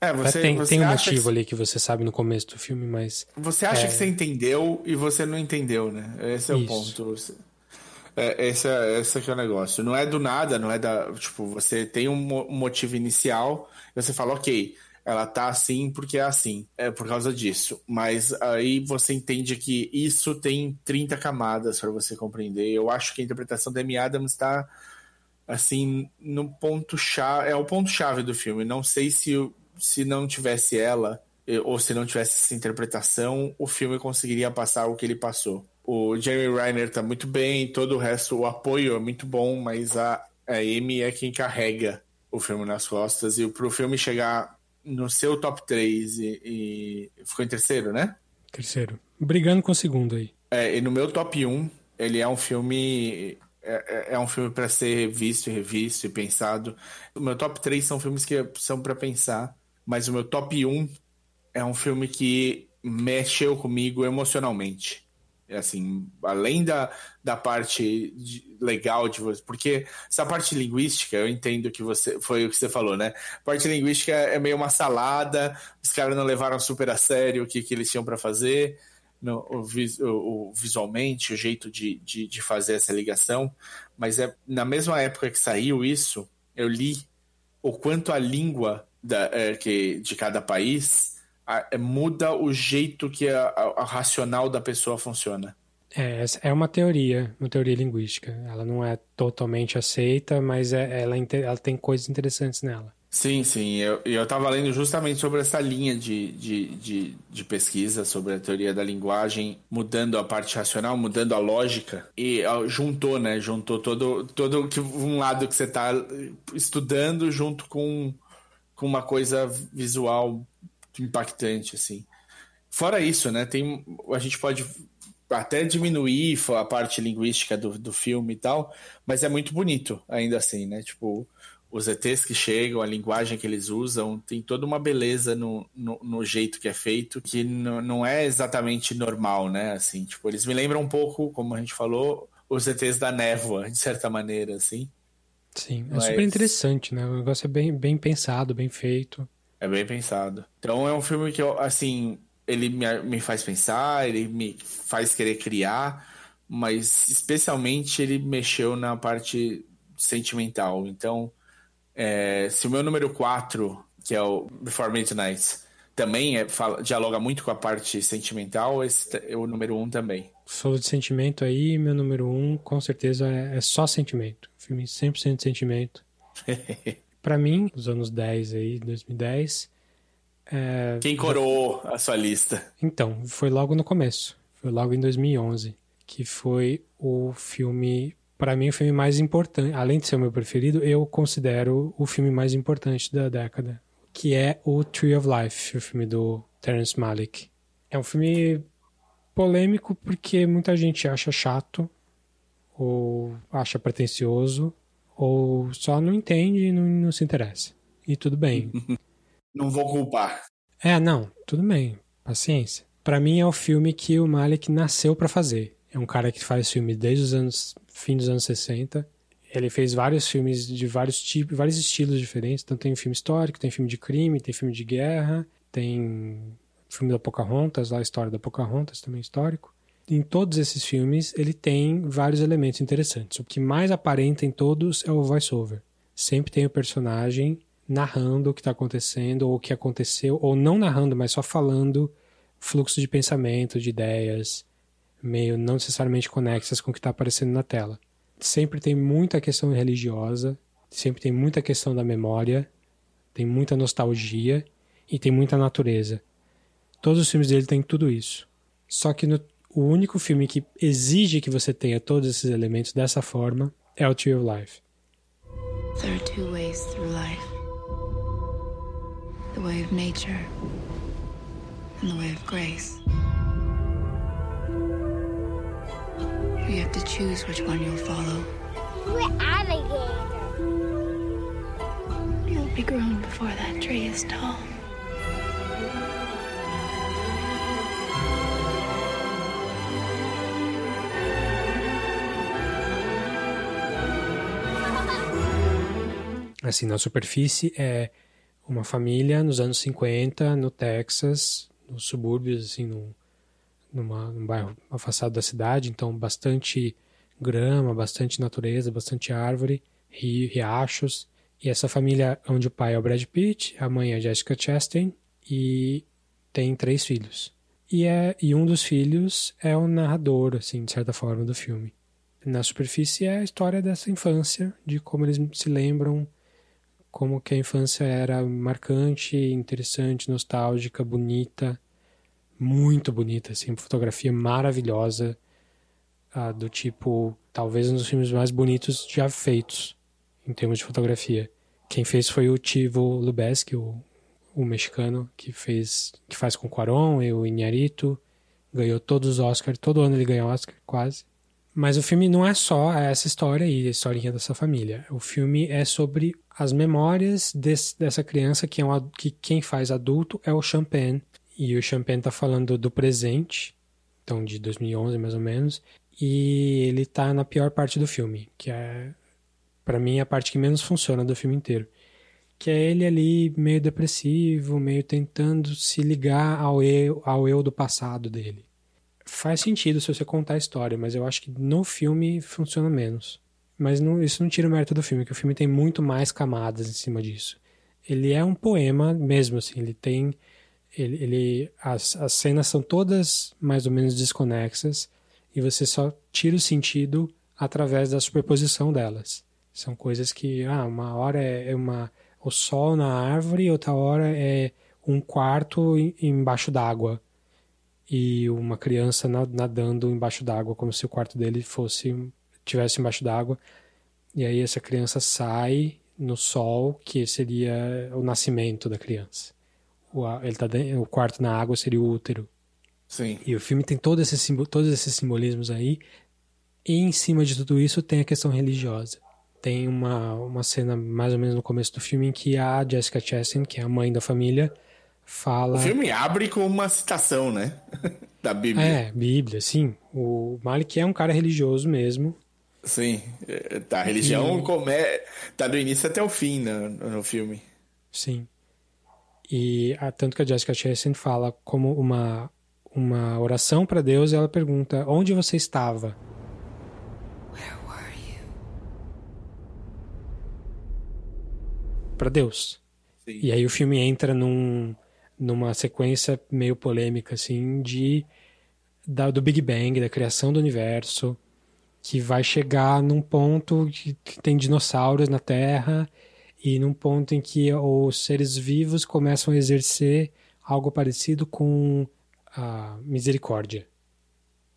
É, você, tem, você tem um motivo que... ali que você sabe no começo do filme, mas. Você acha é... que você entendeu e você não entendeu, né? Esse é Isso. o ponto. É, esse, é, esse é, é o negócio. Não é do nada, não é da. Tipo, você tem um motivo inicial, e você fala, ok, ela tá assim porque é assim, é por causa disso. Mas aí você entende que isso tem 30 camadas para você compreender. Eu acho que a interpretação da Amy Adams está assim no ponto chave, é o ponto chave do filme. Não sei se se não tivesse ela ou se não tivesse essa interpretação, o filme conseguiria passar o que ele passou. O Jeremy Reiner tá muito bem, todo o resto, o apoio é muito bom, mas a, a Amy é quem carrega o filme nas costas e pro filme chegar no seu top 3 e, e ficou em terceiro, né? Terceiro. brigando com o segundo aí. É, e no meu top 1, ele é um filme. É, é, é um filme para ser visto e revisto e pensado. O meu top 3 são filmes que são para pensar, mas o meu top 1 é um filme que mexeu comigo emocionalmente. É assim, além da, da parte de, legal de você, porque essa parte linguística, eu entendo que você foi o que você falou, né? A parte linguística é meio uma salada, os caras não levaram super a sério o que, que eles tinham para fazer, no, o, o, o, visualmente, o jeito de, de, de, fazer essa ligação, mas é na mesma época que saiu isso, eu li o quanto a língua da, é, que, de cada país a, é, muda o jeito que a, a, a, racional da pessoa funciona. É, é uma teoria, uma teoria linguística. Ela não é totalmente aceita, mas é, ela, ela tem coisas interessantes nela. Sim, sim. Eu, eu estava lendo justamente sobre essa linha de, de, de, de, pesquisa, sobre a teoria da linguagem, mudando a parte racional, mudando a lógica. E juntou, né? Juntou todo, todo um lado que você está estudando junto com, com uma coisa visual impactante, assim. Fora isso, né, tem, a gente pode até diminuir a parte linguística do, do filme e tal, mas é muito bonito ainda assim, né? Tipo, os ETs que chegam, a linguagem que eles usam, tem toda uma beleza no, no, no jeito que é feito, que não é exatamente normal, né? Assim, tipo, eles me lembram um pouco, como a gente falou, os ETs da névoa, de certa maneira, assim. Sim, é Mas... super interessante, né? O negócio é bem, bem pensado, bem feito. É bem pensado. Então é um filme que, eu, assim, ele me, me faz pensar, ele me faz querer criar, mas especialmente ele mexeu na parte sentimental. Então, é, se o meu número 4, que é o Before Midnight, também é, fala, dialoga muito com a parte sentimental, esse é o número 1 também. Falou de sentimento aí, meu número 1 com certeza é, é só sentimento. Filme 100% de sentimento. para mim, nos anos 10 aí, 2010. É, Quem coroou a sua lista? Então, foi logo no começo. Foi logo em 2011. Que foi o filme. Para mim, o filme mais importante. Além de ser o meu preferido, eu considero o filme mais importante da década. Que é o Tree of Life, o filme do Terence Malick. É um filme polêmico porque muita gente acha chato ou acha pretencioso ou só não entende e não, não se interessa. E tudo bem. não vou culpar. É, não, tudo bem. Paciência. Para mim é o filme que o Malik nasceu para fazer. É um cara que faz filme desde os anos fim dos anos 60. Ele fez vários filmes de vários tipos, vários estilos diferentes. Então tem filme histórico, tem filme de crime, tem filme de guerra, tem filme da Pocahontas, lá a história da Pocahontas também histórico em todos esses filmes ele tem vários elementos interessantes. O que mais aparenta em todos é o voice-over. Sempre tem o personagem narrando o que está acontecendo, ou o que aconteceu, ou não narrando, mas só falando fluxo de pensamento, de ideias, meio não necessariamente conexas com o que está aparecendo na tela. Sempre tem muita questão religiosa, sempre tem muita questão da memória, tem muita nostalgia e tem muita natureza. Todos os filmes dele têm tudo isso. Só que no o único filme que exige que você tenha todos esses elementos dessa forma é o Tree of Life. There are two ways through life. The way of nature and the way of grace. You have to choose which one you'll follow. We're alligator. You'll be grown before that tree is tall. Assim, na superfície é uma família nos anos 50 no Texas, nos subúrbios, assim, no, numa, num bairro afastado da cidade, então bastante grama, bastante natureza, bastante árvore, rio, riachos. E essa família onde o pai é o Brad Pitt, a mãe é a Jessica Chastain e tem três filhos. E, é, e um dos filhos é o narrador, assim, de certa forma, do filme. Na superfície é a história dessa infância, de como eles se lembram como que a infância era marcante, interessante, nostálgica, bonita, muito bonita, assim, fotografia maravilhosa, uh, do tipo, talvez um dos filmes mais bonitos já feitos em termos de fotografia. Quem fez foi o Tivo Lubeski, o, o mexicano que fez, que faz com Quaron e o Inharito Ganhou todos os Oscars, todo ano ele ganha Oscar, quase. Mas o filme não é só essa história aí, a historinha dessa família. O filme é sobre as memórias desse, dessa criança que, é um, que quem faz adulto é o Champagne. E o Champagne tá falando do presente, então de 2011 mais ou menos, e ele tá na pior parte do filme, que é para mim a parte que menos funciona do filme inteiro, que é ele ali meio depressivo, meio tentando se ligar ao eu, ao eu do passado dele. Faz sentido se você contar a história, mas eu acho que no filme funciona menos. Mas não, isso não tira o mérito do filme, que o filme tem muito mais camadas em cima disso. Ele é um poema mesmo, assim, ele tem. Ele, ele as, as cenas são todas mais ou menos desconexas e você só tira o sentido através da superposição delas. São coisas que, ah, uma hora é, é uma, o sol na árvore, outra hora é um quarto embaixo d'água e uma criança nadando embaixo d'água, como se o quarto dele fosse tivesse embaixo d'água. E aí essa criança sai no sol, que seria o nascimento da criança. O, ele tá dentro, o quarto na água seria o útero. Sim. E o filme tem todo esse, todos esses simbolismos aí. E em cima de tudo isso tem a questão religiosa. Tem uma, uma cena mais ou menos no começo do filme em que a Jessica Chastain, que é a mãe da família, fala. O filme abre com uma citação, né? da Bíblia. É, Bíblia, sim. O Malik é um cara religioso mesmo. Sim, é, tá, a religião e... come... tá do início até o fim no, no filme. Sim. E a, tanto que a Jessica Chastain fala como uma, uma oração para Deus, ela pergunta: Onde você estava? Para Deus. Sim. E aí o filme entra num, numa sequência meio polêmica, assim, de da, do Big Bang, da criação do universo que vai chegar num ponto que, que tem dinossauros na Terra e num ponto em que os seres vivos começam a exercer algo parecido com a misericórdia.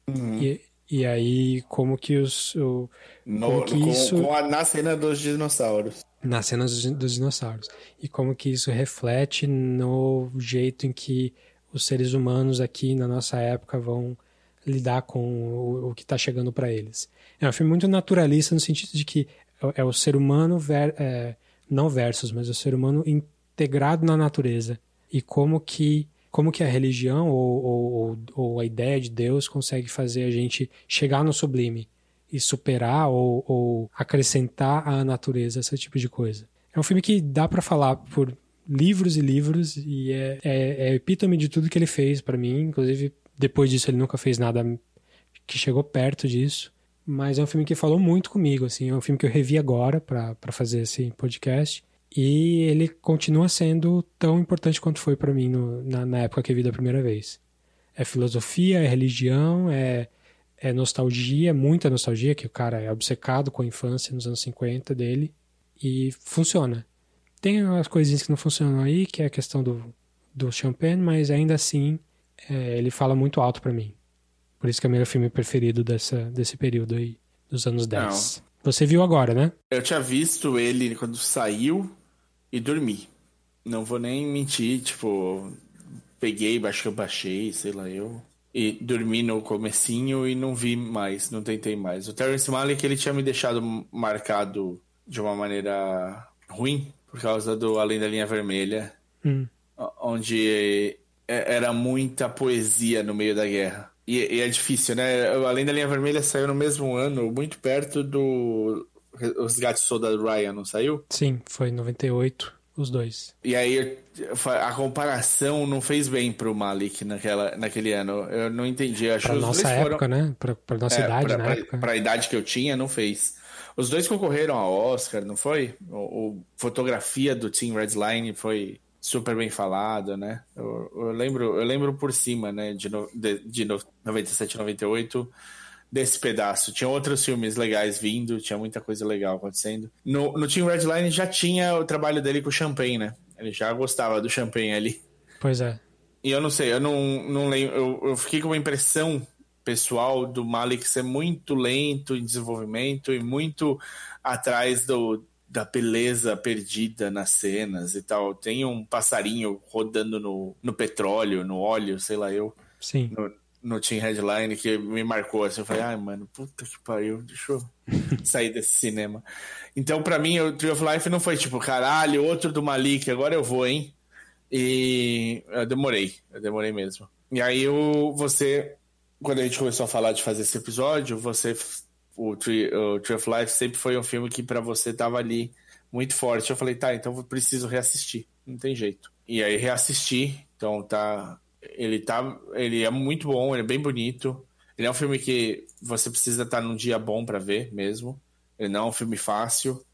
Uhum. E, e aí, como que os. O, no, que com, isso, com a, na cena dos dinossauros. Na cena dos, dos dinossauros. E como que isso reflete no jeito em que os seres humanos aqui na nossa época vão lidar com o, o que está chegando para eles. É um filme muito naturalista no sentido de que é, é o ser humano, ver, é, não versus, mas o ser humano integrado na natureza. E como que, como que a religião ou, ou, ou a ideia de Deus consegue fazer a gente chegar no sublime e superar ou, ou acrescentar à natureza esse tipo de coisa. É um filme que dá para falar por livros e livros e é, é, é epítome de tudo que ele fez para mim. Inclusive, depois disso, ele nunca fez nada que chegou perto disso. Mas é um filme que falou muito comigo, assim. É um filme que eu revi agora para fazer esse podcast. E ele continua sendo tão importante quanto foi para mim no, na, na, época que eu vi da primeira vez. É filosofia, é religião, é, é nostalgia, muita nostalgia, que o cara é obcecado com a infância nos anos 50 dele. E funciona. Tem umas coisinhas que não funcionam aí, que é a questão do, do Champagne, mas ainda assim é, ele fala muito alto para mim. Por isso que é o meu filme preferido dessa, desse período aí, dos anos 10. Não. Você viu agora, né? Eu tinha visto ele quando saiu e dormi. Não vou nem mentir, tipo, peguei, baixei, baixei, sei lá, eu. E dormi no comecinho e não vi mais, não tentei mais. O Terrence Malick, ele tinha me deixado marcado de uma maneira ruim, por causa do Além da Linha Vermelha, hum. onde é, era muita poesia no meio da guerra. E, e, é difícil, né? Além da Linha Vermelha saiu no mesmo ano, muito perto do Os Gatos Soldado Ryan, não saiu? Sim, foi em 98, os dois. E aí a comparação não fez bem pro Malik naquela, naquele ano. Eu não entendi. Acho pra nossa época, foram... né? Pra, pra nossa é, idade, pra, pra, época. Pra idade que eu tinha, não fez. Os dois concorreram a Oscar, não foi? O, o fotografia do Team Redline foi super bem falado, né? Eu, eu, lembro, eu lembro por cima, né, de, no, de, de 97, 98, desse pedaço. Tinha outros filmes legais vindo, tinha muita coisa legal acontecendo. No, no Team Redline já tinha o trabalho dele com o Champagne, né? Ele já gostava do Champagne ali. Pois é. E eu não sei, eu não, não lembro, eu, eu fiquei com uma impressão pessoal do Malik ser muito lento em desenvolvimento e muito atrás do, da beleza perdida nas cenas e tal. Tem um passarinho rodando no, no petróleo, no óleo, sei lá eu. Sim. No, no Team Headline que me marcou. Assim, eu falei, ai, mano, puta que pariu, deixa eu sair desse cinema. Então, pra mim, o Tree of Life não foi tipo, caralho, outro do Malik, agora eu vou, hein? E eu demorei, eu demorei mesmo. E aí eu, você, quando a gente começou a falar de fazer esse episódio, você, o Tree, o Tree of Life sempre foi um filme que para você tava ali muito forte. Eu falei, tá, então eu preciso reassistir, não tem jeito. E aí reassisti, então tá, ele tá, ele é muito bom, ele é bem bonito. Ele é um filme que você precisa estar num dia bom para ver mesmo. Ele não é um filme fácil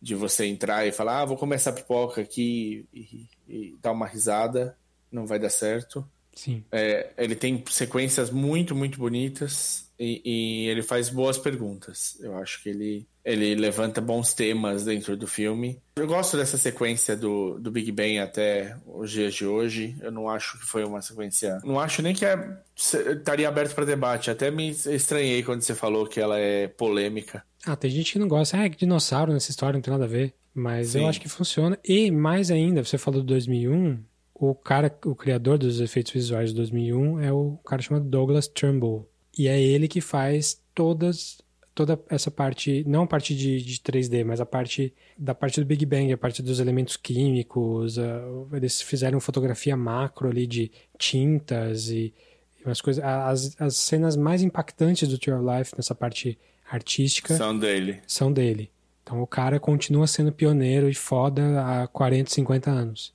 de você entrar e falar, ah, vou comer essa pipoca aqui e, e dar uma risada, não vai dar certo. Sim. É, ele tem sequências muito, muito bonitas e, e, ele faz boas perguntas. Eu acho que ele, ele levanta bons temas dentro do filme. Eu gosto dessa sequência do, do Big Bang até os dias de hoje. Eu não acho que foi uma sequência. Não acho nem que é, estaria aberto para debate. Até me estranhei quando você falou que ela é polêmica. Ah, tem gente que não gosta. Ah, é que dinossauro nessa história não tem nada a ver. Mas Sim. eu acho que funciona. E mais ainda, você falou do 2001 o cara, o criador dos efeitos visuais de 2001 é o cara chamado Douglas Trumbull. E é ele que faz todas toda essa parte, não a parte de, de 3D, mas a parte da parte do Big Bang, a parte dos elementos químicos, uh, eles fizeram fotografia macro ali de tintas e, e umas coisas, as, as cenas mais impactantes do Tree of Life nessa parte artística são dele. São dele. Então o cara continua sendo pioneiro e foda há 40, 50 anos.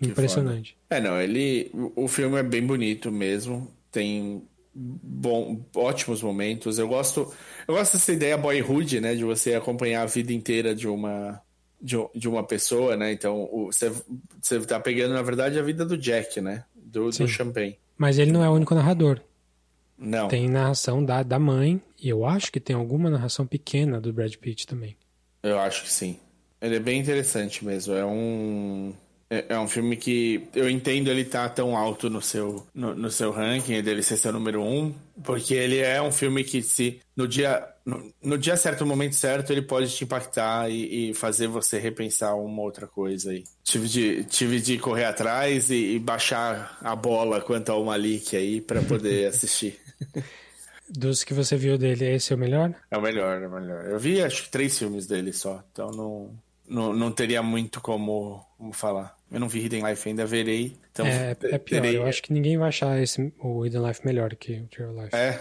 Impressionante. É, não, ele. O filme é bem bonito mesmo. Tem bom, ótimos momentos. Eu gosto. Eu gosto dessa ideia boyhood, né? De você acompanhar a vida inteira de uma. De, de uma pessoa, né? Então, você, você tá pegando, na verdade, a vida do Jack, né? Do, do Champagne. Mas ele não é o único narrador. Não. Tem narração da, da mãe, e eu acho que tem alguma narração pequena do Brad Pitt também. Eu acho que sim. Ele é bem interessante mesmo. É um. É, é um filme que eu entendo ele estar tá tão alto no seu, no, no, seu ranking, dele ser seu número um, porque ele é um filme que se no dia, no, no dia certo, no momento certo, ele pode te impactar e, e, fazer você repensar uma outra coisa aí. Tive de, tive de correr atrás e, e baixar a bola quanto ao Malik aí para poder assistir. Dos que você viu dele, esse é o melhor? É o melhor, é o melhor. Eu vi acho que três filmes dele só, então não, não, não teria muito como, como falar. Eu não vi Hidden Life ainda, verei. Então é, é pior. Terei... Eu acho que ninguém vai achar esse, o Hidden Life melhor que o True Life. É.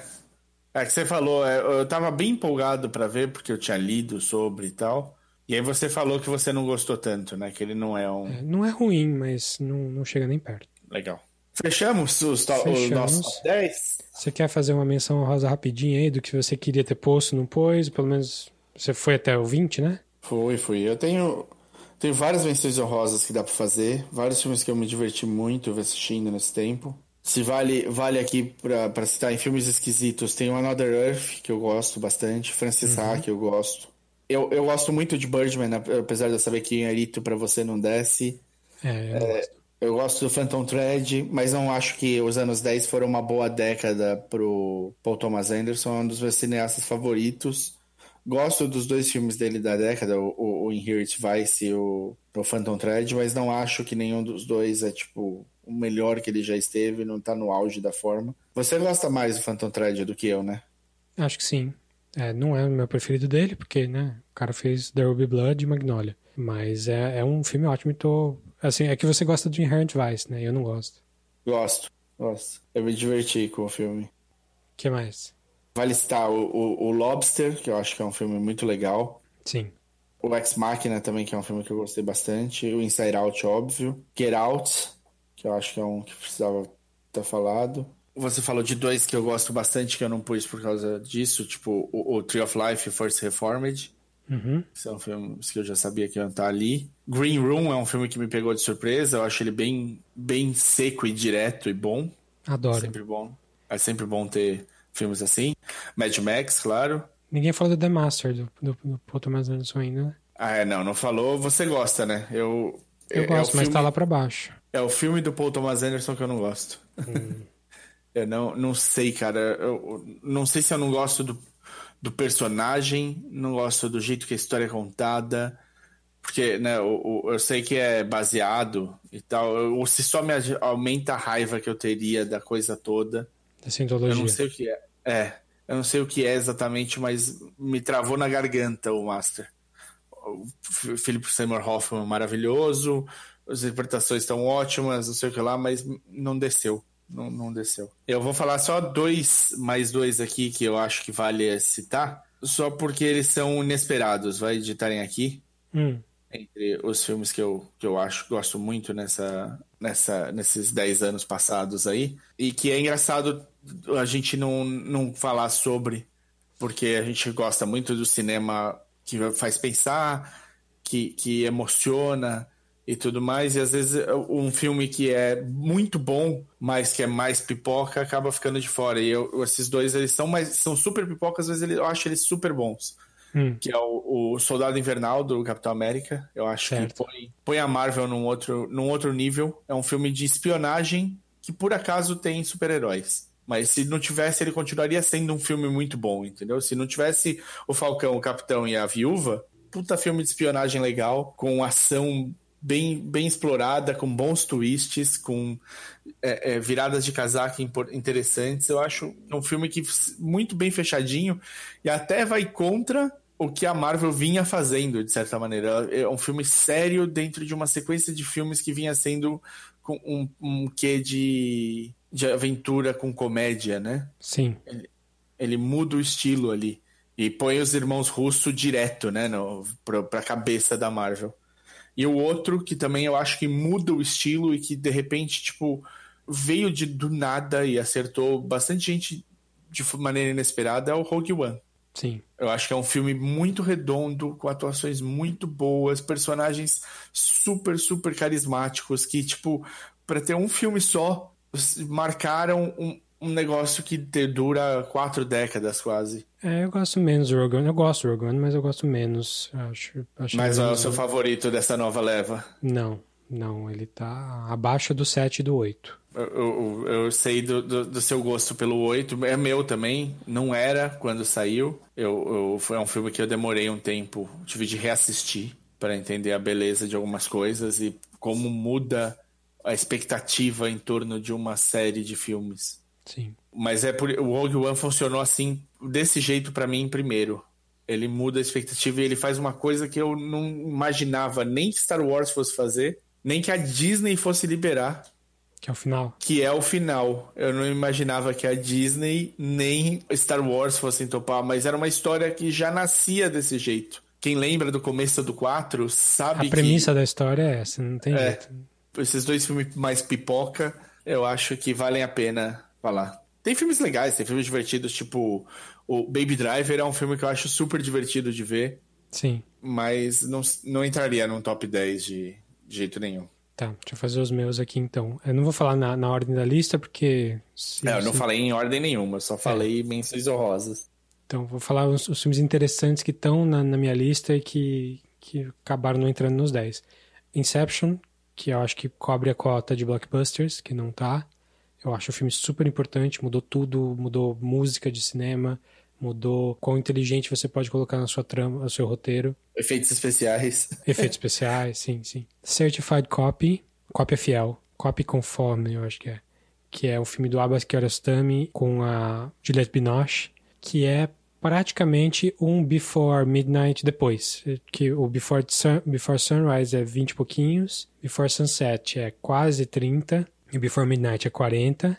É que você falou, é, eu tava bem empolgado para ver, porque eu tinha lido sobre e tal. E aí você falou que você não gostou tanto, né? Que ele não é um. É, não é ruim, mas não, não chega nem perto. Legal. Fechamos os, Fechamos. os nossos top 10? Você quer fazer uma menção rosa rapidinha aí do que você queria ter posto, não pôs? Pelo menos você foi até o 20, né? Fui, fui. Eu tenho. Tem várias menções honrosas que dá para fazer, vários filmes que eu me diverti muito assistindo nesse tempo. Se vale, vale aqui para citar em filmes esquisitos, tem o Another Earth, que eu gosto bastante, Francis uhum. Ha, que eu gosto. Eu, eu gosto muito de Birdman, apesar de eu saber que Arito para você não desce. É, eu, é, gosto. eu gosto do Phantom Thread, mas não acho que os anos 10 foram uma boa década pro Paul Thomas Anderson, é um dos meus cineastas favoritos. Gosto dos dois filmes dele da década, o, o Inherit Vice e o, o Phantom Thread, mas não acho que nenhum dos dois é, tipo, o melhor que ele já esteve, não tá no auge da forma. Você gosta mais do Phantom Thread do que eu, né? Acho que sim. É, não é o meu preferido dele, porque, né, o cara fez There Will Be Blood e Magnolia. Mas é, é um filme ótimo e tô... Assim, é que você gosta do Inherent Vice, né? Eu não gosto. Gosto, gosto. Eu me diverti com o filme. O que mais? Vale citar o, o, o, Lobster, que eu acho que é um filme muito legal. Sim. O Ex Machina também, que é um filme que eu gostei bastante. O Inside Out, óbvio. Get Out, que eu acho que é um que precisava ter falado. Você falou de dois que eu gosto bastante, que eu não pus por causa disso, tipo o, o Tree of Life e First Reformed. Uhum. São filmes que eu já sabia que iam estar ali. Green Room é um filme que me pegou de surpresa. Eu acho ele bem, bem seco e direto e bom. Adoro. É sempre bom. É sempre bom ter filmes assim. Mad Max, claro. Ninguém falou do The Master, do, do, do Paul Thomas Anderson ainda, né? Ah, é, não, não falou. Você gosta, né? Eu. Eu é, gosto, é mas filme, tá lá pra baixo. É o filme do Paul Thomas Anderson que eu não gosto. Hum. eu não, não sei, cara. Eu, não sei se eu não gosto do, do personagem, não gosto do jeito que a história é contada. Porque, né, eu, eu sei que é baseado e tal. Ou se só me aumenta a raiva que eu teria da coisa toda. Dessa Eu não sei o que é. É, eu não sei o que é exatamente, mas me travou na garganta o Master. O Philip Seymour Hoffman maravilhoso, as interpretações estão ótimas, não sei o que lá, mas não desceu. Não, não desceu. Eu vou falar só dois, mais dois aqui que eu acho que vale citar, só porque eles são inesperados, vai editarem aqui. Hum. Entre os filmes que eu, que eu acho gosto muito nessa, nessa, nesses 10 anos passados aí. E que é engraçado a gente não, não falar sobre, porque a gente gosta muito do cinema que faz pensar, que, que emociona e tudo mais, e às vezes um filme que é muito bom, mas que é mais pipoca, acaba ficando de fora. E eu, esses dois, eles são mais são super pipocas, vezes eu acho eles super bons. Hum. Que é o, o, Soldado Invernal do Capitão América. Eu acho certo. que põe, põe a Marvel num outro, num outro nível. É um filme de espionagem que por acaso tem super-heróis. Mas se não tivesse, ele continuaria sendo um filme muito bom, entendeu? Se não tivesse o Falcão, o Capitão e a Viúva, puta filme de espionagem legal, com ação bem, bem explorada, com bons twists, com é, é, viradas de casaca interessantes. Eu acho um filme que muito bem fechadinho e até vai contra o que a Marvel vinha fazendo, de certa maneira. É um filme sério dentro de uma sequência de filmes que vinha sendo com um, um quê de, de aventura com comédia, né? Sim. Ele, ele muda o estilo ali. E põe os irmãos russos direto, né, no, pra, pra cabeça da Marvel. E o outro que também eu acho que muda o estilo e que de repente, tipo, veio de do nada e acertou bastante gente de maneira inesperada é o Rogue One. Sim. Eu acho que é um filme muito redondo, com atuações muito boas, personagens super, super carismáticos que, tipo, para ter um filme só, marcaram um, um negócio que dura quatro décadas quase. É, eu gosto menos do Rogue One. Eu gosto do Rogue One, mas eu gosto menos. Acho, acho mas é o seu favorito dessa nova leva? Não, não. Ele tá abaixo do 7 e do 8. Eu, eu, eu sei do, do, do, seu gosto pelo 8. É meu também. Não era quando saiu. Eu, eu, foi um filme que eu demorei um tempo. Tive de reassistir para entender a beleza de algumas coisas e como muda a expectativa em torno de uma série de filmes. Sim. Mas é por, o Rogue One funcionou assim, desse jeito para mim primeiro. Ele muda a expectativa e ele faz uma coisa que eu não imaginava nem que Star Wars fosse fazer, nem que a Disney fosse liberar. Que é o final. Que é o final. Eu não imaginava que a Disney nem Star Wars fossem topar, mas era uma história que já nascia desse jeito. Quem lembra do começo do 4 sabe A premissa que... da história é essa, não tem é, jeito. Esses dois filmes mais pipoca, eu acho que valem a pena falar. Tem filmes legais, tem filmes divertidos, tipo o Baby Driver é um filme que eu acho super divertido de ver. Sim. Mas não, não entraria num top 10 de, de jeito nenhum. Tá, deixa eu fazer os meus aqui então. Eu não vou falar na, na ordem da lista porque. Se, é, eu não se... falei em ordem nenhuma, só falei é. menções honrosas. Então, vou falar os, os filmes interessantes que estão na, na, minha lista e que, que acabaram não entrando nos 10. Inception, que eu acho que cobre a cota de blockbusters, que não tá. Eu acho o filme super importante, mudou tudo, mudou música de cinema, mudou quão inteligente você pode colocar na sua trama, no seu roteiro. Efeitos especiais. Efeitos especiais, sim, sim. Certified Copy, cópia fiel, copy conforme, eu acho que é. Que é o filme do Abbas Kiarostami com a Juliette Binoche, que é praticamente um Before Midnight depois. Que o Before, Sun, Before Sunrise é 20 e pouquinhos, Before Sunset é quase 30 e Before Midnight é 40.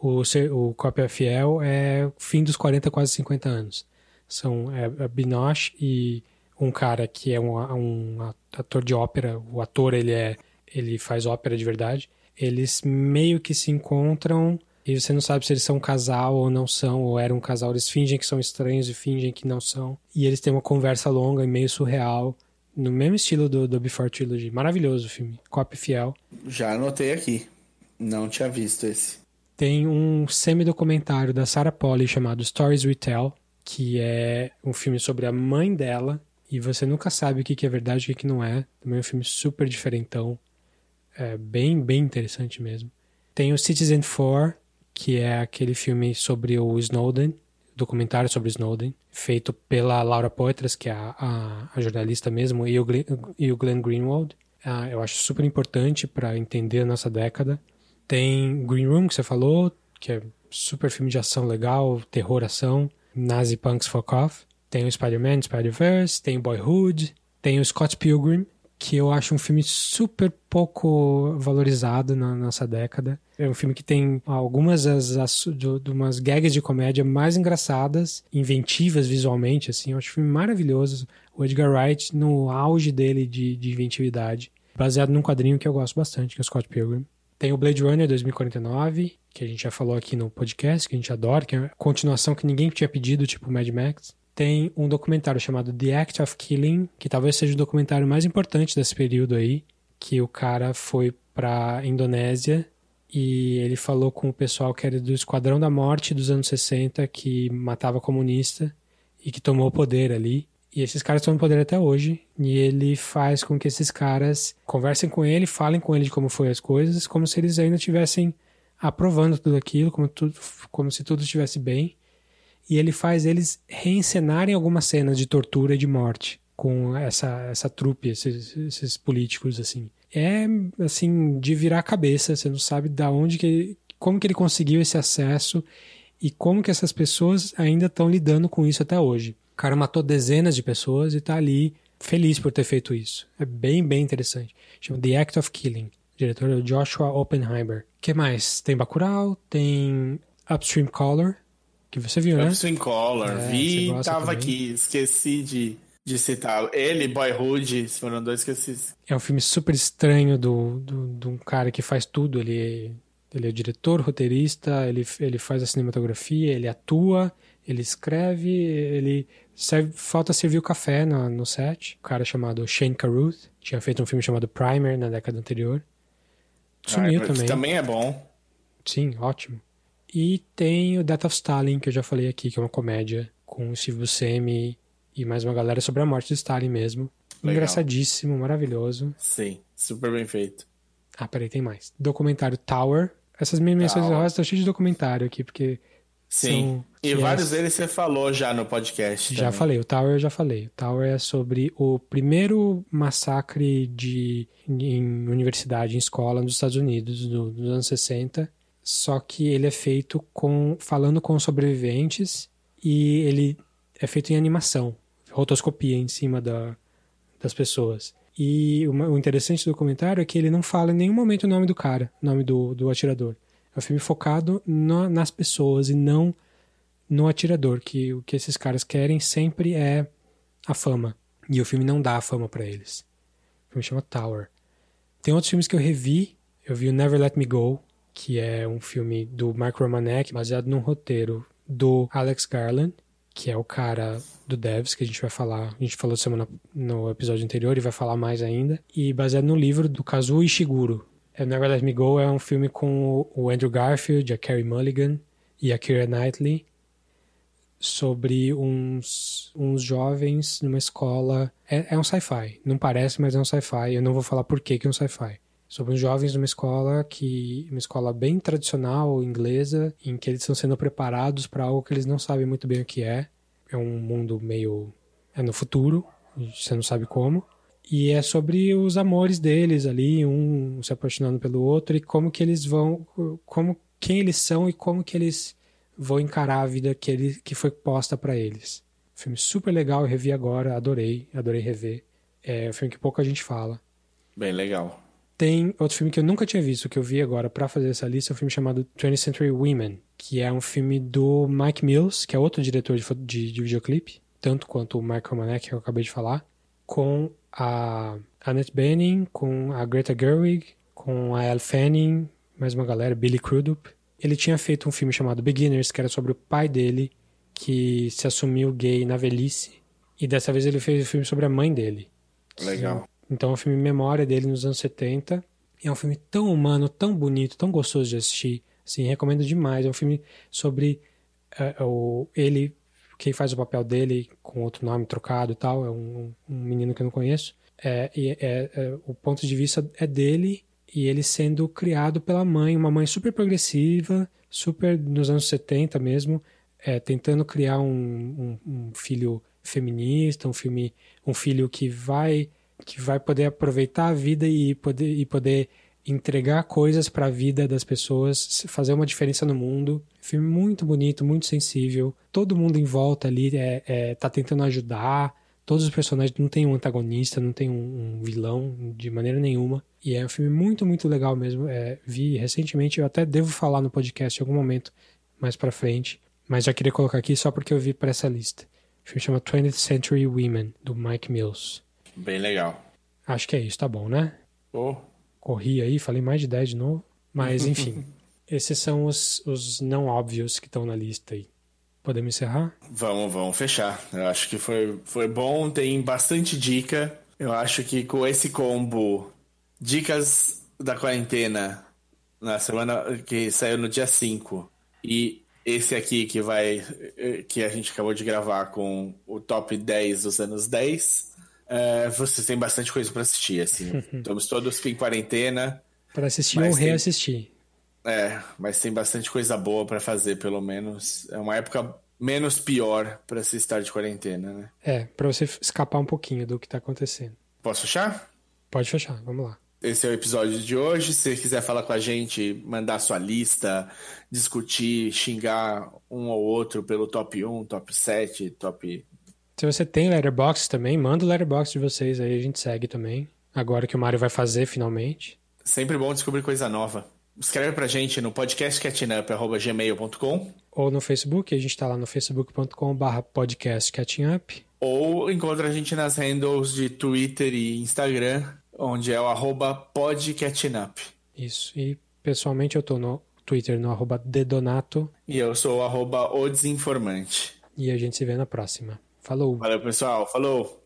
O, o Cópia Fiel é fim dos 40, quase 50 anos. São é, é Binoche e um cara que é um, um ator de ópera. O ator, ele é ele faz ópera de verdade. Eles meio que se encontram e você não sabe se eles são um casal ou não são, ou eram um casal. Eles fingem que são estranhos e fingem que não são. E eles têm uma conversa longa e meio surreal, no mesmo estilo do, do Before Trilogy. Maravilhoso o filme. Copy fiel. Já anotei aqui. Não tinha visto esse. Tem um semi-documentário da Sarah Polley chamado Stories We Tell, que é um filme sobre a mãe dela, e você nunca sabe o que é verdade e o que não é. Também é um filme super diferentão. É bem, bem interessante mesmo. Tem o Citizen 4, que é aquele filme sobre o Snowden, documentário sobre Snowden, feito pela Laura Poitras, que é a, a, a jornalista mesmo, e o, Glenn, e o Glenn Greenwald. Ah, eu acho super importante para entender a nossa década. Tem Green Room, que você falou, que é super filme de ação legal, terror, ação. Nazi Punks Fuck Off. Tem o Spider-Man, Spider-Verse, tem o Boyhood, tem o Scott Pilgrim, que eu acho um filme super pouco valorizado na nossa década. É um filme que tem algumas das, das, de umas gags de comédia mais engraçadas, inventivas visualmente, assim. Eu acho um filme maravilhoso. O Edgar Wright no auge dele de, de inventividade. Baseado num quadrinho que eu gosto bastante, que é o Scott Pilgrim. Tem o Blade Runner 2049, que a gente já falou aqui no podcast, que a gente adora, que é a continuação que ninguém tinha pedido, tipo Mad Max tem um documentário chamado The Act of Killing, que talvez seja o documentário mais importante desse período aí, que o cara foi pra Indonésia e ele falou com o pessoal que era do Esquadrão da Morte dos anos 60, que matava comunista e que tomou o poder ali. E esses caras estão no poder até hoje. E ele faz com que esses caras conversem com ele, falem com ele de como foi as coisas, como se eles ainda estivessem aprovando tudo aquilo, como, tudo, como se tudo estivesse bem e ele faz eles reencenarem algumas cenas de tortura e de morte com essa, essa trupe, esses, esses políticos, assim. É, assim, de virar a cabeça, você não sabe da onde que como que ele conseguiu esse acesso e como que essas pessoas ainda estão lidando com isso até hoje. O cara matou dezenas de pessoas e está ali feliz por ter feito isso. É bem, bem interessante. Chama The Act of Killing. Diretor é Joshua Oppenheimer. O que mais? Tem Bacurau, tem Upstream Caller, que você viu, né? Upstream Collar, é, vi, tava também. aqui, esqueci de, de citá-lo. Ele, Boyhood, foram dois que eu esqueci. É um filme super estranho do, do, de um cara que faz tudo. Ele, ele é diretor, roteirista, ele, ele faz a cinematografia, ele atua, ele escreve, ele serve, falta servir o café no, no set. Um cara chamado Shane Carruth tinha feito um filme chamado Primer na década anterior. Sumiu também. Também é bom. Sim, ótimo. E tem o Death of Stalin, que eu já falei aqui, que é uma comédia com o Steve Buscemi e mais uma galera sobre a morte de Stalin mesmo. Legal. Engraçadíssimo, maravilhoso. Sim, super bem feito. Ah, peraí, tem mais. Documentário Tower. Essas minhas menções honrosas estão cheias de documentário aqui, porque. Sim. E vários deles você falou já no podcast. Já também. falei, o Tower eu já falei. O Tower é sobre o primeiro massacre de, em universidade, em escola nos Estados Unidos, do, dos anos 60 só que ele é feito com falando com sobreviventes e ele é feito em animação, rotoscopia em cima da, das pessoas. E uma, o interessante do documentário é que ele não fala em nenhum momento o nome do cara, o nome do, do atirador. É um filme focado no, nas pessoas e não no atirador, que o que esses caras querem sempre é a fama. E o filme não dá a fama para eles. O filme chama Tower. Tem outros filmes que eu revi. Eu vi o Never Let Me Go, que é um filme do Mark Romanek, baseado num roteiro do Alex Garland, que é o cara do Devs, que a gente vai falar, a gente falou semana no episódio anterior e vai falar mais ainda, e baseado no livro do Kazuo Ishiguro. É, Never Let Me Go é um filme com o Andrew Garfield, a Carey Mulligan e a Keira Knightley sobre uns, uns jovens numa escola. É, é um sci-fi. Não parece, mas é um sci-fi. Eu não vou falar por que, que é um sci-fi sobre os jovens numa escola que uma escola bem tradicional inglesa em que eles estão sendo preparados para algo que eles não sabem muito bem o que é é um mundo meio é no futuro você não sabe como e é sobre os amores deles ali um se apaixonando pelo outro e como que eles vão como quem eles são e como que eles vão encarar a vida que ele que foi posta para eles. Filme super legal eu revi agora adorei adorei rever. É um filme que pouca gente fala. Bem legal. Tem outro filme que eu nunca tinha visto, que eu vi agora para fazer essa lista, é um filme chamado 20th Century Women, que é um filme do Mike Mills, que é outro diretor de, de, de videoclipe, tanto quanto o Mark Romanek, que eu acabei de falar, com a Annette Bening, com a Greta Gerwig, com a Elle Fanning, mais uma galera, Billy Crudup. Ele tinha feito um filme chamado Beginners, que era sobre o pai dele, que se assumiu gay na velhice. E dessa vez ele fez um filme sobre a mãe dele. Legal. Então é um filme memória dele nos anos 70. E é um filme tão humano, tão bonito, tão gostoso de assistir. Assim, recomendo demais. É um filme sobre uh, o, ele, quem faz o papel dele com outro nome trocado e tal. É um, um menino que eu não conheço. É, e é, é, o ponto de vista é dele e ele sendo criado pela mãe, uma mãe super progressiva, super nos anos 70 mesmo, é, tentando criar um, um, um, filho feminista, um filme, um filho que vai que vai poder aproveitar a vida e poder, e poder entregar coisas para a vida das pessoas, fazer uma diferença no mundo. Filme muito bonito, muito sensível. Todo mundo em volta ali é, é tá tentando ajudar. Todos os personagens não tem um antagonista, não tem um, um vilão de maneira nenhuma. E é um filme muito, muito legal mesmo. É, vi recentemente, eu até devo falar no podcast em algum momento mais para frente, mas já queria colocar aqui só porque eu vi para essa lista. O filme chama 20th Century Women, do Mike Mills. Bem legal. Acho que é isso, tá bom, né? Oh. Corri aí, falei mais de 10 de novo. Mas, enfim. esses são os, os não óbvios que estão na lista aí. Podemos encerrar? Vamos, vamos fechar. Eu acho que foi, foi bom, tem bastante dica. Eu acho que com esse combo, dicas da quarentena, na semana que saiu no dia 5, e esse aqui que vai. que a gente acabou de gravar com o top 10 dos anos 10. É, vocês têm bastante coisa para assistir, assim. Estamos todos em quarentena. Para assistir ou reassistir. É, mas tem bastante coisa boa para fazer, pelo menos. É uma época menos pior para se estar de quarentena, né? É, para você escapar um pouquinho do que tá acontecendo. Posso fechar? Pode fechar, vamos lá. Esse é o episódio de hoje. Se você quiser falar com a gente, mandar sua lista, discutir, xingar um ou outro pelo top 1, top 7, top. Se você tem letterbox também, manda o letterbox de vocês aí, a gente segue também. Agora que o Mário vai fazer finalmente. Sempre bom descobrir coisa nova. Escreve pra gente no podcastcatchingup.gmail.com Ou no Facebook, a gente tá lá no facebook.com.br podcastcatchingup. Ou encontra a gente nas handles de Twitter e Instagram, onde é o arroba podcatchingup. Isso, e pessoalmente eu tô no Twitter no arroba dedonato. E eu sou o arroba o desinformante. E a gente se vê na próxima. Falou! Valeu, pessoal. Falou!